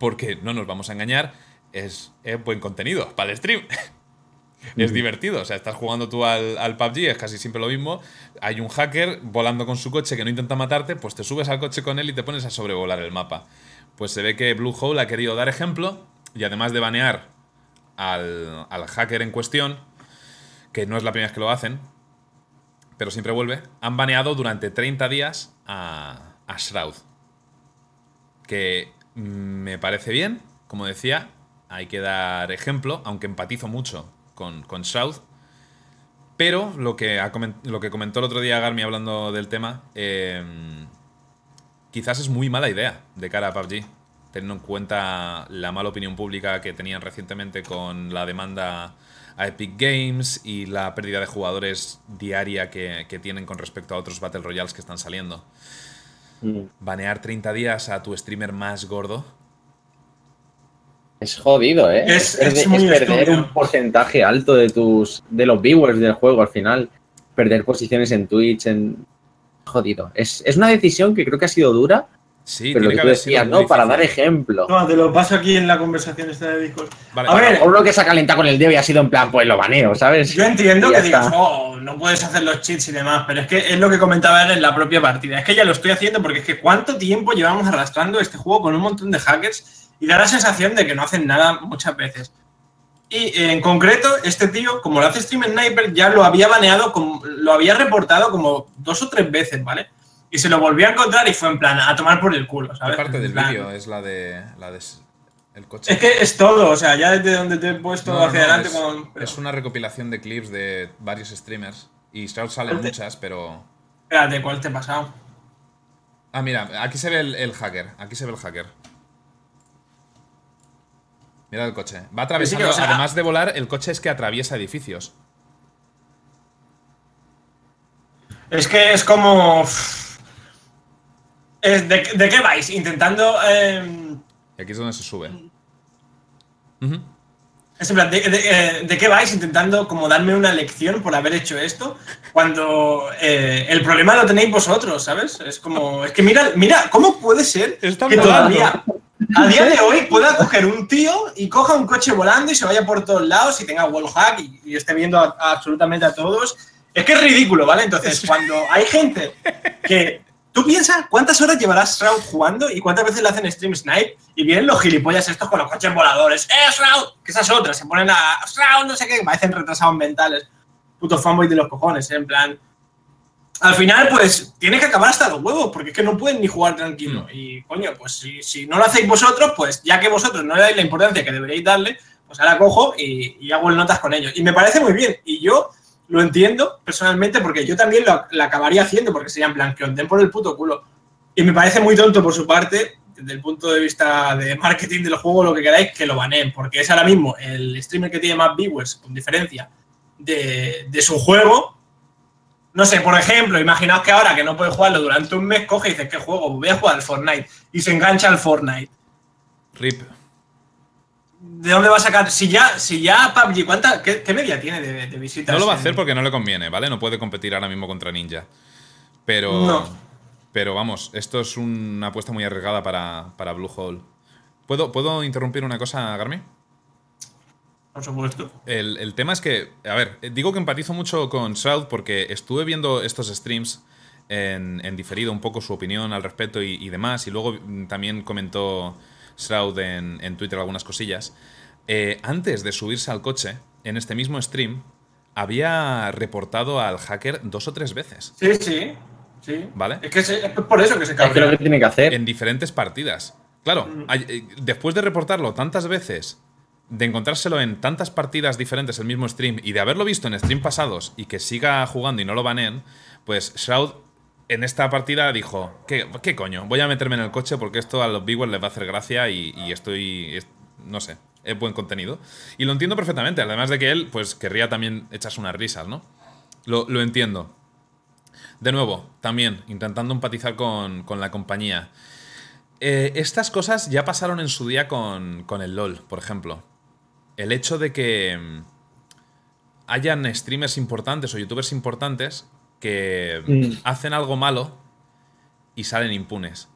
A: Porque no nos vamos a engañar, es, es buen contenido para el stream. es divertido, o sea, estás jugando tú al, al PUBG, es casi siempre lo mismo. Hay un hacker volando con su coche que no intenta matarte, pues te subes al coche con él y te pones a sobrevolar el mapa. Pues se ve que Bluehole ha querido dar ejemplo y además de banear al, al hacker en cuestión, que no es la primera vez que lo hacen, pero siempre vuelve, han baneado durante 30 días a, a Shroud. Que me parece bien, como decía, hay que dar ejemplo, aunque empatizo mucho con, con Shroud. Pero lo que, ha lo que comentó el otro día Garmi hablando del tema, eh, quizás es muy mala idea de cara a PUBG, teniendo en cuenta la mala opinión pública que tenían recientemente con la demanda a Epic Games y la pérdida de jugadores diaria que, que tienen con respecto a otros Battle Royales que están saliendo.
C: Mm.
A: Banear 30 días a tu streamer más gordo.
C: Es jodido, ¿eh?
B: Es-
C: perder,
B: es muy
C: es perder un porcentaje alto de tus de los viewers del juego al final. Perder posiciones en Twitch, en. Jodido. Es, es una decisión que creo que ha sido dura,
A: Sí,
C: pero lo
A: tiene
C: que
A: que
C: tú
A: haber sido
C: ¿no? Para dar ejemplo.
B: Toma, te lo paso aquí en la conversación esta de Discord.
A: Vale,
B: a ver,
C: Seguro que se ha calentado con el dedo y ha sido en plan, pues lo baneo, ¿sabes?
B: Yo entiendo que digas, oh, no puedes hacer los cheats y demás, pero es que es lo que comentaba él en la propia partida. Es que ya lo estoy haciendo porque es que cuánto tiempo llevamos arrastrando este juego con un montón de hackers y da la sensación de que no hacen nada muchas veces. Y en concreto, este tío, como lo hace Stream Sniper, ya lo había baneado, lo había reportado como dos o tres veces, ¿vale? Y se lo volvió a encontrar y fue en plan, a tomar por el culo,
A: ¿Qué
B: ¿sabes?
A: parte del vídeo es la de, la de el coche?
B: Es que es todo, o sea, ya desde donde te he puesto
A: No,
B: hacia
A: no,
B: adelante
A: es,
B: con...
A: es una recopilación de clips de varios streamers. Y salen muchas, pero.
B: Espérate, ¿cuál te he pasado?
A: Ah, mira, aquí se ve el, el hacker. Aquí se ve el hacker. Mira el coche. Va atravesando.
B: o sea-
A: Además de volar, el coche es que atraviesa edificios.
B: Es que es como. Es de, ¿de qué vais? Intentando. eh,
A: Y aquí es donde se sube.
B: Es en plan, ¿de, de- eh, de qué vais? Intentando como darme una lección por haber hecho esto. Cuando eh, el problema lo tenéis vosotros, ¿sabes? Es como. Es que mira, mira, ¿cómo puede ser
A: Está
B: que
A: volando.
B: todavía. A día de hoy pueda coger un tío y coja un coche volando y se vaya por todos lados y tenga wallhack y, y esté viendo a- a absolutamente a todos. Es que es ridículo, ¿vale? Entonces, cuando hay gente que. Tú piensas cuántas horas llevarás Shroud jugando y cuántas veces le hacen stream snipe y vienen los gilipollas estos con los coches voladores. ¡Eh, Shroud! Que esas otras se ponen a. ¡Shroud! No sé qué, parecen retrasados mentales. Putos fanboys de los cojones, ¿eh? en plan. Al final, pues tienes que acabar hasta los huevos, porque es que no pueden ni jugar tranquilo. Y coño, pues si, si no lo hacéis vosotros, pues ya que vosotros no le dais la importancia que deberíais darle, pues ahora cojo y, y hago el notas con ellos. Y me parece muy bien. Y yo lo entiendo personalmente porque yo también lo, la acabaría haciendo porque sería en den por el puto culo. Y me parece muy tonto por su parte, desde el punto de vista de marketing del juego, lo que queráis, que lo baneen, porque es ahora mismo el streamer que tiene más viewers, con diferencia, de, de su juego. No sé, por ejemplo, imaginaos que ahora que no puede jugarlo durante un mes, coge y dice, ¿qué juego? Voy a jugar al Fortnite. Y se engancha al Fortnite.
A: RIP.
B: ¿De dónde va a sacar? Si ya, si ya PUBG, ¿cuánta, qué, qué media tiene de, de visitas?
A: No lo va a hacer porque no le conviene, ¿vale? No puede competir ahora mismo contra Ninja. Pero.
B: No.
A: Pero vamos, esto es una apuesta muy arriesgada para, para Bluehole. ¿Puedo, ¿Puedo interrumpir una cosa, Garmi?
B: Por supuesto.
A: El, el tema es que, a ver, digo que empatizo mucho con Shroud porque estuve viendo estos streams en, en diferido un poco su opinión al respecto y, y demás, y luego también comentó Shroud en, en Twitter algunas cosillas. Eh, antes de subirse al coche, en este mismo stream, había reportado al hacker dos o tres veces,
B: Sí, sí. Sí.
A: ¿Vale?
B: Es que se- es por eso que se
C: Es que lo que
B: cabrea.
C: tiene que hacer.
A: en diferentes partidas. Claro, hay- eh, después de reportarlo tantas veces, de encontrárselo en tantas partidas diferentes el mismo stream y de haberlo visto en stream pasados y que siga jugando y no lo baneen, pues Shroud en esta partida dijo, ¿qué, qué coño? Voy a meterme en el coche porque esto a los viewers les va a hacer gracia y, estoy, es- no sé, es buen contenido. Y lo entiendo perfectamente, además de que él pues querría también echarse unas risas, ¿no? Lo, lo entiendo. De nuevo, también intentando empatizar con, con la compañía. Eh, estas cosas ya pasaron en su día con, con el LOL, por ejemplo. El hecho de que mm, hayan streamers importantes o youtubers importantes que
C: Mm.
A: hacen algo malo y salen impunes.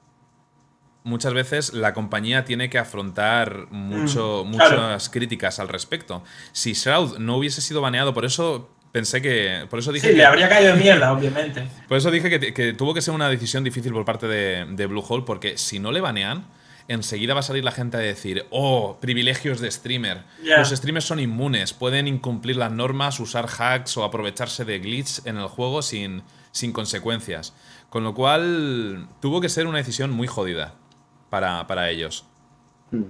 A: Muchas veces la compañía tiene que afrontar mucho,
B: Mm, claro.
A: muchas críticas al respecto. Si Shroud no hubiese sido baneado, por eso pensé que. Por eso dije
B: Sí,
A: que,
B: le habría caído de mierda, obviamente.
A: por eso dije que, que tuvo que ser una decisión difícil por parte de, de Bluehole, porque si no le banean, enseguida va a salir la gente a decir, oh, privilegios de streamer. Los streamers son inmunes, pueden incumplir las normas, usar hacks o aprovecharse de glitch en el juego sin, sin consecuencias. Con lo cual, tuvo que ser una decisión muy jodida para, para ellos.
C: Mm.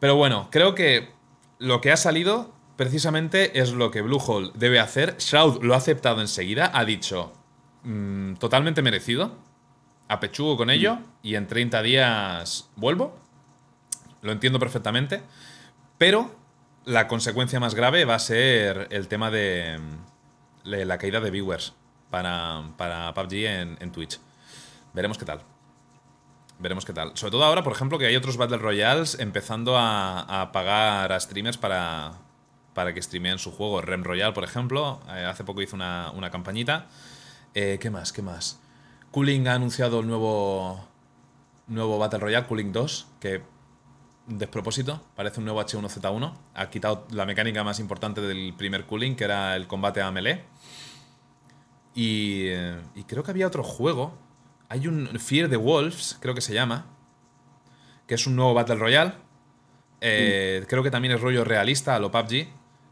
A: Pero bueno, creo que lo que ha salido precisamente es lo que Bluehole debe hacer. Shroud lo ha aceptado enseguida, ha dicho mm, totalmente merecido, apechugo con ello y en 30 días vuelvo. Lo entiendo perfectamente, pero la consecuencia más grave va a ser el tema de mm, la caída de viewers para, para PUBG en, Twitch. Veremos qué tal. Veremos qué tal. Sobre todo ahora, por ejemplo, que hay otros Battle Royales empezando a, pagar a streamers para, para que streameen su juego. Rem Royale, por ejemplo, eh, hace poco hizo una, una campañita. Eh, ¿Qué más? ¿Qué más? Cooling ha anunciado el nuevo, nuevo Battle Royale, Cooling 2, que despropósito, parece un nuevo H1Z1. Ha quitado la mecánica más importante del primer Cooling, que era el combate a melee. Y, eh, y creo que había otro juego. Hay un Fear the Wolves, creo que se llama. Que es un nuevo Battle Royale. Eh, Creo que también es rollo realista a lo PUBG.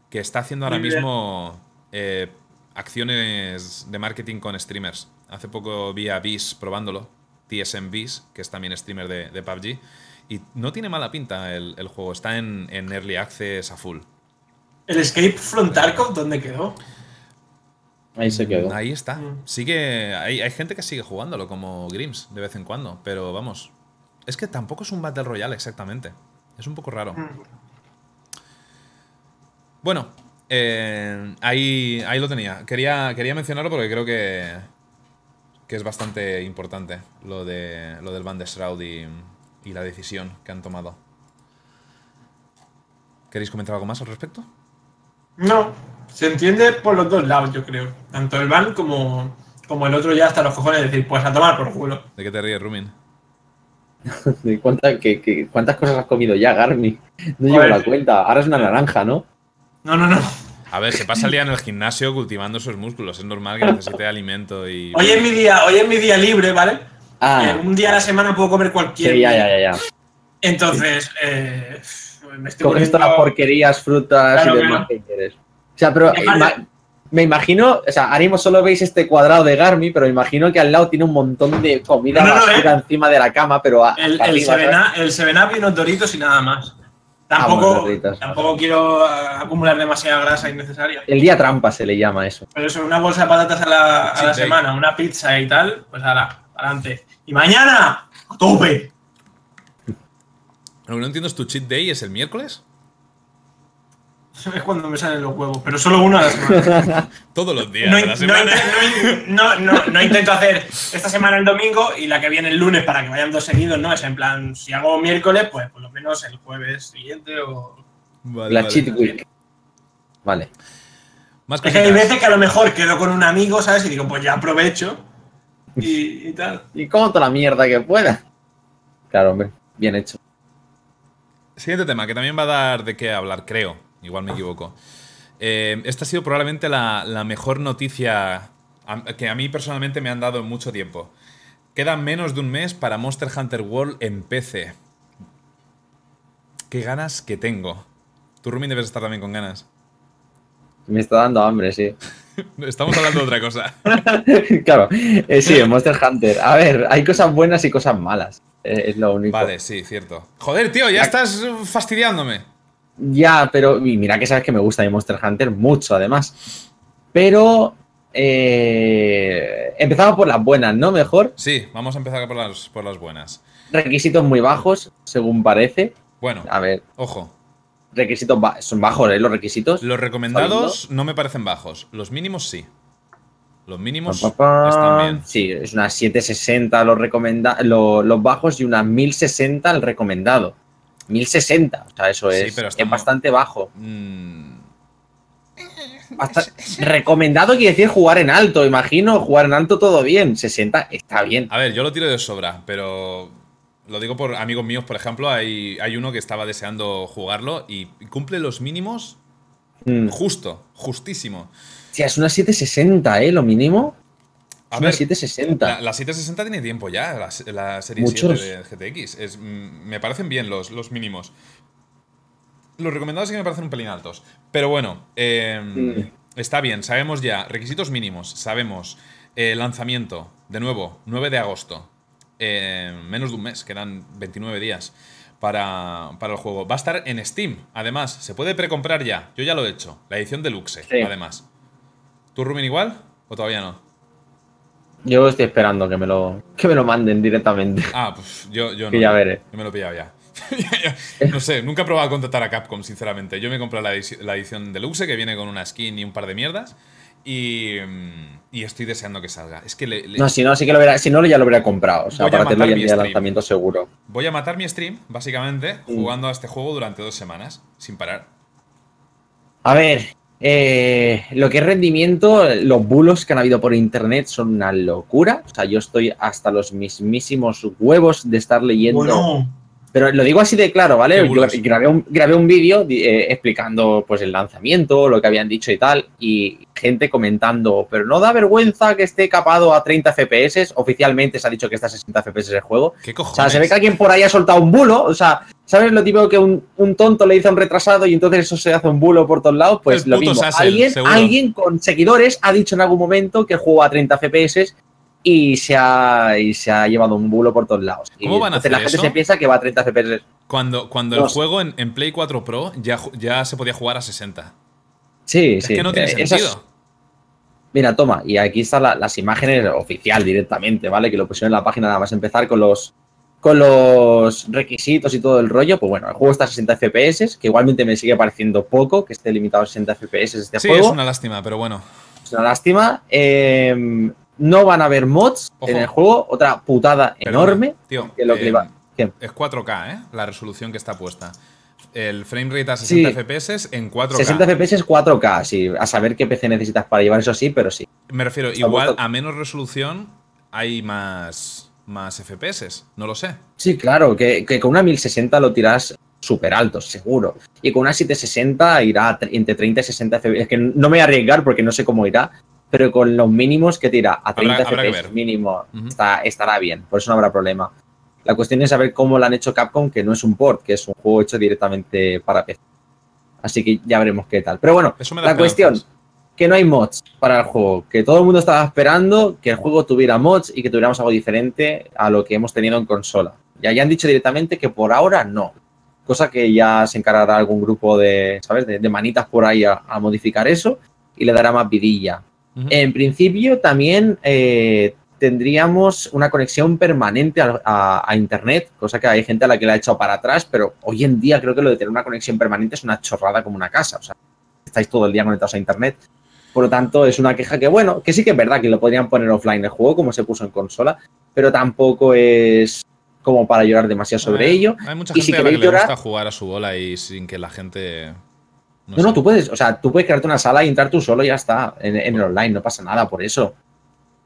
A: Que está haciendo ahora
B: bien.
A: mismo eh, acciones de marketing con streamers. Hace poco vi a Beast probándolo. TSM Beast, que es también streamer de, de PUBG. Y no tiene mala pinta el, el juego. Está en, en Early Access a full.
B: ¿El Escape from Tarkov dónde quedó?
C: Ahí se quedó.
A: Ahí está.
B: Mm.
A: Sigue. Hay, hay gente que sigue jugándolo, como Grims, de vez en cuando. Pero vamos. Es que tampoco es un Battle Royale exactamente. Es un poco raro.
B: Mm.
A: Bueno, eh, ahí, ahí lo tenía. Quería, quería mencionarlo porque creo que, que es bastante importante lo, de, lo del ban de Shroud y, y la decisión que han tomado. ¿Queréis comentar algo más al respecto?
B: No, se entiende por los dos lados, yo creo. Tanto el ban como, como el otro ya hasta los cojones de decir, pues a tomar por culo.
A: ¿De qué te ríes, Rumin?
C: ¿De cuánta- que- que- ¿Cuántas cosas has comido ya, Garmi? No llevo la cuenta. Ahora es una naranja, ¿no?
B: No, no, no.
A: A ver, se pasa el día en el gimnasio cultivando sus músculos. Es normal que necesite alimento y.
B: Hoy es mi día, hoy es mi día libre, ¿vale?
C: Ah,
B: Eh, un día a la semana puedo comer cualquier.
C: sí, ya, ya, ya. ya.
B: Entonces, eh, me estoy
C: Coges
B: poniendo-
C: todas las porquerías, frutas
B: Claro,
C: y demás
B: claro.
C: que quieres. O sea, pero
B: Me
C: ima- me imagino, o sea, ahora mismo solo veis este cuadrado de Garmi, pero imagino que al lado tiene un montón de comida
B: No, no,
C: basura encima de la cama, pero a-
B: El,
C: hasta
B: el,
C: arriba,
B: Seven
C: ¿sabes?
B: Up- el Seven Up y unos doritos y nada más. Tampoco, tampoco quiero ah, acumular demasiada grasa innecesaria.
C: El día trampa se le llama eso.
B: Pero eso, una bolsa de patatas a la, a la semana, una pizza y tal, pues ahora, adelante. Y mañana, a tope.
A: Lo que no entiendo es tu cheat day, ¿es el miércoles?
B: Es cuando me salen los huevos, pero solo una a la semana.
A: Todos los días
B: No,
A: de
B: in-
A: la
B: no
A: semana.
B: inte- no in- no- no- no intento hacer esta semana el domingo y la que viene el lunes para que vayan dos seguidos, ¿no? Es en plan, si hago miércoles, pues, pues los menos el jueves siguiente o...
A: Vale,
C: La
A: vale.
C: cheat week. Vale.
A: Más
B: Es que hay veces que a lo mejor quedo con un amigo, ¿sabes? Y digo, pues ya aprovecho y, y tal.
C: Y como toda la mierda que pueda. Claro, hombre. Bien hecho.
A: Siguiente tema, que también va a dar de qué hablar, creo. Igual me equivoco. Eh, esta ha sido probablemente la, la mejor noticia que a mí personalmente me han dado en mucho tiempo. Queda menos de un mes para Monster Hunter World en PC. Qué ganas que tengo. Tú, Rumin, debes estar también con ganas.
C: Me está dando hambre, sí.
A: Estamos hablando de otra cosa.
C: claro. Eh, sí, Monster Hunter. A ver, hay cosas buenas y cosas malas. Eh, es lo único.
A: Vale, sí, cierto. Joder, tío, ya estás fastidiándome.
C: Ya, pero y mira que sabes que me gusta mi Monster Hunter mucho, además. Pero eh, empezamos por las buenas, ¿no? Mejor.
A: Sí, vamos a empezar por las, por las buenas.
C: Requisitos muy bajos, según parece.
A: Bueno,
C: A ver,
A: ojo.
C: requisitos ba- son bajos, ¿eh? Los requisitos.
A: Los recomendados no me parecen bajos. Los mínimos sí. Los mínimos
C: Pa, pa, pa.
A: están bien.
C: Sí, es unas 760 los, los bajos y unas 1060 el recomendado. 1060, o sea, eso
A: Sí,
C: es, es bastante bajo.
A: Mm,
C: recomendado quiere decir jugar en alto, imagino, jugar en alto todo bien. 60 está bien.
A: A ver, yo lo tiro de sobra, pero lo digo por amigos míos, por ejemplo, hay, hay uno que estaba deseando jugarlo y cumple los mínimos
C: Mm.
A: justo, justísimo.
C: Tía, es una 760, ¿eh? Lo mínimo.
A: A
C: Es una
A: ver,
C: 760.
A: La, la 760 tiene tiempo ya, la, la serie
C: Muchos.
A: 7 de GTX. Es, mm, me parecen bien los, los mínimos. Los recomendados sí que me parecen un pelín altos. Pero bueno, eh,
C: Mm.
A: está bien, sabemos ya. Requisitos mínimos, sabemos. eh, lanzamiento, de nuevo, 9 de agosto. Eh, menos de un mes, quedan 29 días para, para el juego. Va a estar en Steam, además, se puede precomprar ya. Yo ya lo he hecho, la edición deluxe,
C: Sí.
A: además. ¿Tú, Rubin, igual? ¿O todavía no?
C: Yo estoy esperando que me lo, que me lo manden directamente.
A: Ah, pues yo, yo no.
C: Que ya veré.
A: Yo me lo he pillado ya. no sé, nunca he probado a contactar a Capcom, sinceramente. Yo me compré la, edi- la edición deluxe que viene con una skin y un par de mierdas. Y, mm, y estoy deseando que salga. Es que le- le-
C: No, si no, sí que lo hubiera, si no, ya lo hubiera comprado. O sea,
A: Voy
C: para tenerlo ya en
A: mi
C: día de
A: stream.
C: lanzamiento seguro.
A: voy a matar mi stream, básicamente,
C: Mm.
A: jugando a este juego durante dos semanas, sin parar.
C: A ver, eh, lo que es rendimiento, los bulos que han habido por internet son una locura. O sea, yo estoy hasta los mismísimos huevos de estar leyendo.
B: Bueno,
C: Pero lo digo así de claro,
A: ¿Qué
C: ¿vale? Yo grabé un, grabé un vídeo eh, explicando pues el lanzamiento, lo que habían dicho y tal, y gente comentando, pero no da vergüenza que esté capado a 30 FPS. Oficialmente se ha dicho que está a 60 FPS el juego.
A: ¿Qué
C: O
A: cojones?
C: sea, se ve que alguien por ahí ha soltado un bulo. O sea, ¿sabes lo típico que un, un tonto le dice a un retrasado y entonces eso se hace un bulo por todos lados? Pues
A: El
C: lo mismo.
A: Sassel,
C: alguien,
A: seguro.
C: alguien con seguidores ha dicho en algún momento que juega a 30 FPS y se ha, y se ha llevado un bulo por todos lados. Y
A: ¿Cómo van a
C: entonces la
A: hacer
C: gente
A: eso?
C: se piensa que va a 30 FPS.
A: Cuando, cuando
C: No
A: el juego en, en Play 4 Pro ya, ya se podía jugar a 60.
C: Sí,
A: Es
C: sí.
A: que no tiene
C: Eh, esas-
A: sentido.
C: Mira, toma, y aquí están la- las imágenes oficial directamente, ¿vale? Que lo pusieron en la página nada más empezar con los con los requisitos y todo el rollo. Pues bueno, el juego está a 60 FPS, que igualmente me sigue pareciendo poco que esté limitado a 60 FPS este
A: Sí,
C: juego.
A: es una lástima, pero bueno.
C: Es una lástima. Eh, no van a haber mods
A: Ojo.
C: en el juego, otra putada
A: Perdona,
C: enorme.
A: Tío,
C: que lo que
A: eh, es 4K, ¿eh? La resolución que está puesta. El frame rate a 60
C: Sí.
A: FPS en 4K.
C: 60 FPS es 4K, sí. A saber qué PC necesitas para llevar eso sí, pero sí.
A: Me refiero,
C: Está
A: igual
C: puesto-
A: a menos resolución hay más, más FPS. No lo sé.
C: Sí, claro, que, que con una 1060 lo tiras súper alto, seguro. Y con una 760 irá entre 30 y 60 FPS. Es que no me voy a arriesgar porque no sé cómo irá, pero con los mínimos que tira a 30
A: habrá
C: FPS mínimo está, estará bien, por eso no habrá problema. La cuestión es saber cómo lo han hecho Capcom, que no es un port, que es un juego hecho directamente para PC. Así que ya veremos qué tal. Pero bueno, la cuestión. Que no hay mods para el juego, que todo el mundo estaba esperando que el juego tuviera mods y que tuviéramos algo diferente a lo que hemos tenido en consola. Ya, ya han dicho directamente que por ahora no. Cosa que ya se encargará algún grupo de, ¿sabes? De, de manitas por ahí a, a modificar eso y le dará más vidilla. En principio también eh, tendríamos una conexión permanente a, a- a Internet, cosa que hay gente a la que le ha echado para atrás, pero hoy en día creo que lo de tener una conexión permanente es una chorrada como una casa. O sea, estáis todo el día conectados a Internet. Por lo tanto, es una queja que, bueno, que sí que es verdad que lo podrían poner offline el juego, como se puso en consola, pero tampoco es como para llorar demasiado sobre ello.
A: Hay mucha
C: Y
A: gente
C: si
A: a la que le gusta jugar a su bola y sin que la gente.
C: No, no, tú puedes, o sea, tú puedes crearte una sala y entrar tú solo y ya está, en, en el online, no pasa nada por eso.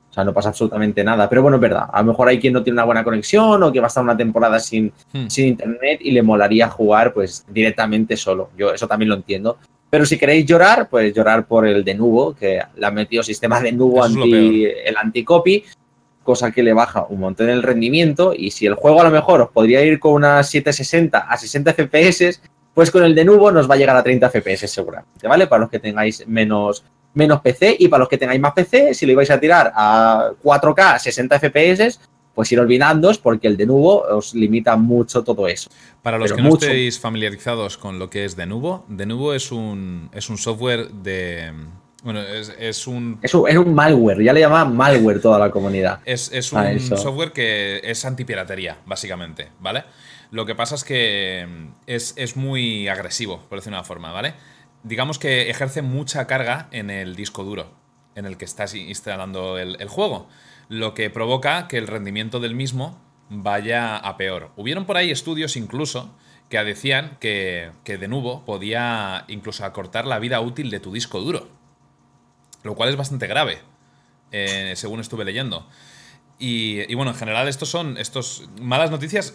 C: O sea, no pasa absolutamente nada. Pero bueno, es verdad, a lo mejor hay quien no tiene una buena conexión o que va a estar una temporada sin,
A: Hmm.
C: sin internet y le molaría jugar pues directamente solo. Yo eso también lo entiendo. Pero si queréis llorar, pues llorar por el de Nubo, que le ha metido sistema de Nubo anti, el anti-copy, cosa que le baja un montón el rendimiento. Y si el juego a lo mejor os podría ir con unas 760 a 60 FPS, pues con el de Nubo nos va a llegar a 30 FPS seguramente, ¿vale? Para los que tengáis menos, menos PC y para los que tengáis más PC, si lo ibais a tirar a 4K 60 FPS, pues ir olvidándoos porque el de Nubo os limita mucho todo eso.
A: Para los
C: pero
A: que no
C: mucho.
A: estéis familiarizados con lo que es Denuvo, Denuvo es un, es un software de. Bueno, es, es un.
C: Es un, es un malware, ya le llaman malware toda la comunidad.
A: Es, es un software que es antipiratería, básicamente, ¿vale? Lo que pasa es que mm, es, es muy agresivo, por decirlo de una forma, ¿vale? Digamos que ejerce mucha carga en el disco duro en el que estás instalando el, el juego, lo que provoca que el rendimiento del mismo vaya a peor. Hubieron por ahí estudios incluso que decían que, que de nuevo podía incluso acortar la vida útil de tu disco duro, lo cual es bastante grave, eh, según estuve leyendo. Y, bueno, en general estos son estos malas noticias,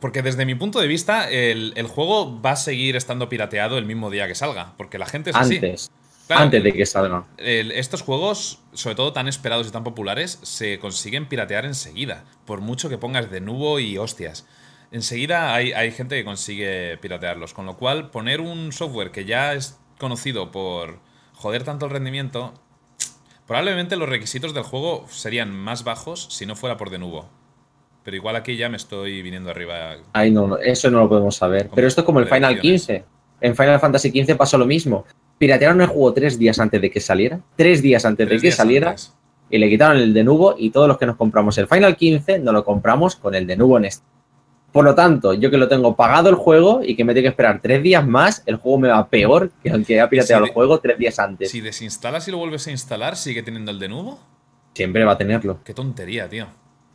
A: porque desde mi punto de vista el, el juego va a seguir estando pirateado el mismo día que salga, porque la gente es así.
C: Antes,
A: Claro,
C: antes de que salga.
A: el- estos juegos, sobre todo tan esperados y tan populares, se consiguen piratear enseguida, por mucho que pongas de nubo y hostias. Enseguida hay, hay gente que consigue piratearlos, con lo cual poner un software que ya es conocido por joder tanto el rendimiento, probablemente los requisitos del juego serían más bajos si no fuera por de nubo. Pero igual aquí ya me estoy viniendo arriba.
C: Ay, no, eso no lo podemos saber. Pero esto es como el Final
A: predicciones.
C: 15. En Final Fantasy 15 pasó lo mismo. Piratearon el juego tres días antes de que saliera. Tres días antes
A: Tres
C: de que saliera.
A: antes.
C: Y le quitaron el de y todos los que nos compramos el Final 15 nos lo compramos con el de en este. Por lo tanto, yo que lo tengo pagado el juego y que me tengo que esperar tres días más, el juego me va peor que el que ha pirateado el juego tres días antes.
A: Si desinstalas y lo vuelves a instalar, ¿sigue teniendo el de?
C: Siempre va a tenerlo.
A: Qué tontería, tío.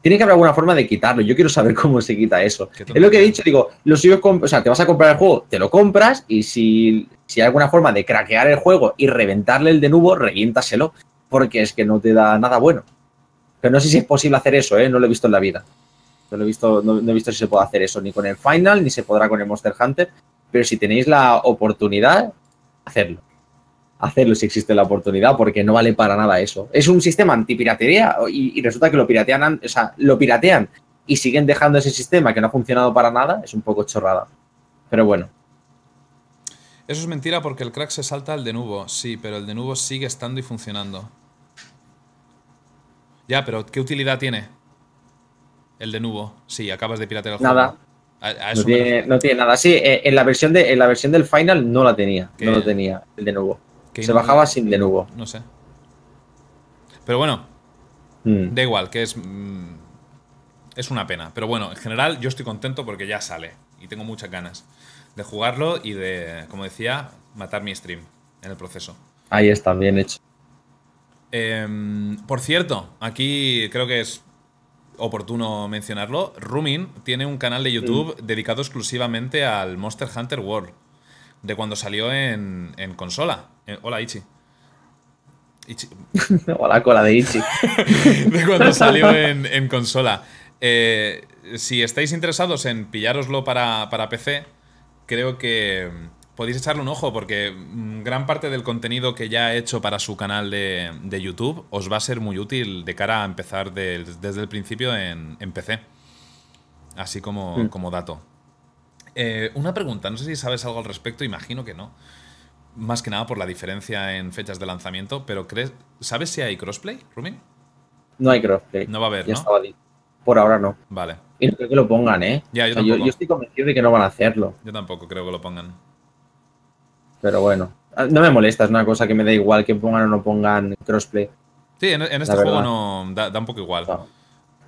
C: Tiene que haber alguna forma de quitarlo. Yo quiero saber cómo se quita eso. Es lo que he dicho, digo, lo suyo o sea, te vas a comprar el juego, te lo compras y si, si hay alguna forma de craquear el juego y reventarle el de nuevo, reviéntaselo, porque es que no te da nada bueno. Pero no sé si es posible hacer eso, ¿eh? No lo he visto en la vida. No, lo he visto, no, no he visto si se puede hacer eso ni con el Final, ni se podrá con el Monster Hunter, pero si tenéis la oportunidad, hacerlo. Hacerlo si existe la oportunidad, porque no vale para nada eso. Es un sistema antipiratería y, y resulta que lo piratean, an- o sea, lo piratean y siguen dejando ese sistema que no ha funcionado para nada, es un poco chorrada. Pero bueno,
A: Eso es mentira porque el crack se salta al de nubo. Sí, pero el de nubo sigue estando y funcionando. Ya, pero ¿qué utilidad tiene? El de nubo. Sí, acabas de piratear el
C: Nada.
A: juego. A, a
C: no
A: eso
C: tiene,
A: refiero.
C: no tiene nada. Sí, eh, en la versión de en la versión del final no la tenía,
A: ¿Qué?
C: no lo tenía el de nuevo.
A: Que
C: Se
A: no-
C: bajaba sin de nuevo.
A: No sé. Pero bueno,
C: Mm.
A: da igual, que es. mm, es una pena. Pero bueno, en general yo estoy contento porque ya sale. Y tengo muchas ganas de jugarlo y de, como decía, matar mi stream en el proceso.
C: Ahí está, bien hecho.
A: Em, por cierto, aquí creo que es oportuno mencionarlo. Rumin tiene un canal de YouTube dedicado exclusivamente al Monster Hunter World. De cuando salió en, en consola. Hola, Ichi. Ichi.
C: O la cola de Ichi.
A: De cuando salió en, en consola. Eh, si estáis interesados en pillároslo para, para PC, creo que mm, podéis echarle un ojo porque mm, gran parte del contenido que ya ha hecho para su canal de, de YouTube os va a ser muy útil de cara a empezar desde el principio en, en PC. Así como,
C: Mm.
A: como dato. Eh, una pregunta, no sé si sabes algo al respecto, imagino que no. Más que nada por la diferencia en fechas de lanzamiento, pero crees, ¿sabes si hay crossplay, Rumin?
C: No hay crossplay.
A: No va a haber,
C: Ya
A: ¿no?
C: Por ahora no.
A: Vale.
C: Y no creo que lo pongan, ¿eh?
A: Ya, yo
C: O sea, yo,
A: tampoco.
C: yo estoy convencido de que no van a hacerlo.
A: Yo tampoco creo que lo pongan.
C: Pero bueno. Ah, No me molesta, es una cosa que me da igual que pongan o no pongan crossplay.
A: Sí, en, en este juego no da, da un poco igual.
C: No.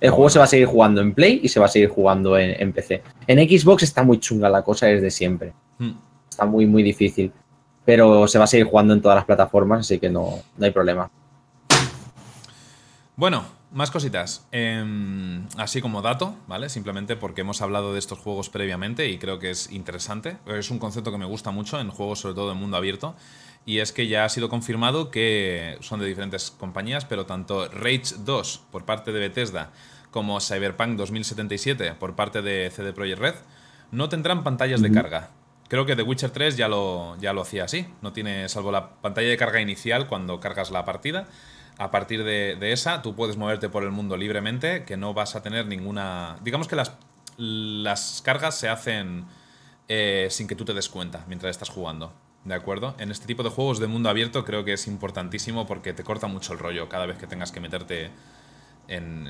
C: El juego se va a seguir jugando en Play y se va a seguir jugando en, en PC. En Xbox está muy chunga la cosa desde siempre.
A: Hmm.
C: Está muy, muy difícil. Pero se va a seguir jugando en todas las plataformas, así que no, no hay problema.
A: Bueno, más cositas. Em, así como dato, ¿vale? Simplemente porque hemos hablado de estos juegos previamente y creo que es interesante. Es un concepto que me gusta mucho en juegos, sobre todo en mundo abierto. Y es que ya ha sido confirmado que son de diferentes compañías, pero tanto Rage 2 por parte de Bethesda como Cyberpunk 2077 por parte de CD Projekt Red no tendrán pantallas de carga. Creo que The Witcher 3 ya lo, ya lo hacía así. No tiene, salvo la pantalla de carga inicial cuando cargas la partida. A partir de, esa, tú puedes moverte por el mundo libremente, que no vas a tener ninguna. Digamos que las, las cargas se hacen eh, sin que tú te des cuenta mientras estás jugando. ¿De acuerdo? En este tipo de juegos de mundo abierto creo que es importantísimo porque te corta mucho el rollo cada vez que tengas que meterte en,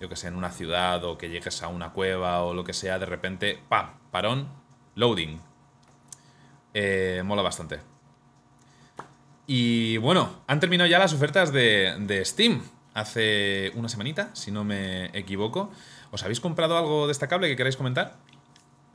A: yo que sé, en una ciudad o que llegues a una cueva o lo que sea, de repente, ¡pam! Parón, loading, eh, mola bastante. Y bueno, han terminado ya las ofertas de, Steam hace una semanita, si no me equivoco. ¿Os habéis comprado algo destacable que queráis comentar?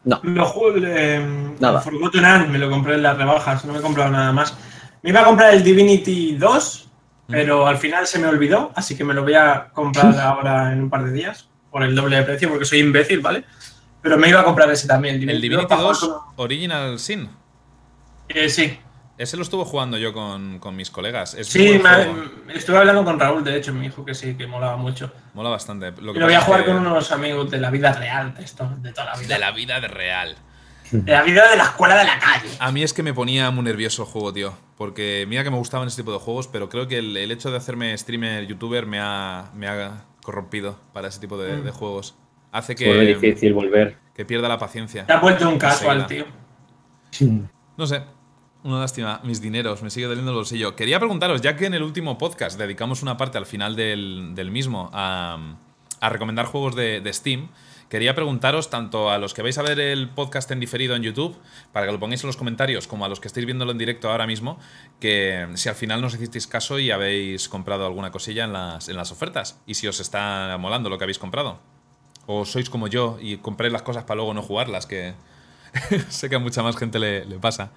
C: No.
B: Los juegos de nada. Forgotten me lo compré en las rebajas, no me he comprado nada más. Me iba a comprar el Divinity 2, mm. pero al final se me olvidó, así que me lo voy a comprar ahora en un par de días, por el doble de precio, porque soy imbécil, ¿vale? Pero me iba a comprar ese también.
A: El Divinity, 2 Original Sin.
B: Eh, sí.
A: Ese lo estuve jugando yo con, mis colegas.
B: sí, estuve hablando con Raúl, de hecho, me dijo que sí, que molaba mucho.
A: Mola bastante.
B: Lo, voy a jugar con unos amigos de la vida real, de esto, de toda la vida.
A: De la vida de real.
B: De la vida de la escuela de la calle.
A: A mí es que me ponía muy nervioso el juego, tío. Porque mira que me gustaban ese tipo de juegos, pero creo que el, hecho de hacerme streamer, youtuber, me ha, me ha corrompido para ese tipo de, mm. juegos. Hace que.
C: Es difícil volver.
A: Que pierda la paciencia.
B: Te ha vuelto un casual, tío.
A: No sé, una lástima, mis dineros, me sigue doliendo el bolsillo. Quería preguntaros, ya que en el último podcast dedicamos una parte al final del, mismo a, recomendar juegos de, Steam, quería preguntaros tanto a los que vais a ver el podcast en diferido en YouTube, para que lo pongáis en los comentarios, como a los que estáis viéndolo en directo ahora mismo, que si al final nos hicisteis caso y habéis comprado alguna cosilla en las, en las ofertas, y si os está molando lo que habéis comprado. O sois como yo y compré las cosas para luego no jugarlas, que sé que a mucha más gente le pasa.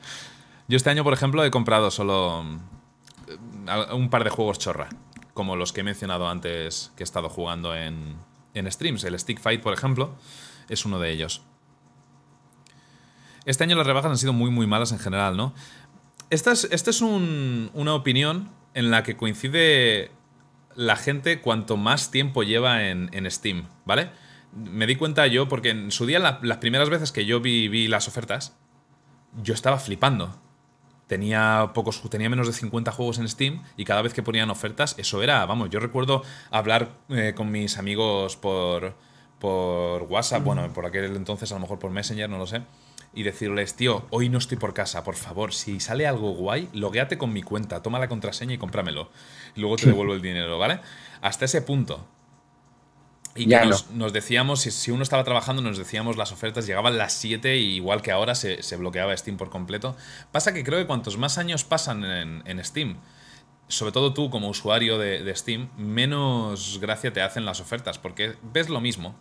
A: Yo este año, por ejemplo, he comprado solo mm, un par de juegos chorra, como los que he mencionado antes que he estado jugando en, streams. El Stick Fight, por ejemplo, es uno de ellos. Este año las rebajas han sido muy, muy malas en general, ¿no? Esta es, es una opinión en la que coincide la gente cuanto más tiempo lleva en, Steam, ¿vale? Me di cuenta yo, porque en su día, las primeras veces que yo vi las ofertas, yo estaba flipando tenía pocos tenía menos de 50 juegos en Steam y cada vez que ponían ofertas eso era vamos yo recuerdo hablar eh, con mis amigos por por WhatsApp bueno por aquel entonces a lo mejor por Messenger no lo sé y decirles tío hoy no estoy por casa por favor si sale algo guay logueate con mi cuenta toma la contraseña y cómpramelo y luego te devuelvo el dinero vale hasta ese punto y que nos, decíamos, si, uno estaba trabajando, nos decíamos las ofertas, llegaban las 7 y igual que ahora se, bloqueaba Steam por completo. Pasa que creo que cuantos más años pasan en, Steam, sobre todo tú como usuario de, Steam, menos gracia te hacen las ofertas, porque ves lo mismo.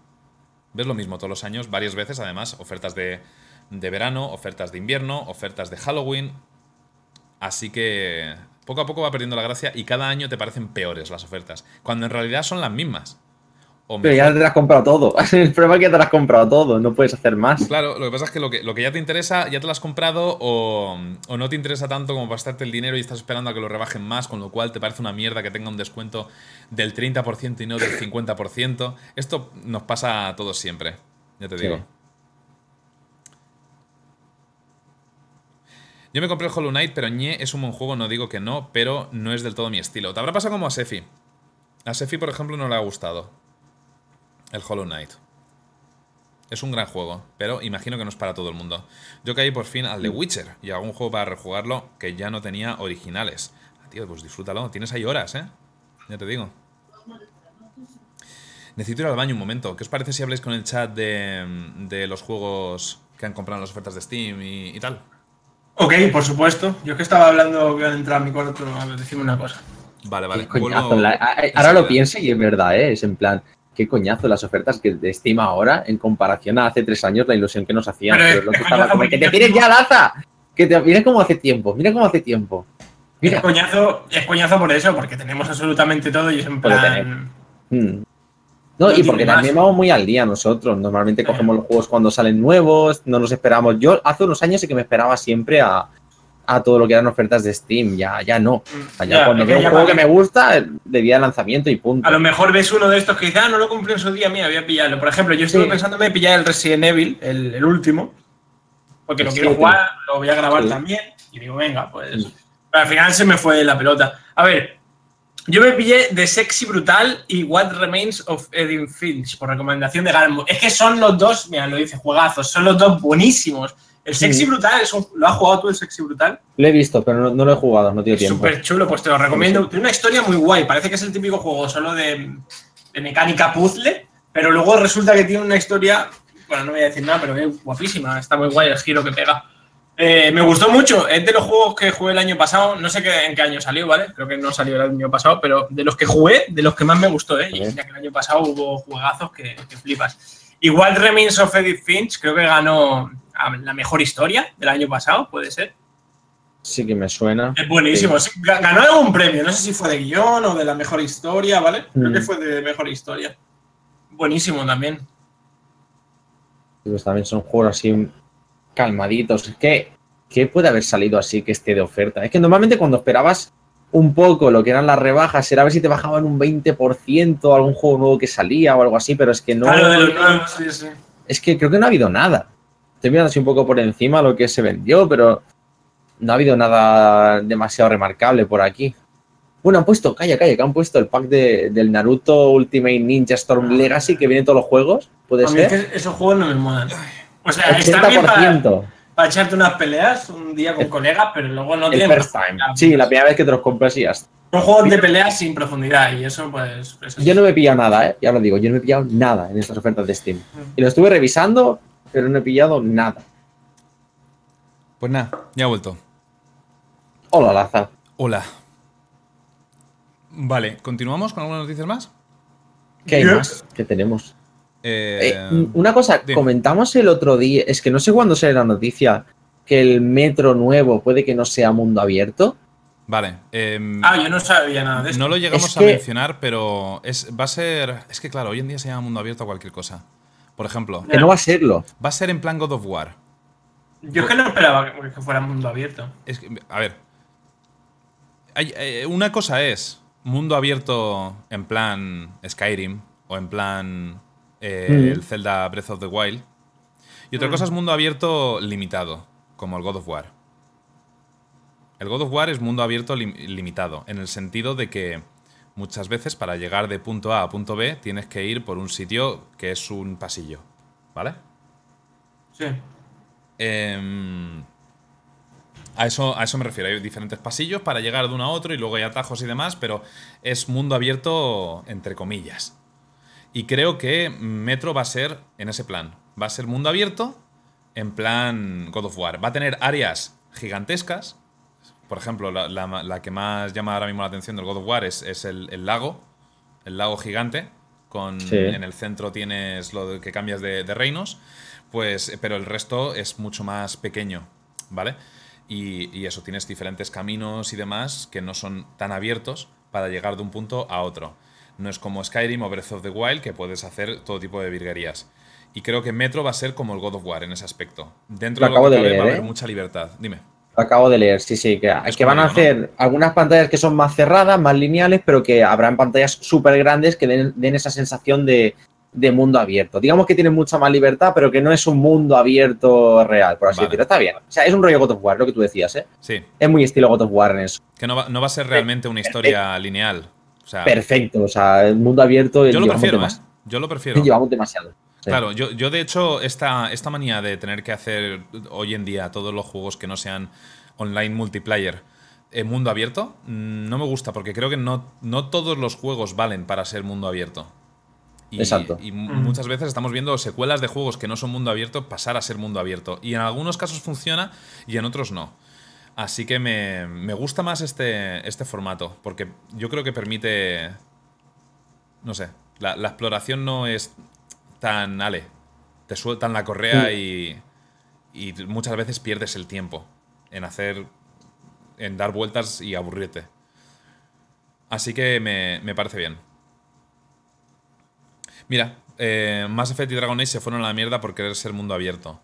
A: Ves lo mismo todos los años, varias veces además, ofertas de, de verano, ofertas de invierno, ofertas de Halloween. Así que poco a poco va perdiendo la gracia y cada año te parecen peores las ofertas, cuando en realidad son las mismas.
C: Pero ya te has comprado todo. El problema es que ya te lo has comprado todo, no puedes hacer más.
A: Claro, lo que pasa es que lo que, lo que ya te interesa, ya te lo has comprado o, no te interesa tanto como gastarte el dinero y estás esperando a que lo rebajen más, con lo cual te parece una mierda que tenga un descuento del 30% y no del 50%. Esto nos pasa a todos siempre, ya te digo. Yo me compré el Hollow Knight, pero ñe es un buen juego, no digo que no, pero no es del todo mi estilo. Te habrá pasado como a Sefi. A Sefi, por ejemplo, no le ha gustado el Hollow Knight. Es un gran juego, pero imagino que no es para todo el mundo. Yo caí por fin al The Witcher y algún juego para rejugarlo que ya no tenía originales. Ah, tío, pues disfrútalo. Tienes ahí horas, ¿eh? Ya te digo. Necesito ir al baño un momento. ¿Qué os parece si habléis con el chat de, los juegos que han comprado en las ofertas de Steam y, tal?
B: Ok, por supuesto. Yo que estaba hablando, voy a entrar a mi cuarto a decirme una cosa.
A: Vale, vale.
C: Ahora lo pienso y es verdad, ¿eh? Es en plan, qué coñazo las ofertas que de Steam ahora en comparación a hace tres años, la ilusión que nos hacían. Pero, lo que, estaba como, que te tienes ya Laza. Que te, mira cómo hace tiempo, mira cómo hace tiempo.
B: Mira. Es, coñazo, es coñazo por eso, porque tenemos absolutamente todo y es en plan.
C: Hmm.
B: No
C: No, y porque también vamos muy al día nosotros. Normalmente
B: Claro.
C: cogemos los juegos cuando salen nuevos, no nos esperamos. Yo hace unos años sí que me esperaba siempre a, a todo lo que eran ofertas de Steam. Ya, ya no. O sea, ya
B: Ya,
C: cuando veo un juego que me gusta, de día de lanzamiento y punto.
B: A lo mejor ves uno de estos que dice, ah, no lo compré en su día, mira, voy a pillarlo. Por ejemplo, yo estuve
C: Sí.
B: pensando en pillar el Resident Evil, el, el último, porque lo quiero jugar, lo voy a grabar
C: Sí.
B: también. Y digo, venga, pues. Pero al final se me fue la pelota. A ver, yo me pillé de Sexy Brutal y What Remains of Edith Finch por recomendación de Galmo. Es que son los dos, mira, lo dice, juegazos, son los dos buenísimos. El Sexy
C: Sí.
B: Brutal, es un- ¿lo has jugado tú el Sexy Brutal?
C: Lo he visto, pero no, no lo he jugado, no
B: Es
C: tiempo.
B: súper chulo, pues te lo recomiendo. Tiene una historia muy guay. Parece que es el típico juego solo de, de mecánica puzzle, pero luego resulta que tiene una historia. Bueno, no voy a decir nada, pero es guapísima. Está muy guay el giro que pega. Eh, me gustó mucho. Es de los juegos que jugué el año pasado. No sé qué, en qué año salió, ¿vale? Creo que no salió el año pasado, pero de los que jugué, de los que más me gustó, ¿eh? Y ya que el año pasado hubo juegazos que, que flipas. Igual Remains of Edith Finch, creo que ganó a la mejor historia del año pasado, puede ser.
C: Sí que me suena.
B: Es buenísimo. Sí, Ganó algún premio. No sé si fue de guion o de la mejor historia, ¿vale? Creo
C: Mm.
B: que fue de mejor historia. Buenísimo también.
C: Pues también son juegos así calmaditos. Que, ¿qué puede haber salido así que esté de oferta? Es que normalmente cuando esperabas un poco lo que eran las rebajas, era a ver si te bajaban un 20% algún juego nuevo que salía o algo así, pero es que no.
B: Claro, de los nuevos, sí, sí.
C: Es que creo que no ha habido nada. Estoy mirando así un poco por encima lo que se vendió, pero no ha habido nada demasiado remarcable por aquí. Bueno, han puesto, calla, calla, que han puesto el pack de- del Naruto Ultimate Ninja Storm
B: Ah.
C: Legacy que viene en todos los juegos. ¿Puede
B: A mí es
C: ser?
B: que esos juegos no me molan. O sea, está bien para,
C: 80%.
B: para echarte unas peleas un día con colegas, pero luego no
C: El
B: tienen
C: first time. Sí, la primera vez que te los compras y ya está.
B: Son juegos de peleas sin profundidad y eso, pues. eso
C: Yo no me he pillado nada, ¿eh? Ya lo digo, yo no he pillado nada en estas ofertas de Steam. Y lo estuve revisando, pero no he pillado nada.
A: Pues nada, ya he vuelto.
C: Hola, Laza.
A: Hola. Vale, ¿continuamos con algunas noticias más?
C: ¿Qué hay
B: Yes.
C: más? ¿Qué tenemos?
A: Eh,
C: Eh, una cosa,
A: dime.
C: comentamos el otro día, es que no sé cuándo sale la noticia, que el metro nuevo puede que no sea mundo abierto.
A: Vale. em,
B: Ah, yo no sabía nada de esto.
A: no lo llegamos
C: Es
A: a
C: que-
A: mencionar, pero es, va a ser. Es que claro, hoy en día se llama mundo abierto a cualquier cosa. Por ejemplo,
C: Que no va a serlo.
A: va a ser en plan God of War.
B: Yo es que no esperaba que fuera mundo abierto.
A: Es que, a ver. Hay- eh, una cosa es mundo abierto en plan Skyrim o en plan eh,
C: Mm.
A: el Zelda Breath of the Wild. Y otra
B: Mm.
A: cosa es mundo abierto limitado, como el God of War. El God of War es mundo abierto lim- limitado, en el sentido de que muchas veces para llegar de punto A a punto B tienes que ir por un sitio que es un pasillo. ¿Vale?
B: Sí.
A: Em, a, eso, a eso me refiero. Hay diferentes pasillos para llegar de uno a otro y luego hay atajos y demás, pero es mundo abierto entre comillas. Y creo que Metro va a ser en ese plan. Va a ser mundo abierto en plan God of War. Va a tener áreas gigantescas. Por ejemplo, la, la- la que más llama ahora mismo la atención del God of War es, es el, el lago. El lago gigante. Con,
C: Sí.
A: En el centro tienes lo de que cambias de, de reinos. Pues, pero el resto es mucho más pequeño, ¿vale? Y, y eso, tienes diferentes caminos y demás que no son tan abiertos para llegar de un punto a otro. No es como Skyrim o Breath of the Wild que puedes hacer todo tipo de virguerías. Y creo que Metro va a ser como el God of War en ese aspecto. Dentro
C: Lo
A: de lo
C: acabo
A: que
C: de
A: cabe
C: leer,
A: va a haber
C: ¿eh?
A: mucha libertad. Dime.
C: Lo acabo de leer, sí, sí, que,
A: Es
C: que van a hacer algunas pantallas que son más cerradas, más lineales, pero que habrán pantallas súper grandes que den, den esa sensación de, de mundo abierto. Digamos que tienen mucha más libertad, pero que no es un mundo abierto real, por así
A: Vale.
C: decirlo. Está bien. O sea, es un rollo God of War, lo que tú decías, ¿eh?
A: Sí,
C: Es muy estilo God of War en eso.
A: que no va, no va a ser realmente una historia lineal. O sea,
C: Perfecto, o sea, el mundo abierto
A: yo lo prefiero, ¿eh? Yo lo prefiero.
C: llevamos demasiado.
A: Claro, yo, yo de hecho, esta, esta manía de tener que hacer hoy en día todos los juegos que no sean online multiplayer en mundo abierto, mm, no me gusta porque creo que no, no todos los juegos valen para ser mundo abierto. Y,
C: Exacto.
A: y mu- muchas veces estamos viendo secuelas de juegos que no son mundo abierto pasar a ser mundo abierto. Y en algunos casos funciona y en otros no. Así que me, me gusta más este, este formato porque yo creo que permite no sé, la, la exploración no es tan, ale, te sueltan la correa y, y muchas veces pierdes el tiempo en hacer, en dar vueltas y aburrirte. Así que me, me parece bien. Mira, eh, Mass Effect y Dragon Age se fueron a la mierda por querer ser mundo abierto.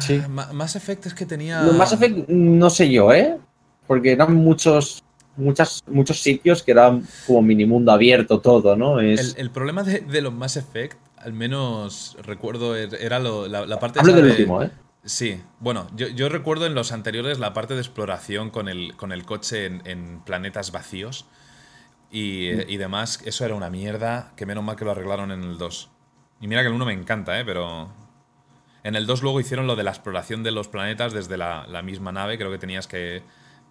C: Sí.
A: Ma- Mass Effect es que tenía.
C: Los Mass Effect, no sé yo, ¿eh? Porque eran muchos, muchas, muchos sitios que eran como mini mundo abierto todo, ¿no?
A: El,
C: Es,
A: el problema de, de los Mass Effect, al menos recuerdo, er- era lo- la, la parte
C: Hablo del
A: de-
C: último, ¿eh?
A: Sí, bueno, yo, yo recuerdo en los anteriores la parte de exploración con el, con el coche en, en planetas vacíos y,
C: Mm.
A: y demás. Eso era una mierda, que menos mal que lo arreglaron en el 2. Y mira que el 1 me encanta, ¿eh? Pero en el 2 luego hicieron lo de la exploración de los planetas desde la, la misma nave. Creo que tenías que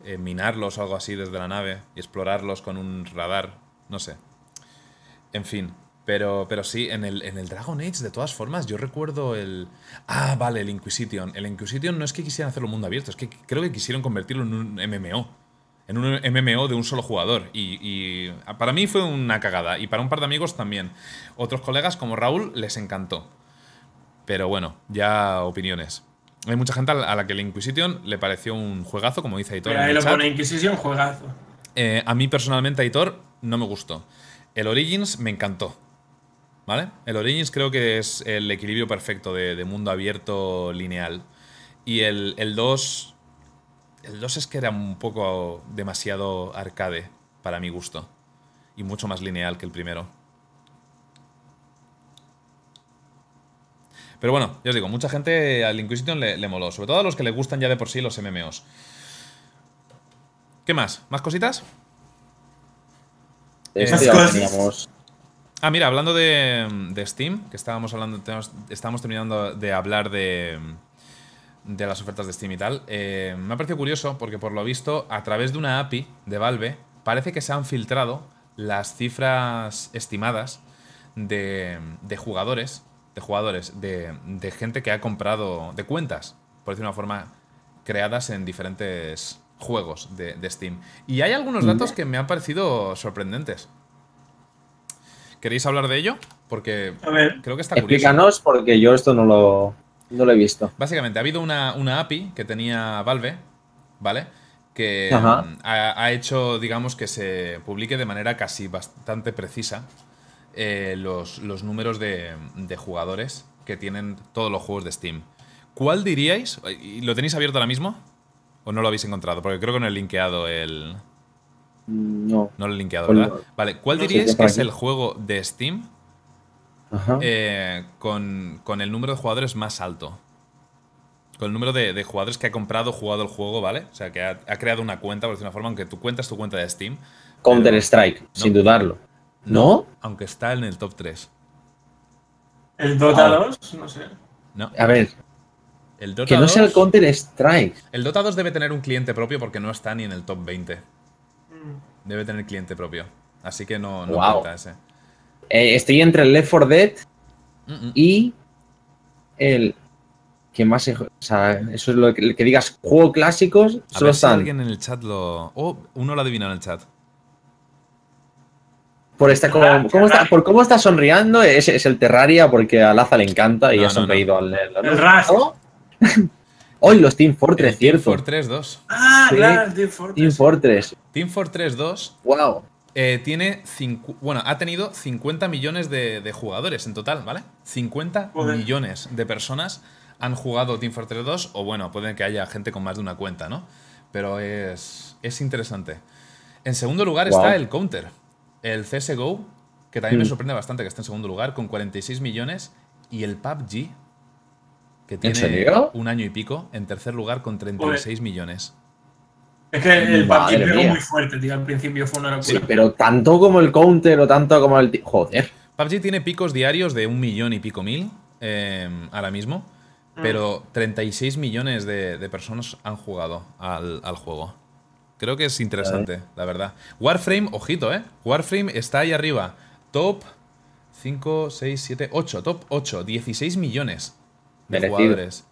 A: eh, minarlos o algo así desde la nave y explorarlos con un radar. No sé. En fin. Pero, pero sí, en el, en el Dragon Age, de todas formas, yo recuerdo el. Ah, vale, el Inquisition. El Inquisition no es que quisieran hacerlo mundo abierto, es que creo que quisieron convertirlo en un MMO. En un MMO de un solo jugador. Y, y para mí fue una cagada. Y para un par de amigos también. Otros colegas, como Raúl, les encantó. Pero bueno, ya opiniones. Hay mucha gente a la que el Inquisition le pareció un juegazo, como dice Aitor. En
B: ahí
A: el
B: lo
A: chat.
B: pone Inquisition, juegazo.
A: Eh, a mí personalmente, Aitor, no me gustó. El Origins me encantó. ¿Vale? El Origins creo que es el equilibrio perfecto de, de mundo abierto lineal. Y el, el 2. El 2 es que era un poco demasiado arcade para mi gusto. Y mucho más lineal que el primero. Pero bueno, ya os digo, mucha gente al Inquisition le, le moló. Sobre todo a los que les gustan ya de por sí los MMOs. ¿Qué más? ¿Más cositas?
B: Cosas.
C: teníamos.
A: Ah, mira, hablando de, de Steam, que estábamos hablando, tenemos- estábamos terminando de hablar de, de las ofertas de Steam y tal, eh, me ha parecido curioso porque por lo visto, a través de una API de Valve, parece que se han filtrado las cifras estimadas de, de jugadores, de jugadores, de, de gente que ha comprado, de cuentas, por decir una forma, creadas en diferentes juegos de, de Steam. Y hay algunos datos que me han parecido sorprendentes. ¿Queréis hablar de ello? Porque
B: A ver.
A: creo que está curioso.
C: Explícanos porque yo esto no lo, no lo he visto.
A: Básicamente, ha habido una, una API que tenía Valve, ¿vale? Que mm, ha, ha hecho, digamos, que se publique de manera casi bastante precisa eh, los, los números de, de jugadores que tienen todos los juegos de Steam. ¿Cuál diríais? ¿Y ¿Lo tenéis abierto ahora mismo? ¿O no lo habéis encontrado? Porque creo que no he linkeado el.
C: Mm, No.
A: No lo he linkeado, ¿verdad?
C: no.
A: Vale, ¿cuál diríais que es el juego de Steam
C: Ajá.
A: eh, con, con el número de jugadores más alto. Con el número de, de jugadores que ha comprado, jugado el juego, ¿vale? O sea, que ha, ha creado una cuenta, por decir una forma, aunque tu cuenta es tu cuenta de Steam.
C: Counter
A: pero-
C: Strike, sin dudarlo. ¿No?
A: Aunque está en el top 3.
B: El Dota
C: Ah.
B: 2, no sé.
A: No.
C: A ver,
A: El Dota,
C: que no
A: 2,
C: sea el Counter Strike.
A: el Dota 2 debe tener un cliente propio porque no está ni en el top 20.
B: Mm.
A: Debe tener cliente propio. Así que no, no
C: Guau.
A: cuenta ese.
C: Eh, estoy entre el Left 4 Dead
A: Mm, mm.
C: y el que más o sea, eso es lo que, que digas juego clásicos
A: A
C: solo
A: ver si
C: están
A: alguien en el chat lo. Oh, uno lo ha adivinado en el chat.
C: Por esta como- cómo está, por cómo está sonriendo es, es el Terraria porque a Laza le encanta y
A: No,
C: ha
A: no,
C: sonreído al leerlo. ¿no?
B: El Rust.
C: ¿No? Hoy los Team Fortress,
A: El Team
C: cierto.
A: Fortress 2.
B: Ah,
C: Sí.
B: claro, el Team Fortress.
C: Team Fortress.
A: Team Fortress 2
C: Wow.
A: Eh, tiene bueno, ha tenido 50 millones de, de jugadores en total, ¿vale? 50
B: Joder.
A: millones de personas han jugado Team Fortress 2, o bueno, puede que haya gente con más de una cuenta, ¿no? Pero es, es interesante. En segundo lugar está el Counter, el CSGO, que también me
C: Mm.
A: sorprende bastante que esté en segundo lugar, con 46 millones, y el PUBG, que tiene un año y pico, en tercer lugar con 36 millones.
B: Es que el
C: Madre
B: PUBG pegó
C: mía.
B: muy fuerte, tío. Al principio fue una locura.
C: Sí, pero tanto como el Counter o tanto como el. Joder.
A: PUBG tiene picos diarios de un millón y pico mil eh, ahora mismo,
B: Mm.
A: pero 36 millones de, de personas han jugado al, al juego. Creo que es interesante, la verdad. Warframe, ojito, ¿eh? Warframe está ahí arriba. Top 5, 6, 7, 8. Top 8. 16 millones de
C: Merecido.
A: jugadores.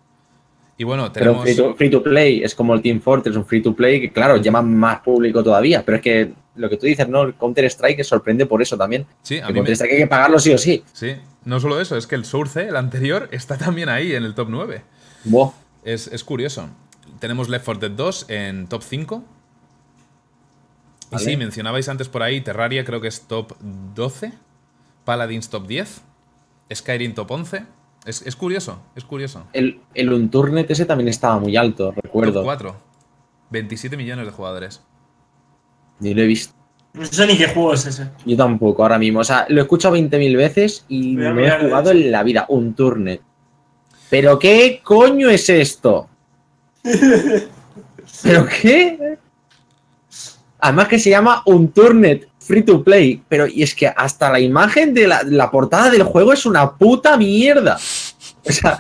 A: Y bueno,
C: Pero
A: tenemos...
C: free to, free to play es como el Team Fortress, un free to play que, claro, llama más público todavía. Pero es que lo que tú dices, ¿no? El Counter Strike sorprende por eso también.
A: Sí, a
C: El
A: mí
C: Counter
A: me-
C: Strike hay que pagarlo sí o sí.
A: sí, no solo eso, es que el Source, el anterior, está también ahí en el top 9.
C: Buah.
A: Es, es curioso. Tenemos Left 4 Dead 2 en top 5. Y sí, mencionabais antes por ahí Terraria, creo que es top 12. Paladins top 10, Skyrim top 11. Es, es curioso, es curioso.
C: El, el Unturned ese también estaba muy alto,
A: Top
C: recuerdo.
A: 4. 27 millones de jugadores.
C: Ni lo he visto.
B: No sé ni qué juego es ese.
C: Yo tampoco, ahora mismo. O sea, lo he escuchado 20.000 veces y no he
B: mirar
C: jugado en la vida. Unturned. ¿Pero qué coño es esto? ¿Pero qué? Además que se llama Unturned Free to Play. Pero y es que hasta la imagen de la, la portada del juego es una puta mierda. O sea,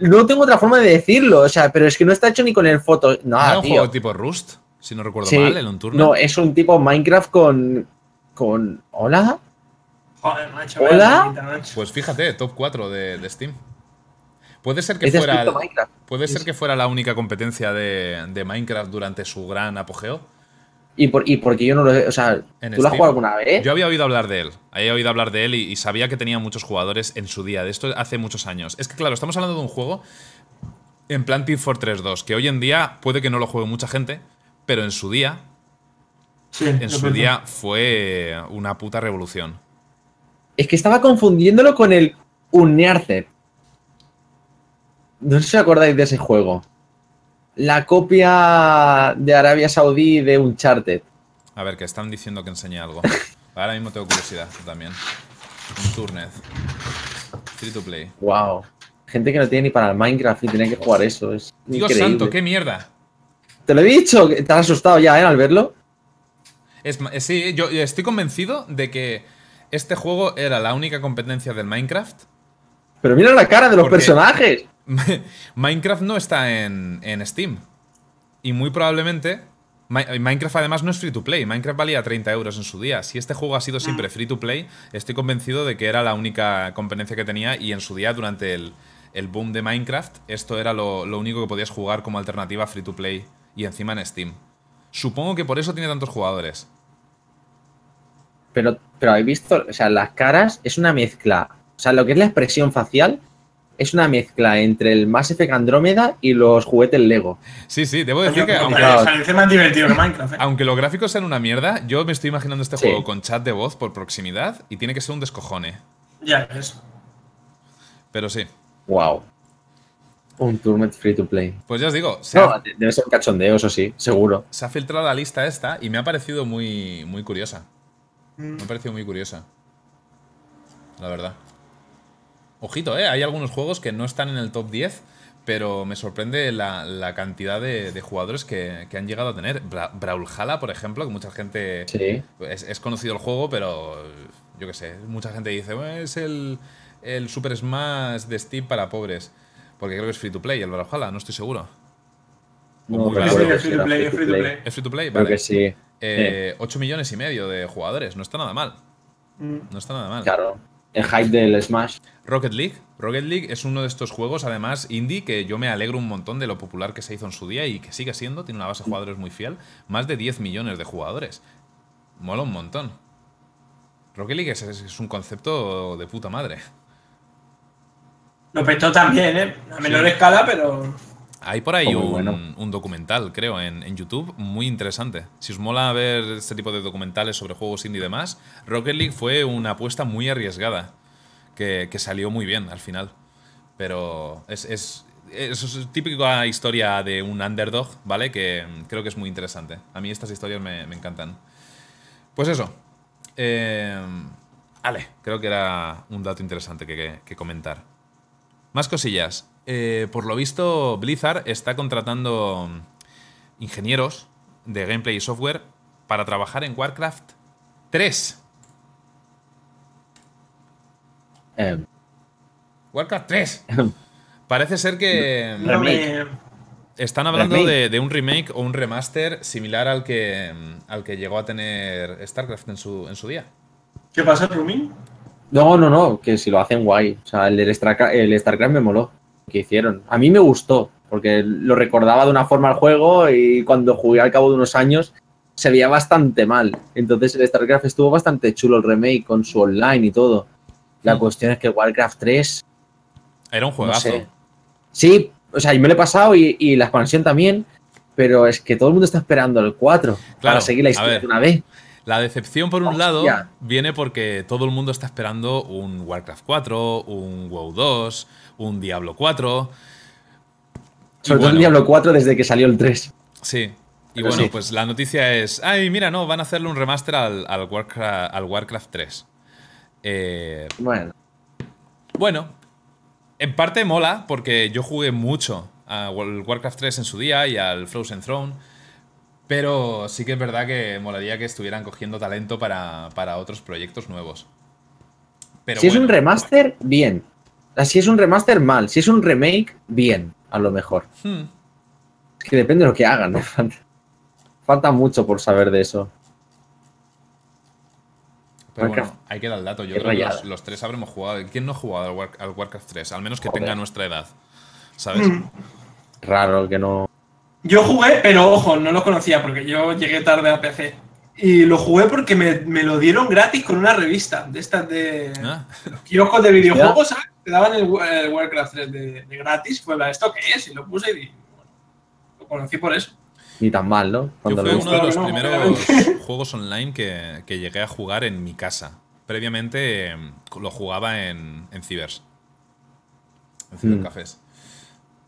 C: no tengo otra forma de decirlo. O sea, pero es que no está hecho ni con el foto.
A: ¿No
C: No,
A: era un
C: tío.
A: juego tipo Rust? Si no recuerdo
C: Sí.
A: mal, el Unturned.
C: No, es un tipo Minecraft con. con. ¿Hola?
B: Joder, macho.
C: ¿Hola?
B: vaya bonita, macho.
A: Pues fíjate, top 4 de, de Steam. Puede ser que fuera.
C: Minecraft.
A: Puede
C: Sí,
A: ser
C: sí.
A: que fuera la única competencia de, de Minecraft durante su gran apogeo.
C: Y, por, y porque yo no lo he. O sea,
A: En
C: ¿tú lo has jugado alguna vez?
A: Yo había oído hablar de él. Había oído hablar de él y, y sabía que tenía muchos jugadores en su día. De esto hace muchos años. Es que, claro, estamos hablando de un juego en plan Team Fortress 2, que hoy en día puede que no lo juegue mucha gente, pero en su día,
B: Sí,
A: en su día fue una puta revolución.
C: Es que estaba confundiéndolo con el Unearthed. No sé si os acordáis de ese juego. La copia de Arabia Saudí de Uncharted.
A: A ver, que están diciendo que enseñe algo. Ahora mismo tengo curiosidad también. Un Turned. Free to play.
C: Wow. Gente que no tiene ni para el Minecraft y tiene que jugar eso. Es
A: Dios
C: increíble.
A: santo, qué mierda.
C: Te lo he dicho, te has asustado ya, ¿eh? Al verlo.
A: Es, eh, sí, yo estoy convencido de que este juego era la única competencia del Minecraft.
C: Pero mira la cara de los
A: Porque-
C: personajes.
A: Minecraft no está en, en Steam. Y muy probablemente. Mi- Minecraft además no es free to play. Minecraft valía 30 euros en su día. Si este juego ha sido siempre free to play, estoy convencido de que era la única competencia que tenía. Y en su día, durante el, el boom de Minecraft, esto era lo, lo único que podías jugar como alternativa free to play. Y encima en Steam. Supongo que por eso tiene tantos jugadores.
C: Pero, pero habéis visto, o sea, las caras es una mezcla. O sea, lo que es la expresión facial es una mezcla entre el Mass Effect Andrómeda y los juguetes Lego.
A: Sí, sí, debo decir que aunque,
B: me parece más divertido que Minecraft, ¿eh?
A: aunque los gráficos sean una mierda, yo me estoy imaginando este
C: Sí.
A: juego con chat de voz por proximidad y tiene que ser un descojone.
B: Ya ves.
A: Pero sí.
C: Wow. Un Tournament free to play.
A: Pues ya os digo, se, ha,
C: No, debe ser un cachondeo, eso sí, seguro.
A: se ha filtrado la lista esta y me ha parecido muy, muy curiosa. Me ha parecido muy curiosa. La verdad. Ojito, ¿eh? Hay algunos juegos que no están en el top 10, pero me sorprende la, la cantidad de, de jugadores que, que han llegado a tener. Bra Brawlhalla, por ejemplo, que mucha gente...
C: Sí.
A: Es, es conocido el juego, pero yo qué sé, mucha gente dice, "Bueno, es el, el Super Smash de Steam para pobres. Porque creo que es free to play el Brawlhalla, no estoy seguro.
C: No.
B: Sí,
C: si
B: free to play, es free to play.
A: ¿Es free to play?
C: Creo
A: Vale.
C: que sí.
A: Eh, 8 millones y medio de jugadores, no está nada mal.
B: Mm.
A: No está nada mal.
C: Claro. El hype del Smash.
A: Rocket League. Rocket League es uno de estos juegos, además, indie, que yo me alegro un montón de lo popular que se hizo en su día y que sigue siendo, tiene una base de jugadores muy fiel. Más de 10 millones de jugadores. Mola un montón. Rocket League es, es- es un concepto de puta madre.
B: Lo petó también, ¿eh? A menor escala, pero.
A: Hay por ahí
C: Muy
A: un,
C: bueno.
A: un documental, creo, en, en YouTube, muy interesante. Si os mola ver este tipo de documentales sobre juegos indie y demás, Rocket League fue una apuesta muy arriesgada, que, que salió muy bien al final. Pero es, es, es, es típica historia de un underdog, ¿vale? Que creo que es muy interesante. A mí estas historias me, me encantan. Pues eso. Eh, ale, creo que era un dato interesante que- que- que comentar. Más cosillas. Eh, por lo visto, Blizzard está contratando ingenieros de gameplay y software para trabajar en Warcraft 3.
C: Eh,
A: Warcraft 3. Parece ser que
B: No me-
A: están hablando de, de un remake o un remaster similar al que, al que llegó a tener StarCraft en su, en su día.
B: ¿Qué pasa, Rumin?
C: no, no, no, que si lo hacen guay. O sea, el, del Starcraft, el StarCraft me moló. Que hicieron. A mí me gustó, porque lo recordaba de una forma al juego y cuando jugué al cabo de unos años se veía bastante mal. Entonces el StarCraft estuvo bastante chulo el remake con su online y todo. La
A: Mm.
C: cuestión es que Warcraft 3
A: Era un
C: No
A: juegazo.
C: sé. Sí, o sea, yo me lo he pasado y, y la expansión también, pero es que todo el mundo está esperando el 4
A: Claro,
C: para seguir la historia de una vez.
A: La decepción, por un
C: Hostia.
A: lado, viene porque todo el mundo está esperando un Warcraft 4, un WoW 2, un Diablo 4. Y
C: Sobre todo el Diablo 4 desde que salió el 3.
A: Sí. Y
C: Pero
A: bueno,
C: sí.
A: pues la noticia es. Ay, mira, no, van a hacerle un remaster al, al Warcraft, al Warcraft 3. Eh,
C: Bueno,
A: bueno, en parte mola, porque yo jugué mucho al Warcraft 3 en su día y al Frozen Throne. Pero sí que es verdad que molaría que estuvieran cogiendo talento para, para otros proyectos nuevos. Pero
C: si es un remaster, bien. Sea, Si es un remaster, mal. Si es un remake, bien, a lo mejor.
A: hmm,
C: Es que depende de lo que hagan, ¿no? Falta, mucho por saber de eso.
A: pero
C: Warcraft.
A: bueno, hay que dar el dato. Yo
C: Qué
A: creo que los, los tres habremos jugado. ¿Quién no ha jugado al, War- al Warcraft 3? Al menos que
C: Joder.
A: tenga nuestra edad. ¿Sabes?
B: Mm.
C: Raro que no.
B: Yo jugué, pero ojo, no lo conocía porque yo llegué tarde a PC. Y lo jugué porque me, me lo dieron gratis con una revista de estas de
A: Ah,
B: kioscos de videojuegos, ¿sabes? Te daban el, el Warcraft 3 de, de gratis. Fue la, ¿esto qué es? Y lo puse y bueno, lo conocí por eso.
C: Ni tan mal, ¿no?
A: Yo
C: Cuando
A: fue
C: lo
A: uno de los
B: No,
A: primeros
B: obviamente.
A: juegos online que, que llegué a jugar en mi casa. Previamente eh, lo jugaba en, en Cibers. En Cibercafés.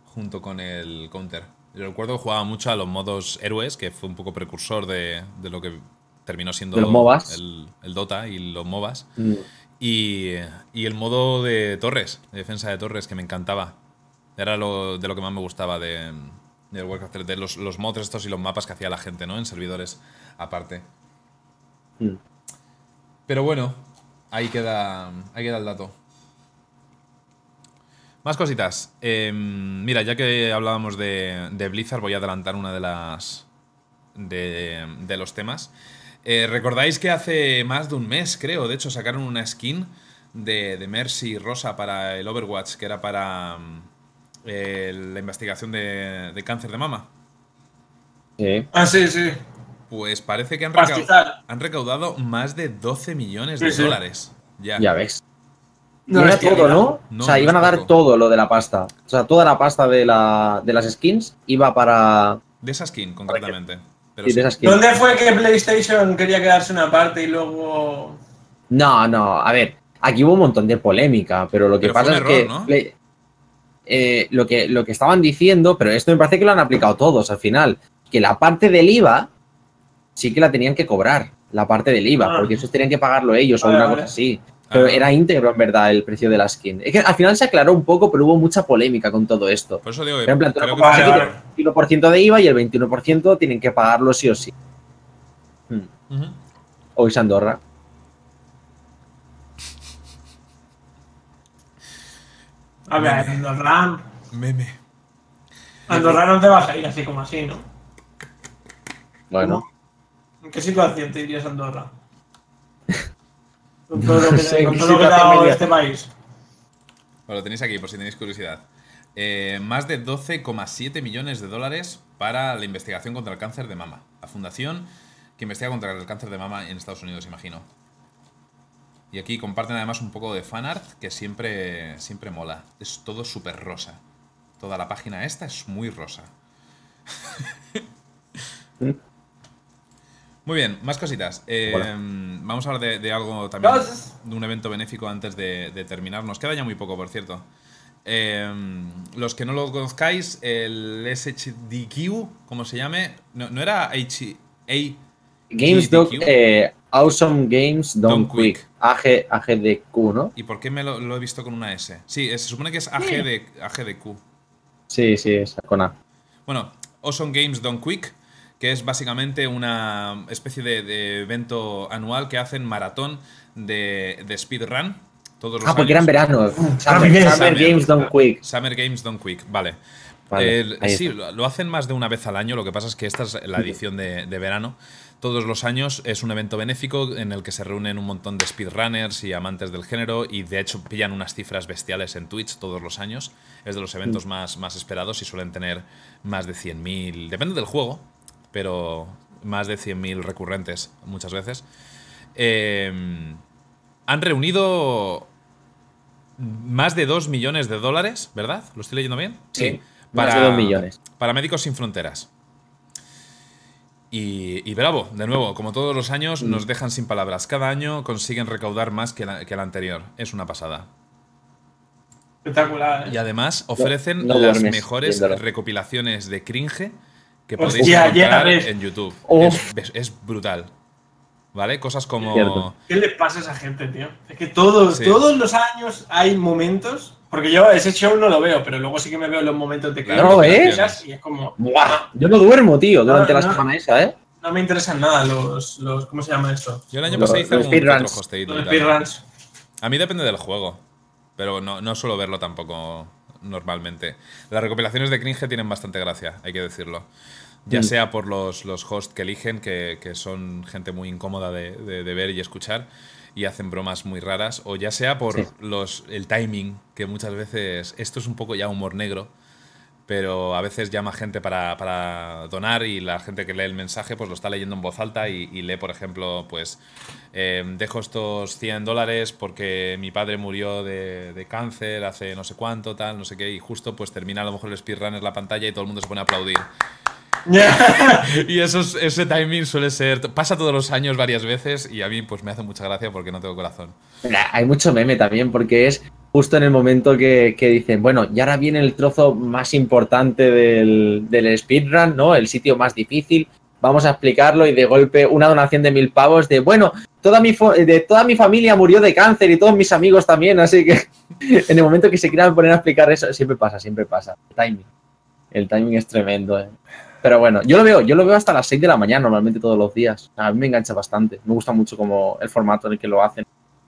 A: Junto con el Counter. Yo recuerdo que jugaba mucho a los modos héroes, que fue un poco precursor de, de lo que terminó siendo
C: los MOBAs.
A: El, el Dota y los MOBAs.
C: Mm.
A: Y, y el modo de torres, de defensa de torres, que me encantaba. Era lo, de lo que más me gustaba de, del Warcraft 3, de los, los mods estos y los mapas que hacía la gente, ¿no? En servidores aparte.
C: Mm.
A: Pero bueno, ahí queda, ahí queda el dato. Más cositas. Eh, mira, ya que hablábamos de, de Blizzard, voy a adelantar una de las. de, de los temas. Eh, ¿Recordáis que hace más de un mes, creo, de hecho, sacaron una skin de, de Mercy Rosa para el Overwatch, que era para mm, eh, la investigación de, de cáncer de mama?
C: Sí.
B: Ah, sí, sí.
A: Pues parece que han, recaudado más de 12 millones de
B: sí.
A: dólares. Ya.
C: Ya ves.
B: No
C: Y era todo, ¿no?
A: No,
C: o sea,
A: no
C: iban a dar
A: poco.
C: todo lo de la pasta. O sea, toda la pasta de, la, de las skins iba para.
A: De esa skin, concretamente. Pero
C: y
A: sí.
C: de esas skins.
B: ¿Dónde fue que PlayStation quería quedarse una parte y luego.
C: No, no, a ver, aquí hubo un montón de polémica, pero lo que
A: Pero fue
C: pasa
A: un
C: es
A: error,
C: que,
A: ¿no?
C: Play- eh, lo que lo que estaban diciendo, pero esto me parece que lo han aplicado todos al final, que la parte del IVA sí que la tenían que cobrar, la parte del IVA,
B: Ah.
C: porque eso tenían que pagarlo ellos o una
B: vale.
C: cosa así. Pero
A: Ah.
C: era íntegro en verdad el precio de la skin. Es que al final se aclaró un poco, pero hubo mucha polémica con todo esto.
A: Por eso digo que
C: Pero en plan, tú
A: creo que
C: el 21% de IVA y el 21% tienen que pagarlo sí o sí. Hmm. Hoy es Andorra.
B: A ver, Andorra.
A: Meme.
B: Andorra no te vas a ir así como así, ¿no?
C: Bueno.
B: ¿En qué situación te irías a Andorra? Con todo lo que,
C: sé,
B: con
C: ¿qué
B: todo lo que
C: situación
B: da
C: me iría?
B: este país.
A: Pues lo tenéis aquí, por si tenéis curiosidad. Eh, más de 12,7 millones de dólares para la investigación contra el cáncer de mama. La fundación que investiga contra el cáncer de mama en Estados Unidos, imagino. Y aquí comparten además un poco de fanart que siempre, siempre mola. Es todo súper rosa. Toda la página esta es muy rosa. Muy bien, más cositas. Eh, vamos a hablar de, de algo también,
B: Gracias.
A: de un evento benéfico antes de, de terminar. Nos queda ya muy poco, por cierto. Eh, los que no lo conozcáis, el SHDQ, como se llame, no, no era H, A,
C: Games eh, Awesome Games Don't,
A: Don't Quick.
C: Quick. AG, AGDQ, ¿no?
A: ¿Y por qué me lo, lo he visto con una S? Sí, se supone que es AGD, AGDQ.
C: Sí, sí, esa con A.
A: Bueno, Awesome Games Done Quick, que es básicamente una especie de, de evento anual que hacen maratón de, de speedrun. Todos los
C: Ah, porque
A: años.
C: era en verano. Summer,
B: bien,
C: Summer
A: Summer.
C: Games Don't Quick.
A: Summer Games Done Quick, vale.
C: Vale,
A: El-
C: ahí
A: sí, lo lo hacen más de una vez al año, lo que pasa es que esta es la edición de, de verano. Todos los años es un evento benéfico en el que se reúnen un montón de speedrunners y amantes del género y de hecho pillan unas cifras bestiales en Twitch todos los años. Es de los eventos más, más esperados y suelen tener más de 100.000, depende del juego, pero más de 100.000 recurrentes muchas veces. Eh, han reunido más de 2 millones de dólares, ¿verdad? ¿Lo estoy leyendo bien?
C: Sí, más de dos millones.
A: Para Médicos Sin Fronteras. Y, y bravo, de nuevo, como todos los años, nos dejan sin palabras. Cada año consiguen recaudar más que, la- que el anterior. Es una pasada.
B: Espectacular. ¿eh?
A: Y además ofrecen
C: no
A: las mejores
C: viéndolo.
A: recopilaciones de cringe que
B: Hostia,
A: podéis encontrar en YouTube.
C: Oh.
A: Es, es- es brutal. ¿Vale? Cosas como.
B: ¿Qué le pasa a esa gente, tío? Es que todos,
A: Sí.
B: todos los años hay momentos. Porque yo ese show no lo veo, pero luego sí que me veo los momentos de que
A: Claro,
C: ¿No, eh?
B: y es como.
C: Buah, yo no duermo, tío, durante
B: No,
C: la
B: no.
C: semana esa, ¿eh?
B: No me interesan nada los. los ¿Cómo se llama eso?
A: Yo el año
C: Los-
A: pasado hice
C: los
A: que otro. A mí depende del juego, pero no, no suelo verlo tampoco normalmente. Las recopilaciones de cringe tienen bastante gracia, hay que decirlo. Ya
C: Mm.
A: sea por los, los hosts que eligen, que, que son gente muy incómoda de, de- de ver y escuchar y hacen bromas muy raras, o ya sea por
C: Sí.
A: los, el timing, que muchas veces esto es un poco ya humor negro, pero a veces llama gente para, para donar y la gente que lee el mensaje pues lo está leyendo en voz alta y, y lee, por ejemplo, pues eh, dejo estos 100 dólares porque mi padre murió de, de cáncer hace no sé cuánto, tal, no sé qué, y justo pues termina a lo mejor el speedrunner la pantalla y todo el mundo se pone a aplaudir. Y eso es- ese timing suele ser, pasa todos los años varias veces y a mí pues me hace mucha gracia porque no tengo corazón.
C: Hay mucho meme también, porque es justo en el momento que, que dicen, bueno, y ahora viene el trozo más importante del, del speedrun, ¿no? El sitio más difícil. Vamos a explicarlo y de golpe una donación de mil pavos de, bueno, toda mi, de toda mi familia murió de cáncer y todos mis amigos también, así que en el momento que se quieran poner a explicar eso, siempre pasa, siempre pasa. El timing. El timing es tremendo, ¿eh? Pero bueno, yo lo veo, yo lo veo hasta las 6 de la mañana normalmente todos los días. A mí me engancha bastante. Me gusta mucho como el formato en el que lo hacen.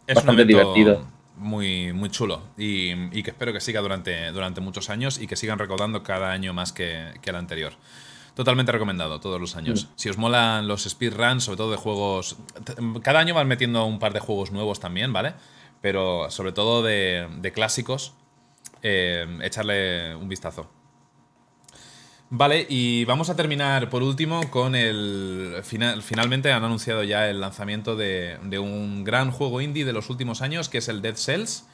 A: Es
C: Bastante
A: un evento
C: divertido.
A: Muy, muy chulo y, y que espero que siga durante, durante muchos años y que sigan recaudando cada año más que, que el anterior. Totalmente recomendado todos los años. Si os molan los speedruns, sobre todo de juegos. Cada año van metiendo un par de juegos nuevos también, ¿vale? Pero sobre todo de, de clásicos, eh, echarle un vistazo. Vale, y vamos a terminar por último con el. Final, finalmente han anunciado ya el lanzamiento de, de un gran juego indie de los últimos años, que es el Dead Cells.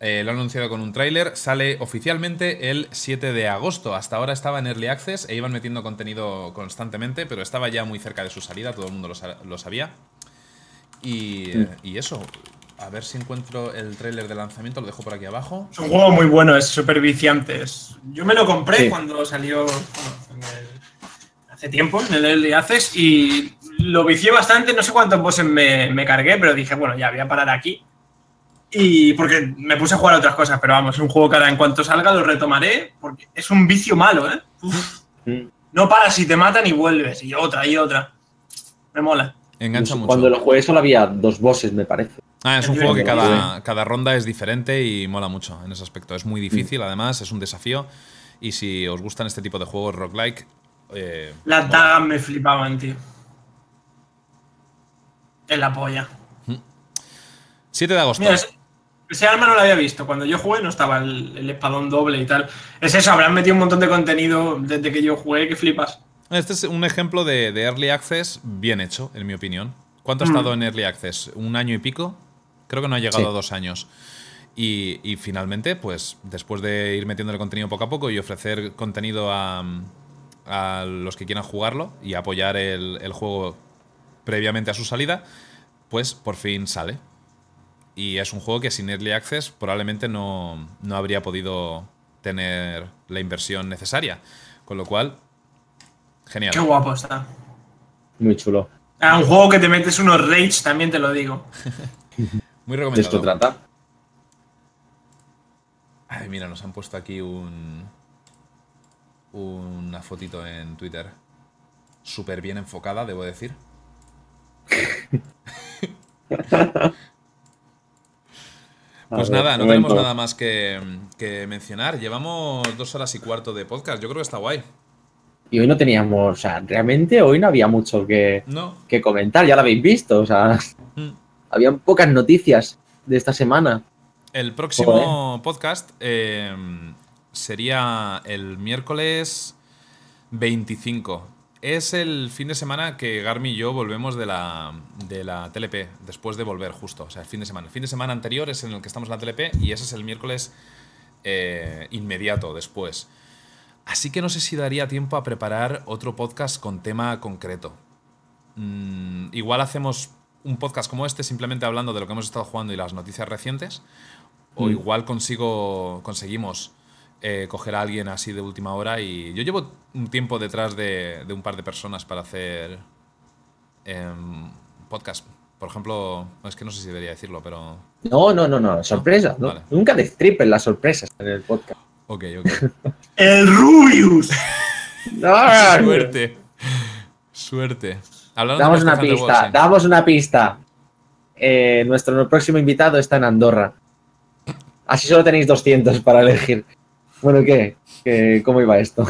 A: Eh, lo han anunciado con un tráiler. Sale oficialmente el 7 de agosto. Hasta ahora estaba en Early Access e iban metiendo contenido constantemente, pero estaba ya muy cerca de su salida, todo el mundo lo, lo sabía. Y, y eso, a ver si encuentro el tráiler de lanzamiento, lo dejo por aquí abajo.
B: Es un juego muy bueno, es súper viciante. es- Yo me lo compré
C: Sí.
B: cuando salió bueno, en el- hace tiempo en el Early Access y lo vicié bastante. No sé cuántos bosses me, me cargué, pero dije, bueno, ya voy a parar aquí. Y porque me puse a jugar a otras cosas, pero vamos, es un juego que ahora en cuanto salga lo retomaré porque es un vicio malo, ¿eh? Uf,
C: Mm.
B: no paras y te matan y vuelves, y otra y otra. Me mola.
A: Engancha mucho.
C: Cuando lo jugué solo había dos bosses, me parece.
A: Ah, es un juego que cada, cada ronda es diferente y mola mucho en ese aspecto. Es muy difícil, además, es un desafío. Y si os gustan este tipo de juegos roguelike, eh,
B: Las dagas me flipaban, tío. En la polla.
A: 7 de agosto.
B: Mira, ese, ese arma no lo había visto. Cuando yo jugué no estaba el, el espadón doble y tal. Es eso, habrán metido un montón de contenido desde que yo jugué que flipas.
A: Este es un ejemplo de, de Early Access bien hecho, en mi opinión. ¿Cuánto ha
B: Mm.
A: estado en Early Access? ¿Un año y pico? Creo que no ha llegado
C: Sí.
A: a dos años. Y, y finalmente, pues después de ir metiéndole contenido poco a poco y ofrecer contenido a, a los que quieran jugarlo y apoyar el, el juego previamente a su salida, pues por fin sale. Y es un juego que sin Early Access probablemente no, no habría podido tener la inversión necesaria. Con lo cual, genial.
B: Qué guapo está.
C: Muy chulo.
B: Ah, un juego que te metes unos rage, también te lo digo.
A: Muy
C: De
A: recomendado.
C: esto trata.
A: Ay, mira, nos han puesto aquí un. Una fotito en Twitter. Súper bien enfocada, debo decir. Pues
C: ver,
A: nada, no tenemos nada más que, que mencionar. Llevamos dos horas y cuarto de podcast. Yo creo que está guay.
C: Y hoy no teníamos, o sea, realmente hoy no había mucho que,
A: ¿No?
C: que comentar, ya lo habéis visto, o sea,
A: Mm.
C: Habían pocas noticias de esta semana.
A: El próximo podcast eh, sería el miércoles 25. Es el fin de semana que Garmi y yo volvemos de la, de la TLP, después de volver justo. O sea, el fin de semana. El fin de semana anterior es en el que estamos en la TLP y ese es el miércoles eh, inmediato después. Así que no sé si daría tiempo a preparar otro podcast con tema concreto. Mm, igual hacemos un podcast como este simplemente hablando de lo que hemos estado jugando y las noticias recientes. O
C: Mm.
A: igual consigo, conseguimos eh, coger a alguien así de última hora y yo llevo un tiempo detrás de, de un par de personas para hacer em, podcast. Por ejemplo, es que no sé si debería decirlo, pero...
C: No, no, no, no, sorpresa. ¿no?
A: Vale.
C: Nunca destripen las sorpresas en el podcast.
A: Ok, ok.
B: ¡El Rubius!
A: Suerte. Suerte. Hablando
C: Damos una pista, damos una pista. Eh, nuestro próximo invitado está en Andorra. Así solo tenéis 200 para elegir. Bueno, ¿qué? ¿Qué- ¿Cómo iba esto?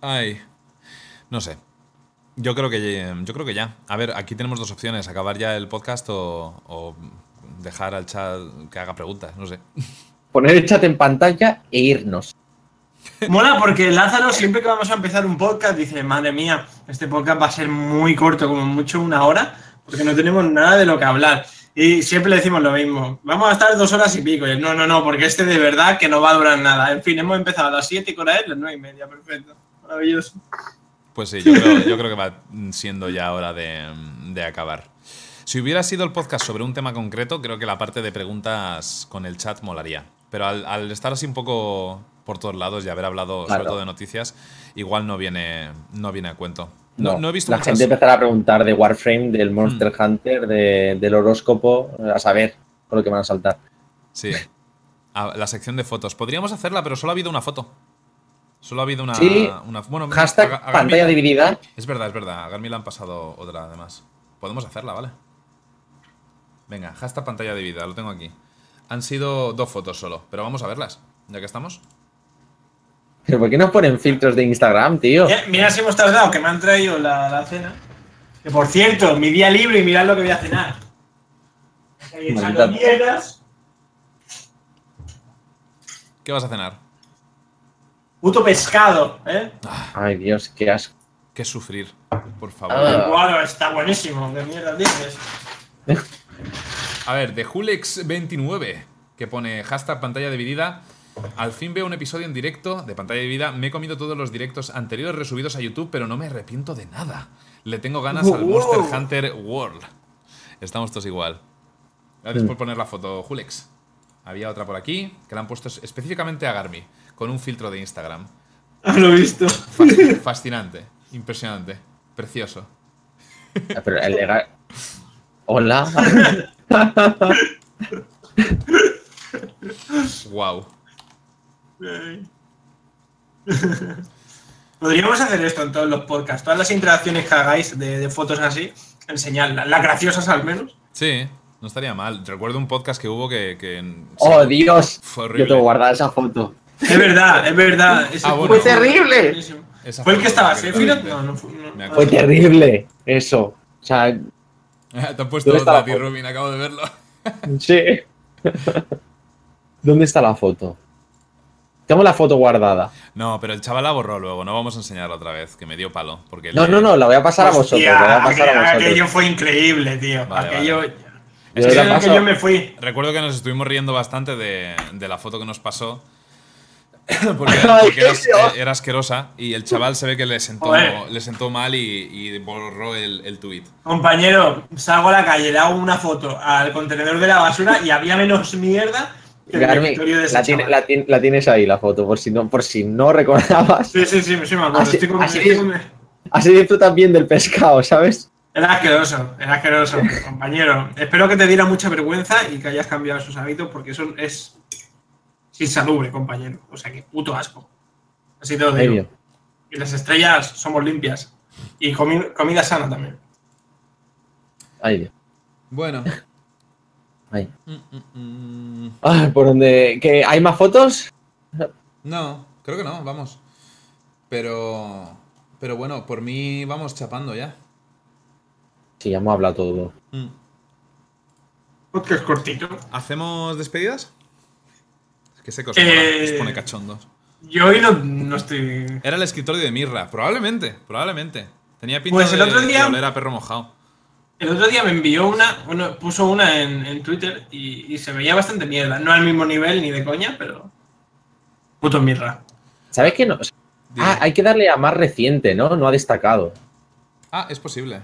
A: Ay, no sé. Yo creo que yo creo que ya. A ver, aquí tenemos dos opciones: acabar ya el podcast o, o dejar al chat que haga preguntas. No sé.
C: Poner el chat en pantalla e irnos.
B: Mola porque Lázaro, siempre que vamos a empezar un podcast, dice: Madre mía, este podcast va a ser muy corto, como mucho una hora, porque no tenemos nada de lo que hablar. Y siempre le decimos lo mismo: Vamos a estar dos horas y pico. Y no, no, no, porque este de verdad que no va a durar nada. En fin, hemos empezado a las 7 y con él las 9 y media. Perfecto. Maravilloso.
A: Pues sí, yo creo, yo creo que va siendo ya hora de, de acabar. Si hubiera sido el podcast sobre un tema concreto, creo que la parte de preguntas con el chat molaría. Pero al, al estar así un poco por todos lados y haber hablado
C: Claro.
A: sobre todo de noticias, igual no viene, no viene a cuento. No, no he visto
C: La
A: muchas-
C: gente empezará a preguntar de Warframe, del Monster Hunter, de- del horóscopo, a saber con lo que van a saltar.
A: Sí. La sección de fotos. Podríamos hacerla, pero solo ha habido una foto. Solo ha habido una.
C: Sí.
A: una- bueno,
C: Hashtag
A: a- a
C: pantalla dividida.
A: Es verdad, es verdad. A Garmi le han pasado otra además. Podemos hacerla, ¿vale? Venga, hashtag pantalla dividida, lo tengo aquí. Han sido dos fotos solo, pero vamos a verlas, ya que estamos.
C: ¿Pero por qué no ponen filtros de Instagram, tío?
B: Mira, mira si hemos tardado, que me han traído la, la cena. Que por cierto, mi día libre y mirad lo que voy a cenar. Echando mierdas.
A: ¿Qué vas a cenar?
B: Puto pescado, ¿eh?
C: Ay, Dios, qué asco.
A: ¿Qué sufrir? Por favor.
C: Ah.
B: Bueno, está buenísimo. ¿Qué mierda dices?
A: A ver, de Hulex29, que pone hashtag pantalla dividida. Al fin veo un episodio en directo de pantalla dividida. Me he comido todos los directos anteriores resubidos a YouTube, pero no me arrepiento de nada. Le tengo ganas al. Monster Hunter World. Estamos todos igual. Gracias por poner la foto, Hulex. Había otra por aquí que la han puesto específicamente a Garmi, con un filtro de Instagram.
B: Ah, lo he visto.
A: Fasc- Fascinante, impresionante, precioso.
C: Ah, Pero el legal. Hola.
A: Wow.
B: Podríamos hacer esto en todos los podcasts. Todas las interacciones que hagáis de, de fotos así, enseñarlas. Las graciosas al menos.
A: Sí, no estaría mal. Recuerdo un podcast que hubo que. que
C: Oh, Dios.
A: Fue
C: Yo tengo guardada esa foto.
B: Es verdad, es verdad. Ese
A: Ah,
B: fue-
A: bueno.
C: ¡Fue terrible!
B: ¿Fue el que estaba Sephiroth? No, no fue. no.
C: Fue terrible. Eso. O sea,
A: Te han puesto
C: ¿Dónde está la
A: otra, tío,
C: foto?
A: Robin, acabo de verlo.
C: sí. ¿Dónde está la foto? Tengo la foto guardada.
A: No, pero el chaval la borró luego, no vamos a enseñarla otra vez, que me dio palo. Porque
C: No,
A: le-
C: no, no, la voy a pasar a vosotros. A pasar a
B: aquello,
C: vosotros.
B: aquello fue increíble, tío.
A: Vale,
B: aquello.
A: vale.
C: Yo
B: Es que,
C: la
B: que yo me fui.
A: Recuerdo que nos estuvimos riendo bastante de, de la foto que nos pasó. porque era, asquerosa y el chaval se ve que le sentó, le sentó mal y, y borró el, el tuit.
B: Compañero, salgo a la calle, le hago una foto al contenedor de la basura y había menos mierda
C: la, tiene-
B: chaval.
C: la tien- la tienes ahí la foto, por si no, por si no recordabas.
B: Sí, sí, sí, sí, me acuerdo.
C: Así-
B: Estoy con-
C: así
B: estoy con-
C: Así disfrutas bien del pescado, ¿sabes?
B: Era asqueroso, era asqueroso, compañero. Espero que te diera mucha vergüenza y que hayas cambiado esos hábitos porque eso es insalubre, compañero. O sea que puto asco. Así te lo digo.
C: Medio.
B: Y las estrellas somos limpias. Y comi- comida sana también.
C: Dios.
A: Bueno.
C: Ay.
A: Mm,
C: Ah, ¿Por dónde? ¿Que ¿Hay más fotos?
A: No, creo que no, vamos. Pero. Pero bueno, por mí vamos chapando ya.
C: Sí, ya hemos hablado todo.
A: Mm.
B: Podcast cortito.
A: ¿Hacemos despedidas? Es que sé que os,
B: Eh,
A: pone cachondos.
B: Yo hoy no, no estoy.
A: Era el escritorio de Mirra, probablemente, probablemente. Tenía pinta
B: Pues el
A: de,
B: otro día-
A: de oler a perro mojado.
B: El otro día me envió una, bueno, puso una en, en Twitter y, y se veía bastante mierda. No al mismo nivel ni de coña, pero. Puto mirra.
C: ¿Sabes qué no? Ah, hay que darle a más reciente, ¿no? No ha destacado.
A: Ah, es posible.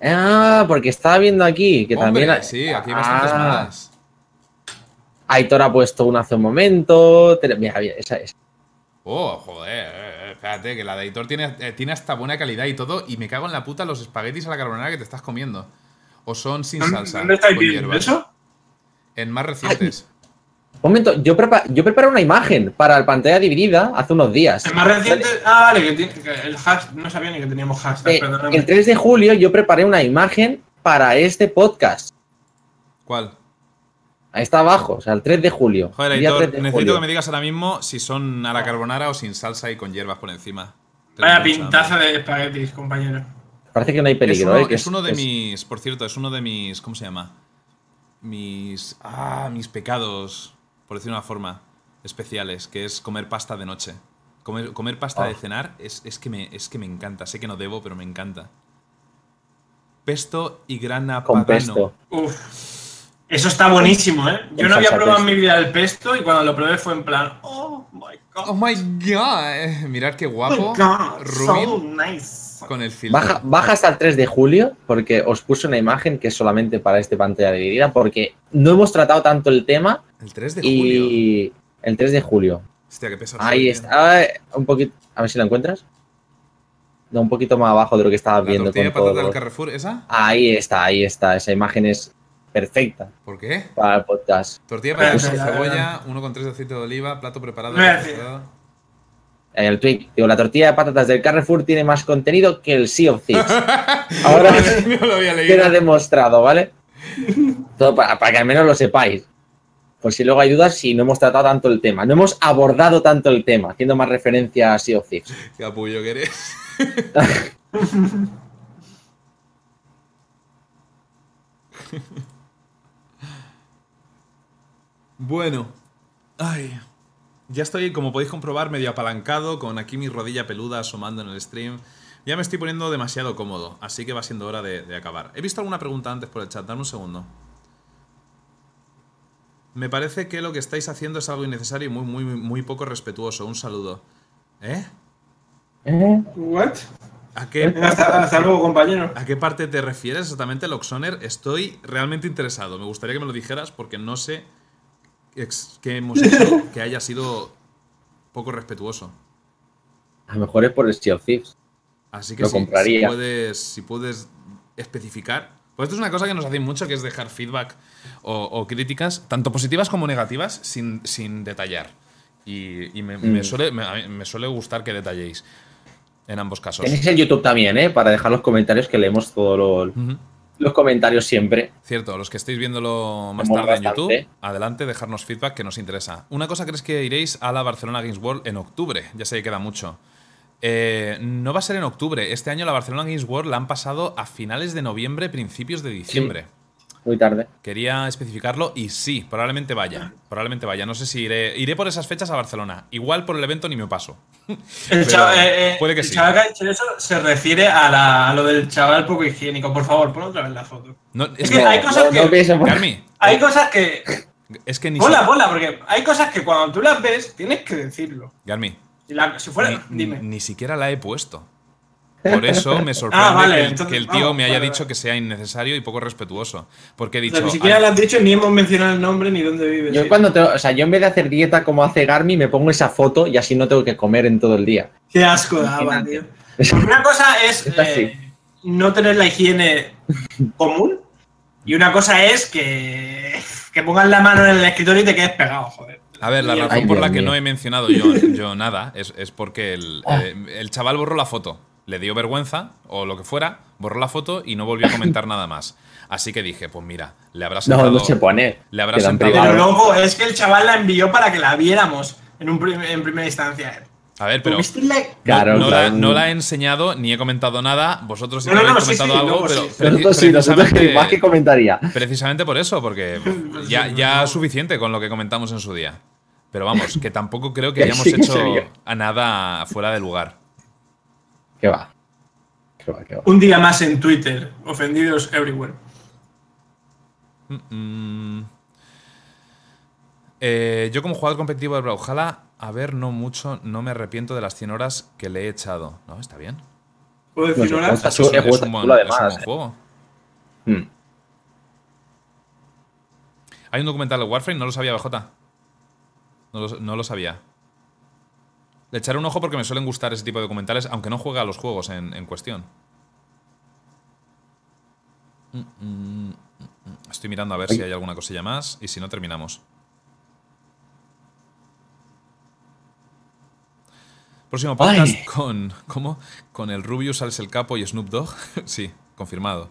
C: Ah, porque estaba viendo aquí que
A: Hombre,
C: también.
A: Sí, aquí hay bastantes
C: Ah,
A: más.
C: Aitor ha puesto una hace un momento. Mira, mira, esa es.
A: Oh, joder, eh, espérate, que la de editor tiene, eh, tiene hasta buena calidad y todo, y me cago en la puta los espaguetis a la carbonara que te estás comiendo. O son sin salsa.
B: ¿Dónde estáis
A: con
B: viendo
A: hierbas.
B: eso?
A: En más recientes.
C: Un momento, yo, prepa- yo preparé una imagen para la pantalla dividida hace unos días.
B: El más reciente. Ah, vale, que, tiene, que el hashtag. No sabía ni que teníamos hashtag,
C: Eh,
B: perdóname.
C: el 3 de julio yo preparé una imagen para este podcast.
A: ¿Cuál?
C: Ahí está abajo, o sea, el 3 de julio.
A: Joder,
C: día
A: editor,
C: 3 de
A: necesito
C: julio.
A: que me digas ahora mismo si son a la carbonara o sin salsa y con hierbas por encima. Tengo
B: Vaya pintaza
A: hambre.
B: de espaguetis, compañero.
C: Parece que no hay
A: Es
C: peligro,
A: uno,
C: ¿eh? que
A: es uno de
C: es-
A: mis. Por cierto, es uno de mis. ¿Cómo se llama? Mis. Ah, mis pecados, por decir una forma, especiales, que es comer pasta de noche. Comer, comer pasta
C: Ah.
A: de cenar es, es, que me, es que me encanta. Sé que no debo, pero me encanta. Pesto y grana
C: Con
A: padano.
C: pesto.
B: Uf. Eso está buenísimo, ¿eh? Yo no había probado en mi vida el pesto y cuando lo probé fue en plan, oh my god.
A: Oh my god. Mirad qué
B: Oh
A: guapo.
B: my god, so nice.
A: con el filtro.
C: Baja, baja hasta el 3 de julio porque os puse una imagen que es solamente para este pantalla dividida porque no hemos tratado tanto el tema
A: El 3 de julio.
C: y el 3 de julio.
A: Hostia, qué pesado.
C: Ahí está. Ay, un poquito. A ver si lo encuentras. No, un poquito más abajo de lo que estabas
A: tío. ¿La
C: viendo. con todo
A: del Carrefour esa?
C: Ahí está, ahí está. Esa imagen es perfecta
A: ¿Por qué?
C: para el podcast.
A: Tortilla de patatas
B: Espera,
A: con
B: espera,
A: cebolla, 1,3 de aceite de oliva, plato preparado.
C: El tweet, digo, la tortilla de patatas del Carrefour tiene más contenido que el Sea of Thieves. Ahora
A: no lo había leído.
C: queda demostrado, ¿vale? Todo para, para que al menos lo sepáis. Por si luego hay dudas, si no hemos tratado tanto el tema. No hemos abordado tanto el tema, haciendo más referencia a Sea of Thieves.
A: Qué apullo que eres. bueno. Ay. Ya estoy, como podéis comprobar, medio apalancado, con aquí mi rodilla peluda asomando en el stream. Ya me estoy poniendo demasiado cómodo, así que va siendo hora de, de acabar. He visto alguna pregunta antes por el chat, dame un segundo. Me parece que lo que estáis haciendo es algo innecesario y muy, muy, muy poco respetuoso. Un saludo. ¿Eh?
C: ¿Eh?
B: What?
A: ¿A qué,
B: Hasta, hasta luego, compañero.
A: ¿A qué parte te refieres exactamente, Loxoner? Estoy realmente interesado. Me gustaría que me lo dijeras porque no sé qué hemos hecho que haya sido poco respetuoso.
C: A lo mejor es por el Sea of Thieves.
A: Así que
C: Lo
A: si,
C: compraría.
A: si puedes, si puedes especificar. Pues esto es una cosa que nos hacéis mucho, que es dejar feedback o, o críticas, tanto positivas como negativas, sin, sin detallar. Y, y me, me
C: Mm.
A: suele, me, suele gustar que detalléis en ambos casos.
C: Tenéis el YouTube también, ¿eh? Para dejar los comentarios, que leemos todos los,
A: Ujú.
C: Los comentarios siempre.
A: Cierto, los que estéis viéndolo más tarde en. YouTube, adelante, dejarnos feedback que nos interesa. Una cosa crees que iréis a la Barcelona Games World en octubre, ya sé que queda mucho. Eh, no va a ser en octubre, este año la Barcelona Games World la han pasado a finales de noviembre, principios de diciembre.
C: Muy tarde.
A: Quería especificarlo y sí, probablemente vaya, probablemente vaya. No sé si iré, iré por esas fechas a Barcelona. Igual por el evento ni me paso.
B: El, chaval, eh, eh,
A: puede que
B: el
A: sí.
B: chaval que ha dicho eso se refiere a, la- a lo del chaval poco higiénico. Por favor, pon otra vez la foto.
A: No, es
B: Es
A: que,
B: que hay cosas que-
C: pienso por-
A: Carmi,
B: Hay cosas que.
A: es que ni
B: porque hay cosas que cuando tú las ves tienes que decirlo.
A: Garmi,
B: Si, la- si fuera.
A: ni,
B: dime.
A: ni siquiera la he puesto. Por eso me sorprende
B: Ah, vale,
A: que, el,
B: entonces-
A: que el tío
B: vamos,
A: me haya
B: vale,
A: dicho
B: vale.
A: que sea innecesario y poco respetuoso. Porque he
B: O
A: dicho.
B: sea, ni siquiera
A: "Ay,
B: lo has dicho ni hemos mencionado el nombre ni dónde vive.
C: Yo
B: sí.
C: cuando te- o sea, yo en vez de hacer dieta como hace Garmi, me pongo esa foto y así no tengo que comer en todo el día.
B: Qué asco daba, tío. Porque una cosa es eh, no tener la higiene común y una cosa es que, que pongas la mano en el escritorio y te quedes pegado, joder.
A: A ver, la razón
C: Ay,
A: por la que
C: mío.
A: no he mencionado yo, yo nada es, es porque el,
C: Ah.
A: eh, el chaval borró la foto. Le dio vergüenza o lo que fuera, borró la foto y no volvió a comentar nada más. Así que dije, pues mira, le habrá
C: No,
A: sentado.
C: no se pone.
A: le habrá sentado-
B: Pero luego es que el chaval la envió para que la viéramos en, un prim- en primera instancia.
A: A ver, pero.
B: ¿Tuviste la-
A: No,
C: Claro,
A: no la,
C: claro.
A: no la he enseñado ni he comentado nada. Vosotros sí que
B: No, no,
A: habéis
B: no, sí,
A: comentado
B: sí,
A: algo, pero
B: sí.
A: preci-
C: Nosotros sí, nosotros
A: precisamente,
C: más que comentaría.
A: precisamente por eso, porque ya, ya es suficiente con lo que comentamos en su día. Pero vamos, que tampoco creo que
C: Que
A: hayamos
C: sí que
A: hecho a nada fuera de lugar.
C: ¿Qué va? ¿Qué va? ¿Qué va?
B: Un día más en Twitter, ofendidos everywhere.
A: Mm. Eh, yo como jugador competitivo de Brawlhalla a ver no mucho, no me arrepiento de las 100 horas que le he echado. No, está bien.
B: ¿Puedo decir
C: No
B: horas?
A: Es un buen, un
C: eh.
A: juego.
C: Hmm.
A: Hay un documental de Warframe, no lo sabía BJ. No lo, no lo sabía. Le echaré un ojo porque me suelen gustar ese tipo de documentales, aunque no juegue a los juegos en, en cuestión. Mm, mm, mm. Estoy mirando a ver si hay alguna cosilla más y si no, terminamos. Próximo podcast
C: Ay.
A: con. ¿Cómo? Con el Rubius, Alex el Capo y Snoop Dogg. sí, confirmado.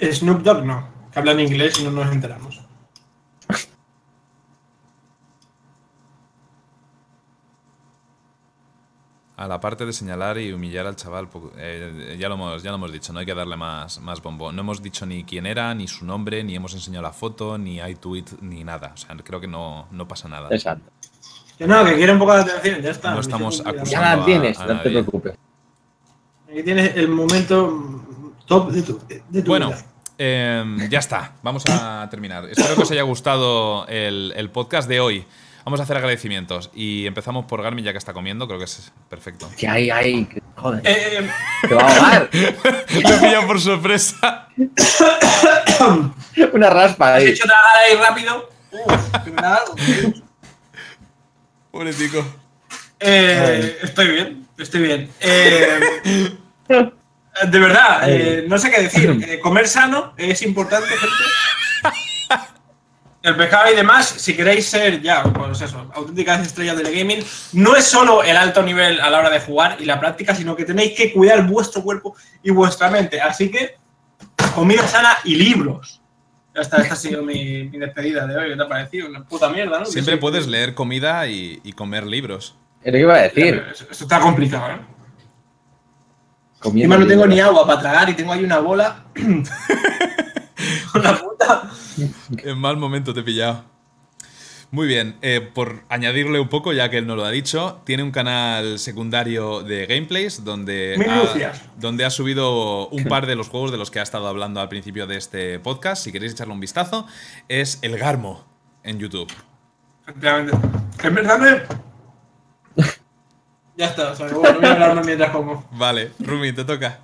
B: Snoop Dogg no, que hablan inglés y no nos enteramos.
A: A la parte de señalar y humillar al chaval, eh, ya, lo hemos, ya lo hemos dicho, no hay que darle más, más bombo. No hemos dicho ni quién era, ni su nombre, ni hemos enseñado la foto, ni hay tweet, ni nada. O sea, creo que no, no pasa nada.
C: Exacto.
B: Que no, que quiere un poco de atención, ya está.
A: No estamos acusando.
C: Ya la tienes,
A: a
C: no te preocupes.
B: Aquí tienes el momento top de tu, de tu
A: Bueno,
B: vida.
A: eh, ya está, vamos a terminar. Espero que os haya gustado el, el podcast de hoy. Vamos a hacer agradecimientos y empezamos por Garmin ya que está comiendo, creo que es perfecto.
C: Que hay, hay. que- Joder,
B: Eh,
C: te va a ahogar.
A: He pillado por sorpresa.
C: Una raspa
B: ¿Has
C: ahí.
B: hecho tragar ahí rápido? Uf, que me da algo. Eh, estoy bien, estoy bien. Eh, de verdad, eh, no sé qué decir. Eh, comer sano es importante, gente. El pescado y demás, si queréis ser ya, pues eso, auténticas estrellas del gaming, no es solo el alto nivel a la hora de jugar y la práctica, sino que tenéis que cuidar vuestro cuerpo y vuestra mente. Así que, comida sana y libros. Ya está, esta ha sido mi, mi despedida de hoy. ¿Qué te ha parecido? Una puta mierda, ¿no?
A: Siempre
B: sí.
A: puedes leer comida y, y comer libros.
C: Es lo que iba a decir.
B: Esto está complicado, ¿eh?
C: Comiendo
B: Encima no tengo ni agua para tragar y tengo ahí una bola. una puta.
A: En mal momento te he pillado. Muy bien, eh, por añadirle un poco, ya que él no lo ha dicho, tiene un canal secundario de gameplays donde ha, donde ha subido un par de los juegos de los que ha estado hablando al principio de este podcast. Si queréis echarle un vistazo, es El Garmo en YouTube.
B: Efectivamente. En verdad me. ya está, o sea, bueno, voy a hablar mientras como.
A: Vale, Rumi, te toca.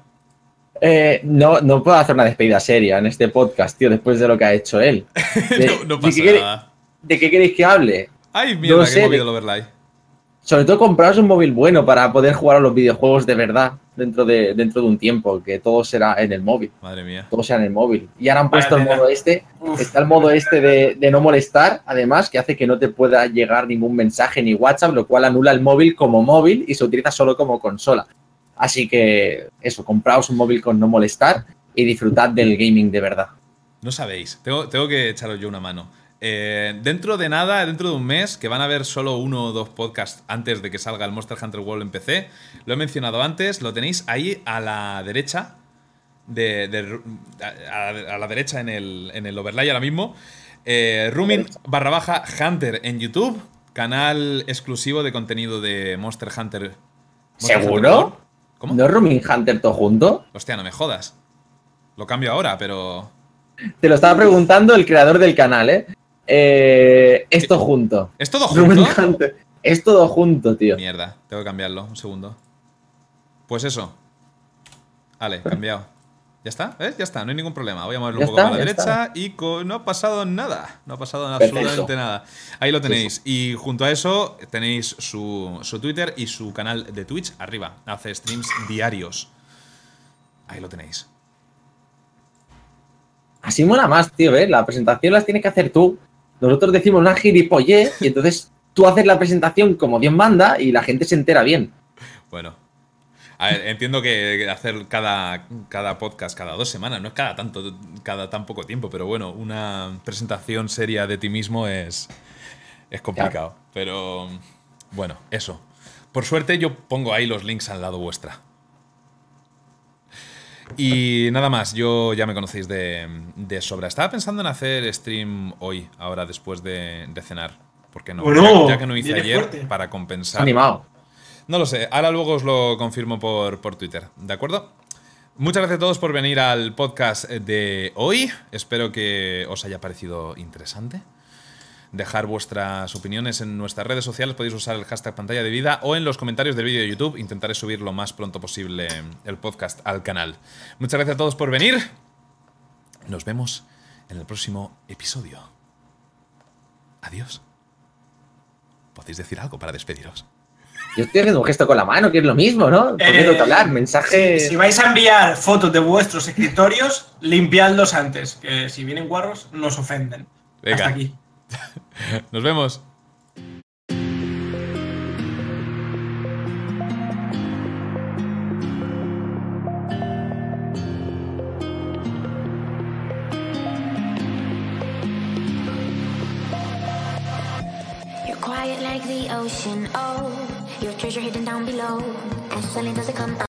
C: Eh, no, no puedo hacer una despedida seria en este podcast, tío, después de lo que ha hecho él. De,
A: no, no
C: ¿de
A: pasa
C: qué queréis-
A: nada.
C: ¿De qué queréis que hable?
A: Ay, mierda,
C: No
A: que
C: sé,
A: he movido el overlay.
C: Sobre todo compraros un móvil bueno para poder jugar a los videojuegos de verdad dentro de, dentro de un tiempo, que todo será en el móvil.
A: Madre mía.
C: Todo sea en el móvil. Y ahora han
B: Vaya
C: puesto el modo este.
B: Uf.
C: Está el modo este de, de no molestar, además, que hace que no te pueda llegar ningún mensaje ni WhatsApp, lo cual anula el móvil como móvil y se utiliza solo como consola. Así que eso, compraos un móvil con no molestar y disfrutad del gaming de verdad.
A: No sabéis, tengo, tengo que echaros yo una mano. Eh, dentro de nada, dentro de un mes, que van a haber solo uno o dos podcasts antes de que salga el Monster Hunter World en PC, lo he mencionado antes, lo tenéis ahí a la derecha, de, de- a, a la derecha en el, en el overlay ahora mismo. Eh, Rumin barra baja Hunter en YouTube, canal exclusivo de contenido de Monster Hunter. Monster
C: ¿Seguro?
A: ¿Cómo?
C: ¿No es Rooming Hunter todo junto?
A: Hostia, no me jodas. Lo cambio ahora, pero.
C: Te lo estaba preguntando el creador del canal, ¿eh? Eh, esto junto.
A: ¿Es todo
C: Rooming
A: junto?
C: Hunter. Es todo junto, tío.
A: Mierda, tengo que cambiarlo, un segundo. Pues eso. Vale, cambiado. ¿Ya está? ¿Ves? Ya está, no hay ningún problema. Voy a moverlo un poco
C: está,
A: para la derecha y no ha pasado nada. No ha pasado
C: Perfecto.
A: absolutamente nada. Ahí lo tenéis. Y junto a eso tenéis su, su Twitter y su canal de Twitch arriba. Hace streams diarios. Ahí lo tenéis.
C: Así mola más, tío, ¿ves? La presentación las tienes que hacer tú. Nosotros decimos una gilipollez y entonces tú haces la presentación como Dios manda y la gente se entera bien.
A: Bueno. A ver, entiendo que hacer cada, cada podcast cada dos semanas, no es cada tanto, cada tan poco tiempo, pero bueno, una presentación seria de ti mismo es, es complicado. Pero bueno, eso. Por suerte yo pongo ahí los links al lado vuestra. Y nada más, yo ya me conocéis de, de sobra. Estaba pensando en hacer stream hoy, ahora después de, de cenar. ¿Por qué no?
B: Bueno,
A: ya, ya que no hice ayer
B: fuerte.
A: para compensar.
C: Animado.
A: No lo sé, ahora luego os lo confirmo por, por Twitter, ¿de acuerdo? Muchas gracias a todos por venir al podcast de hoy. Espero que os haya parecido interesante. dejar vuestras opiniones en nuestras redes sociales. Podéis usar el hashtag pantalla de vida o en los comentarios del vídeo de YouTube. Intentaré subir lo más pronto posible el podcast al canal. Muchas gracias a todos por venir. Nos vemos en el próximo episodio. Adiós. ¿Podéis decir algo para despediros?
C: Yo estoy haciendo un gesto con la mano, que es lo mismo, ¿no? ¿Por qué
B: Eh,
C: tengo que hablar? Mensaje.
B: Si vais a enviar fotos de vuestros escritorios, limpiadlos antes, que si vienen guarros nos ofenden.
A: Venga.
B: Hasta aquí.
A: Nos vemos.
F: Treasure hidden down below. Silent does it come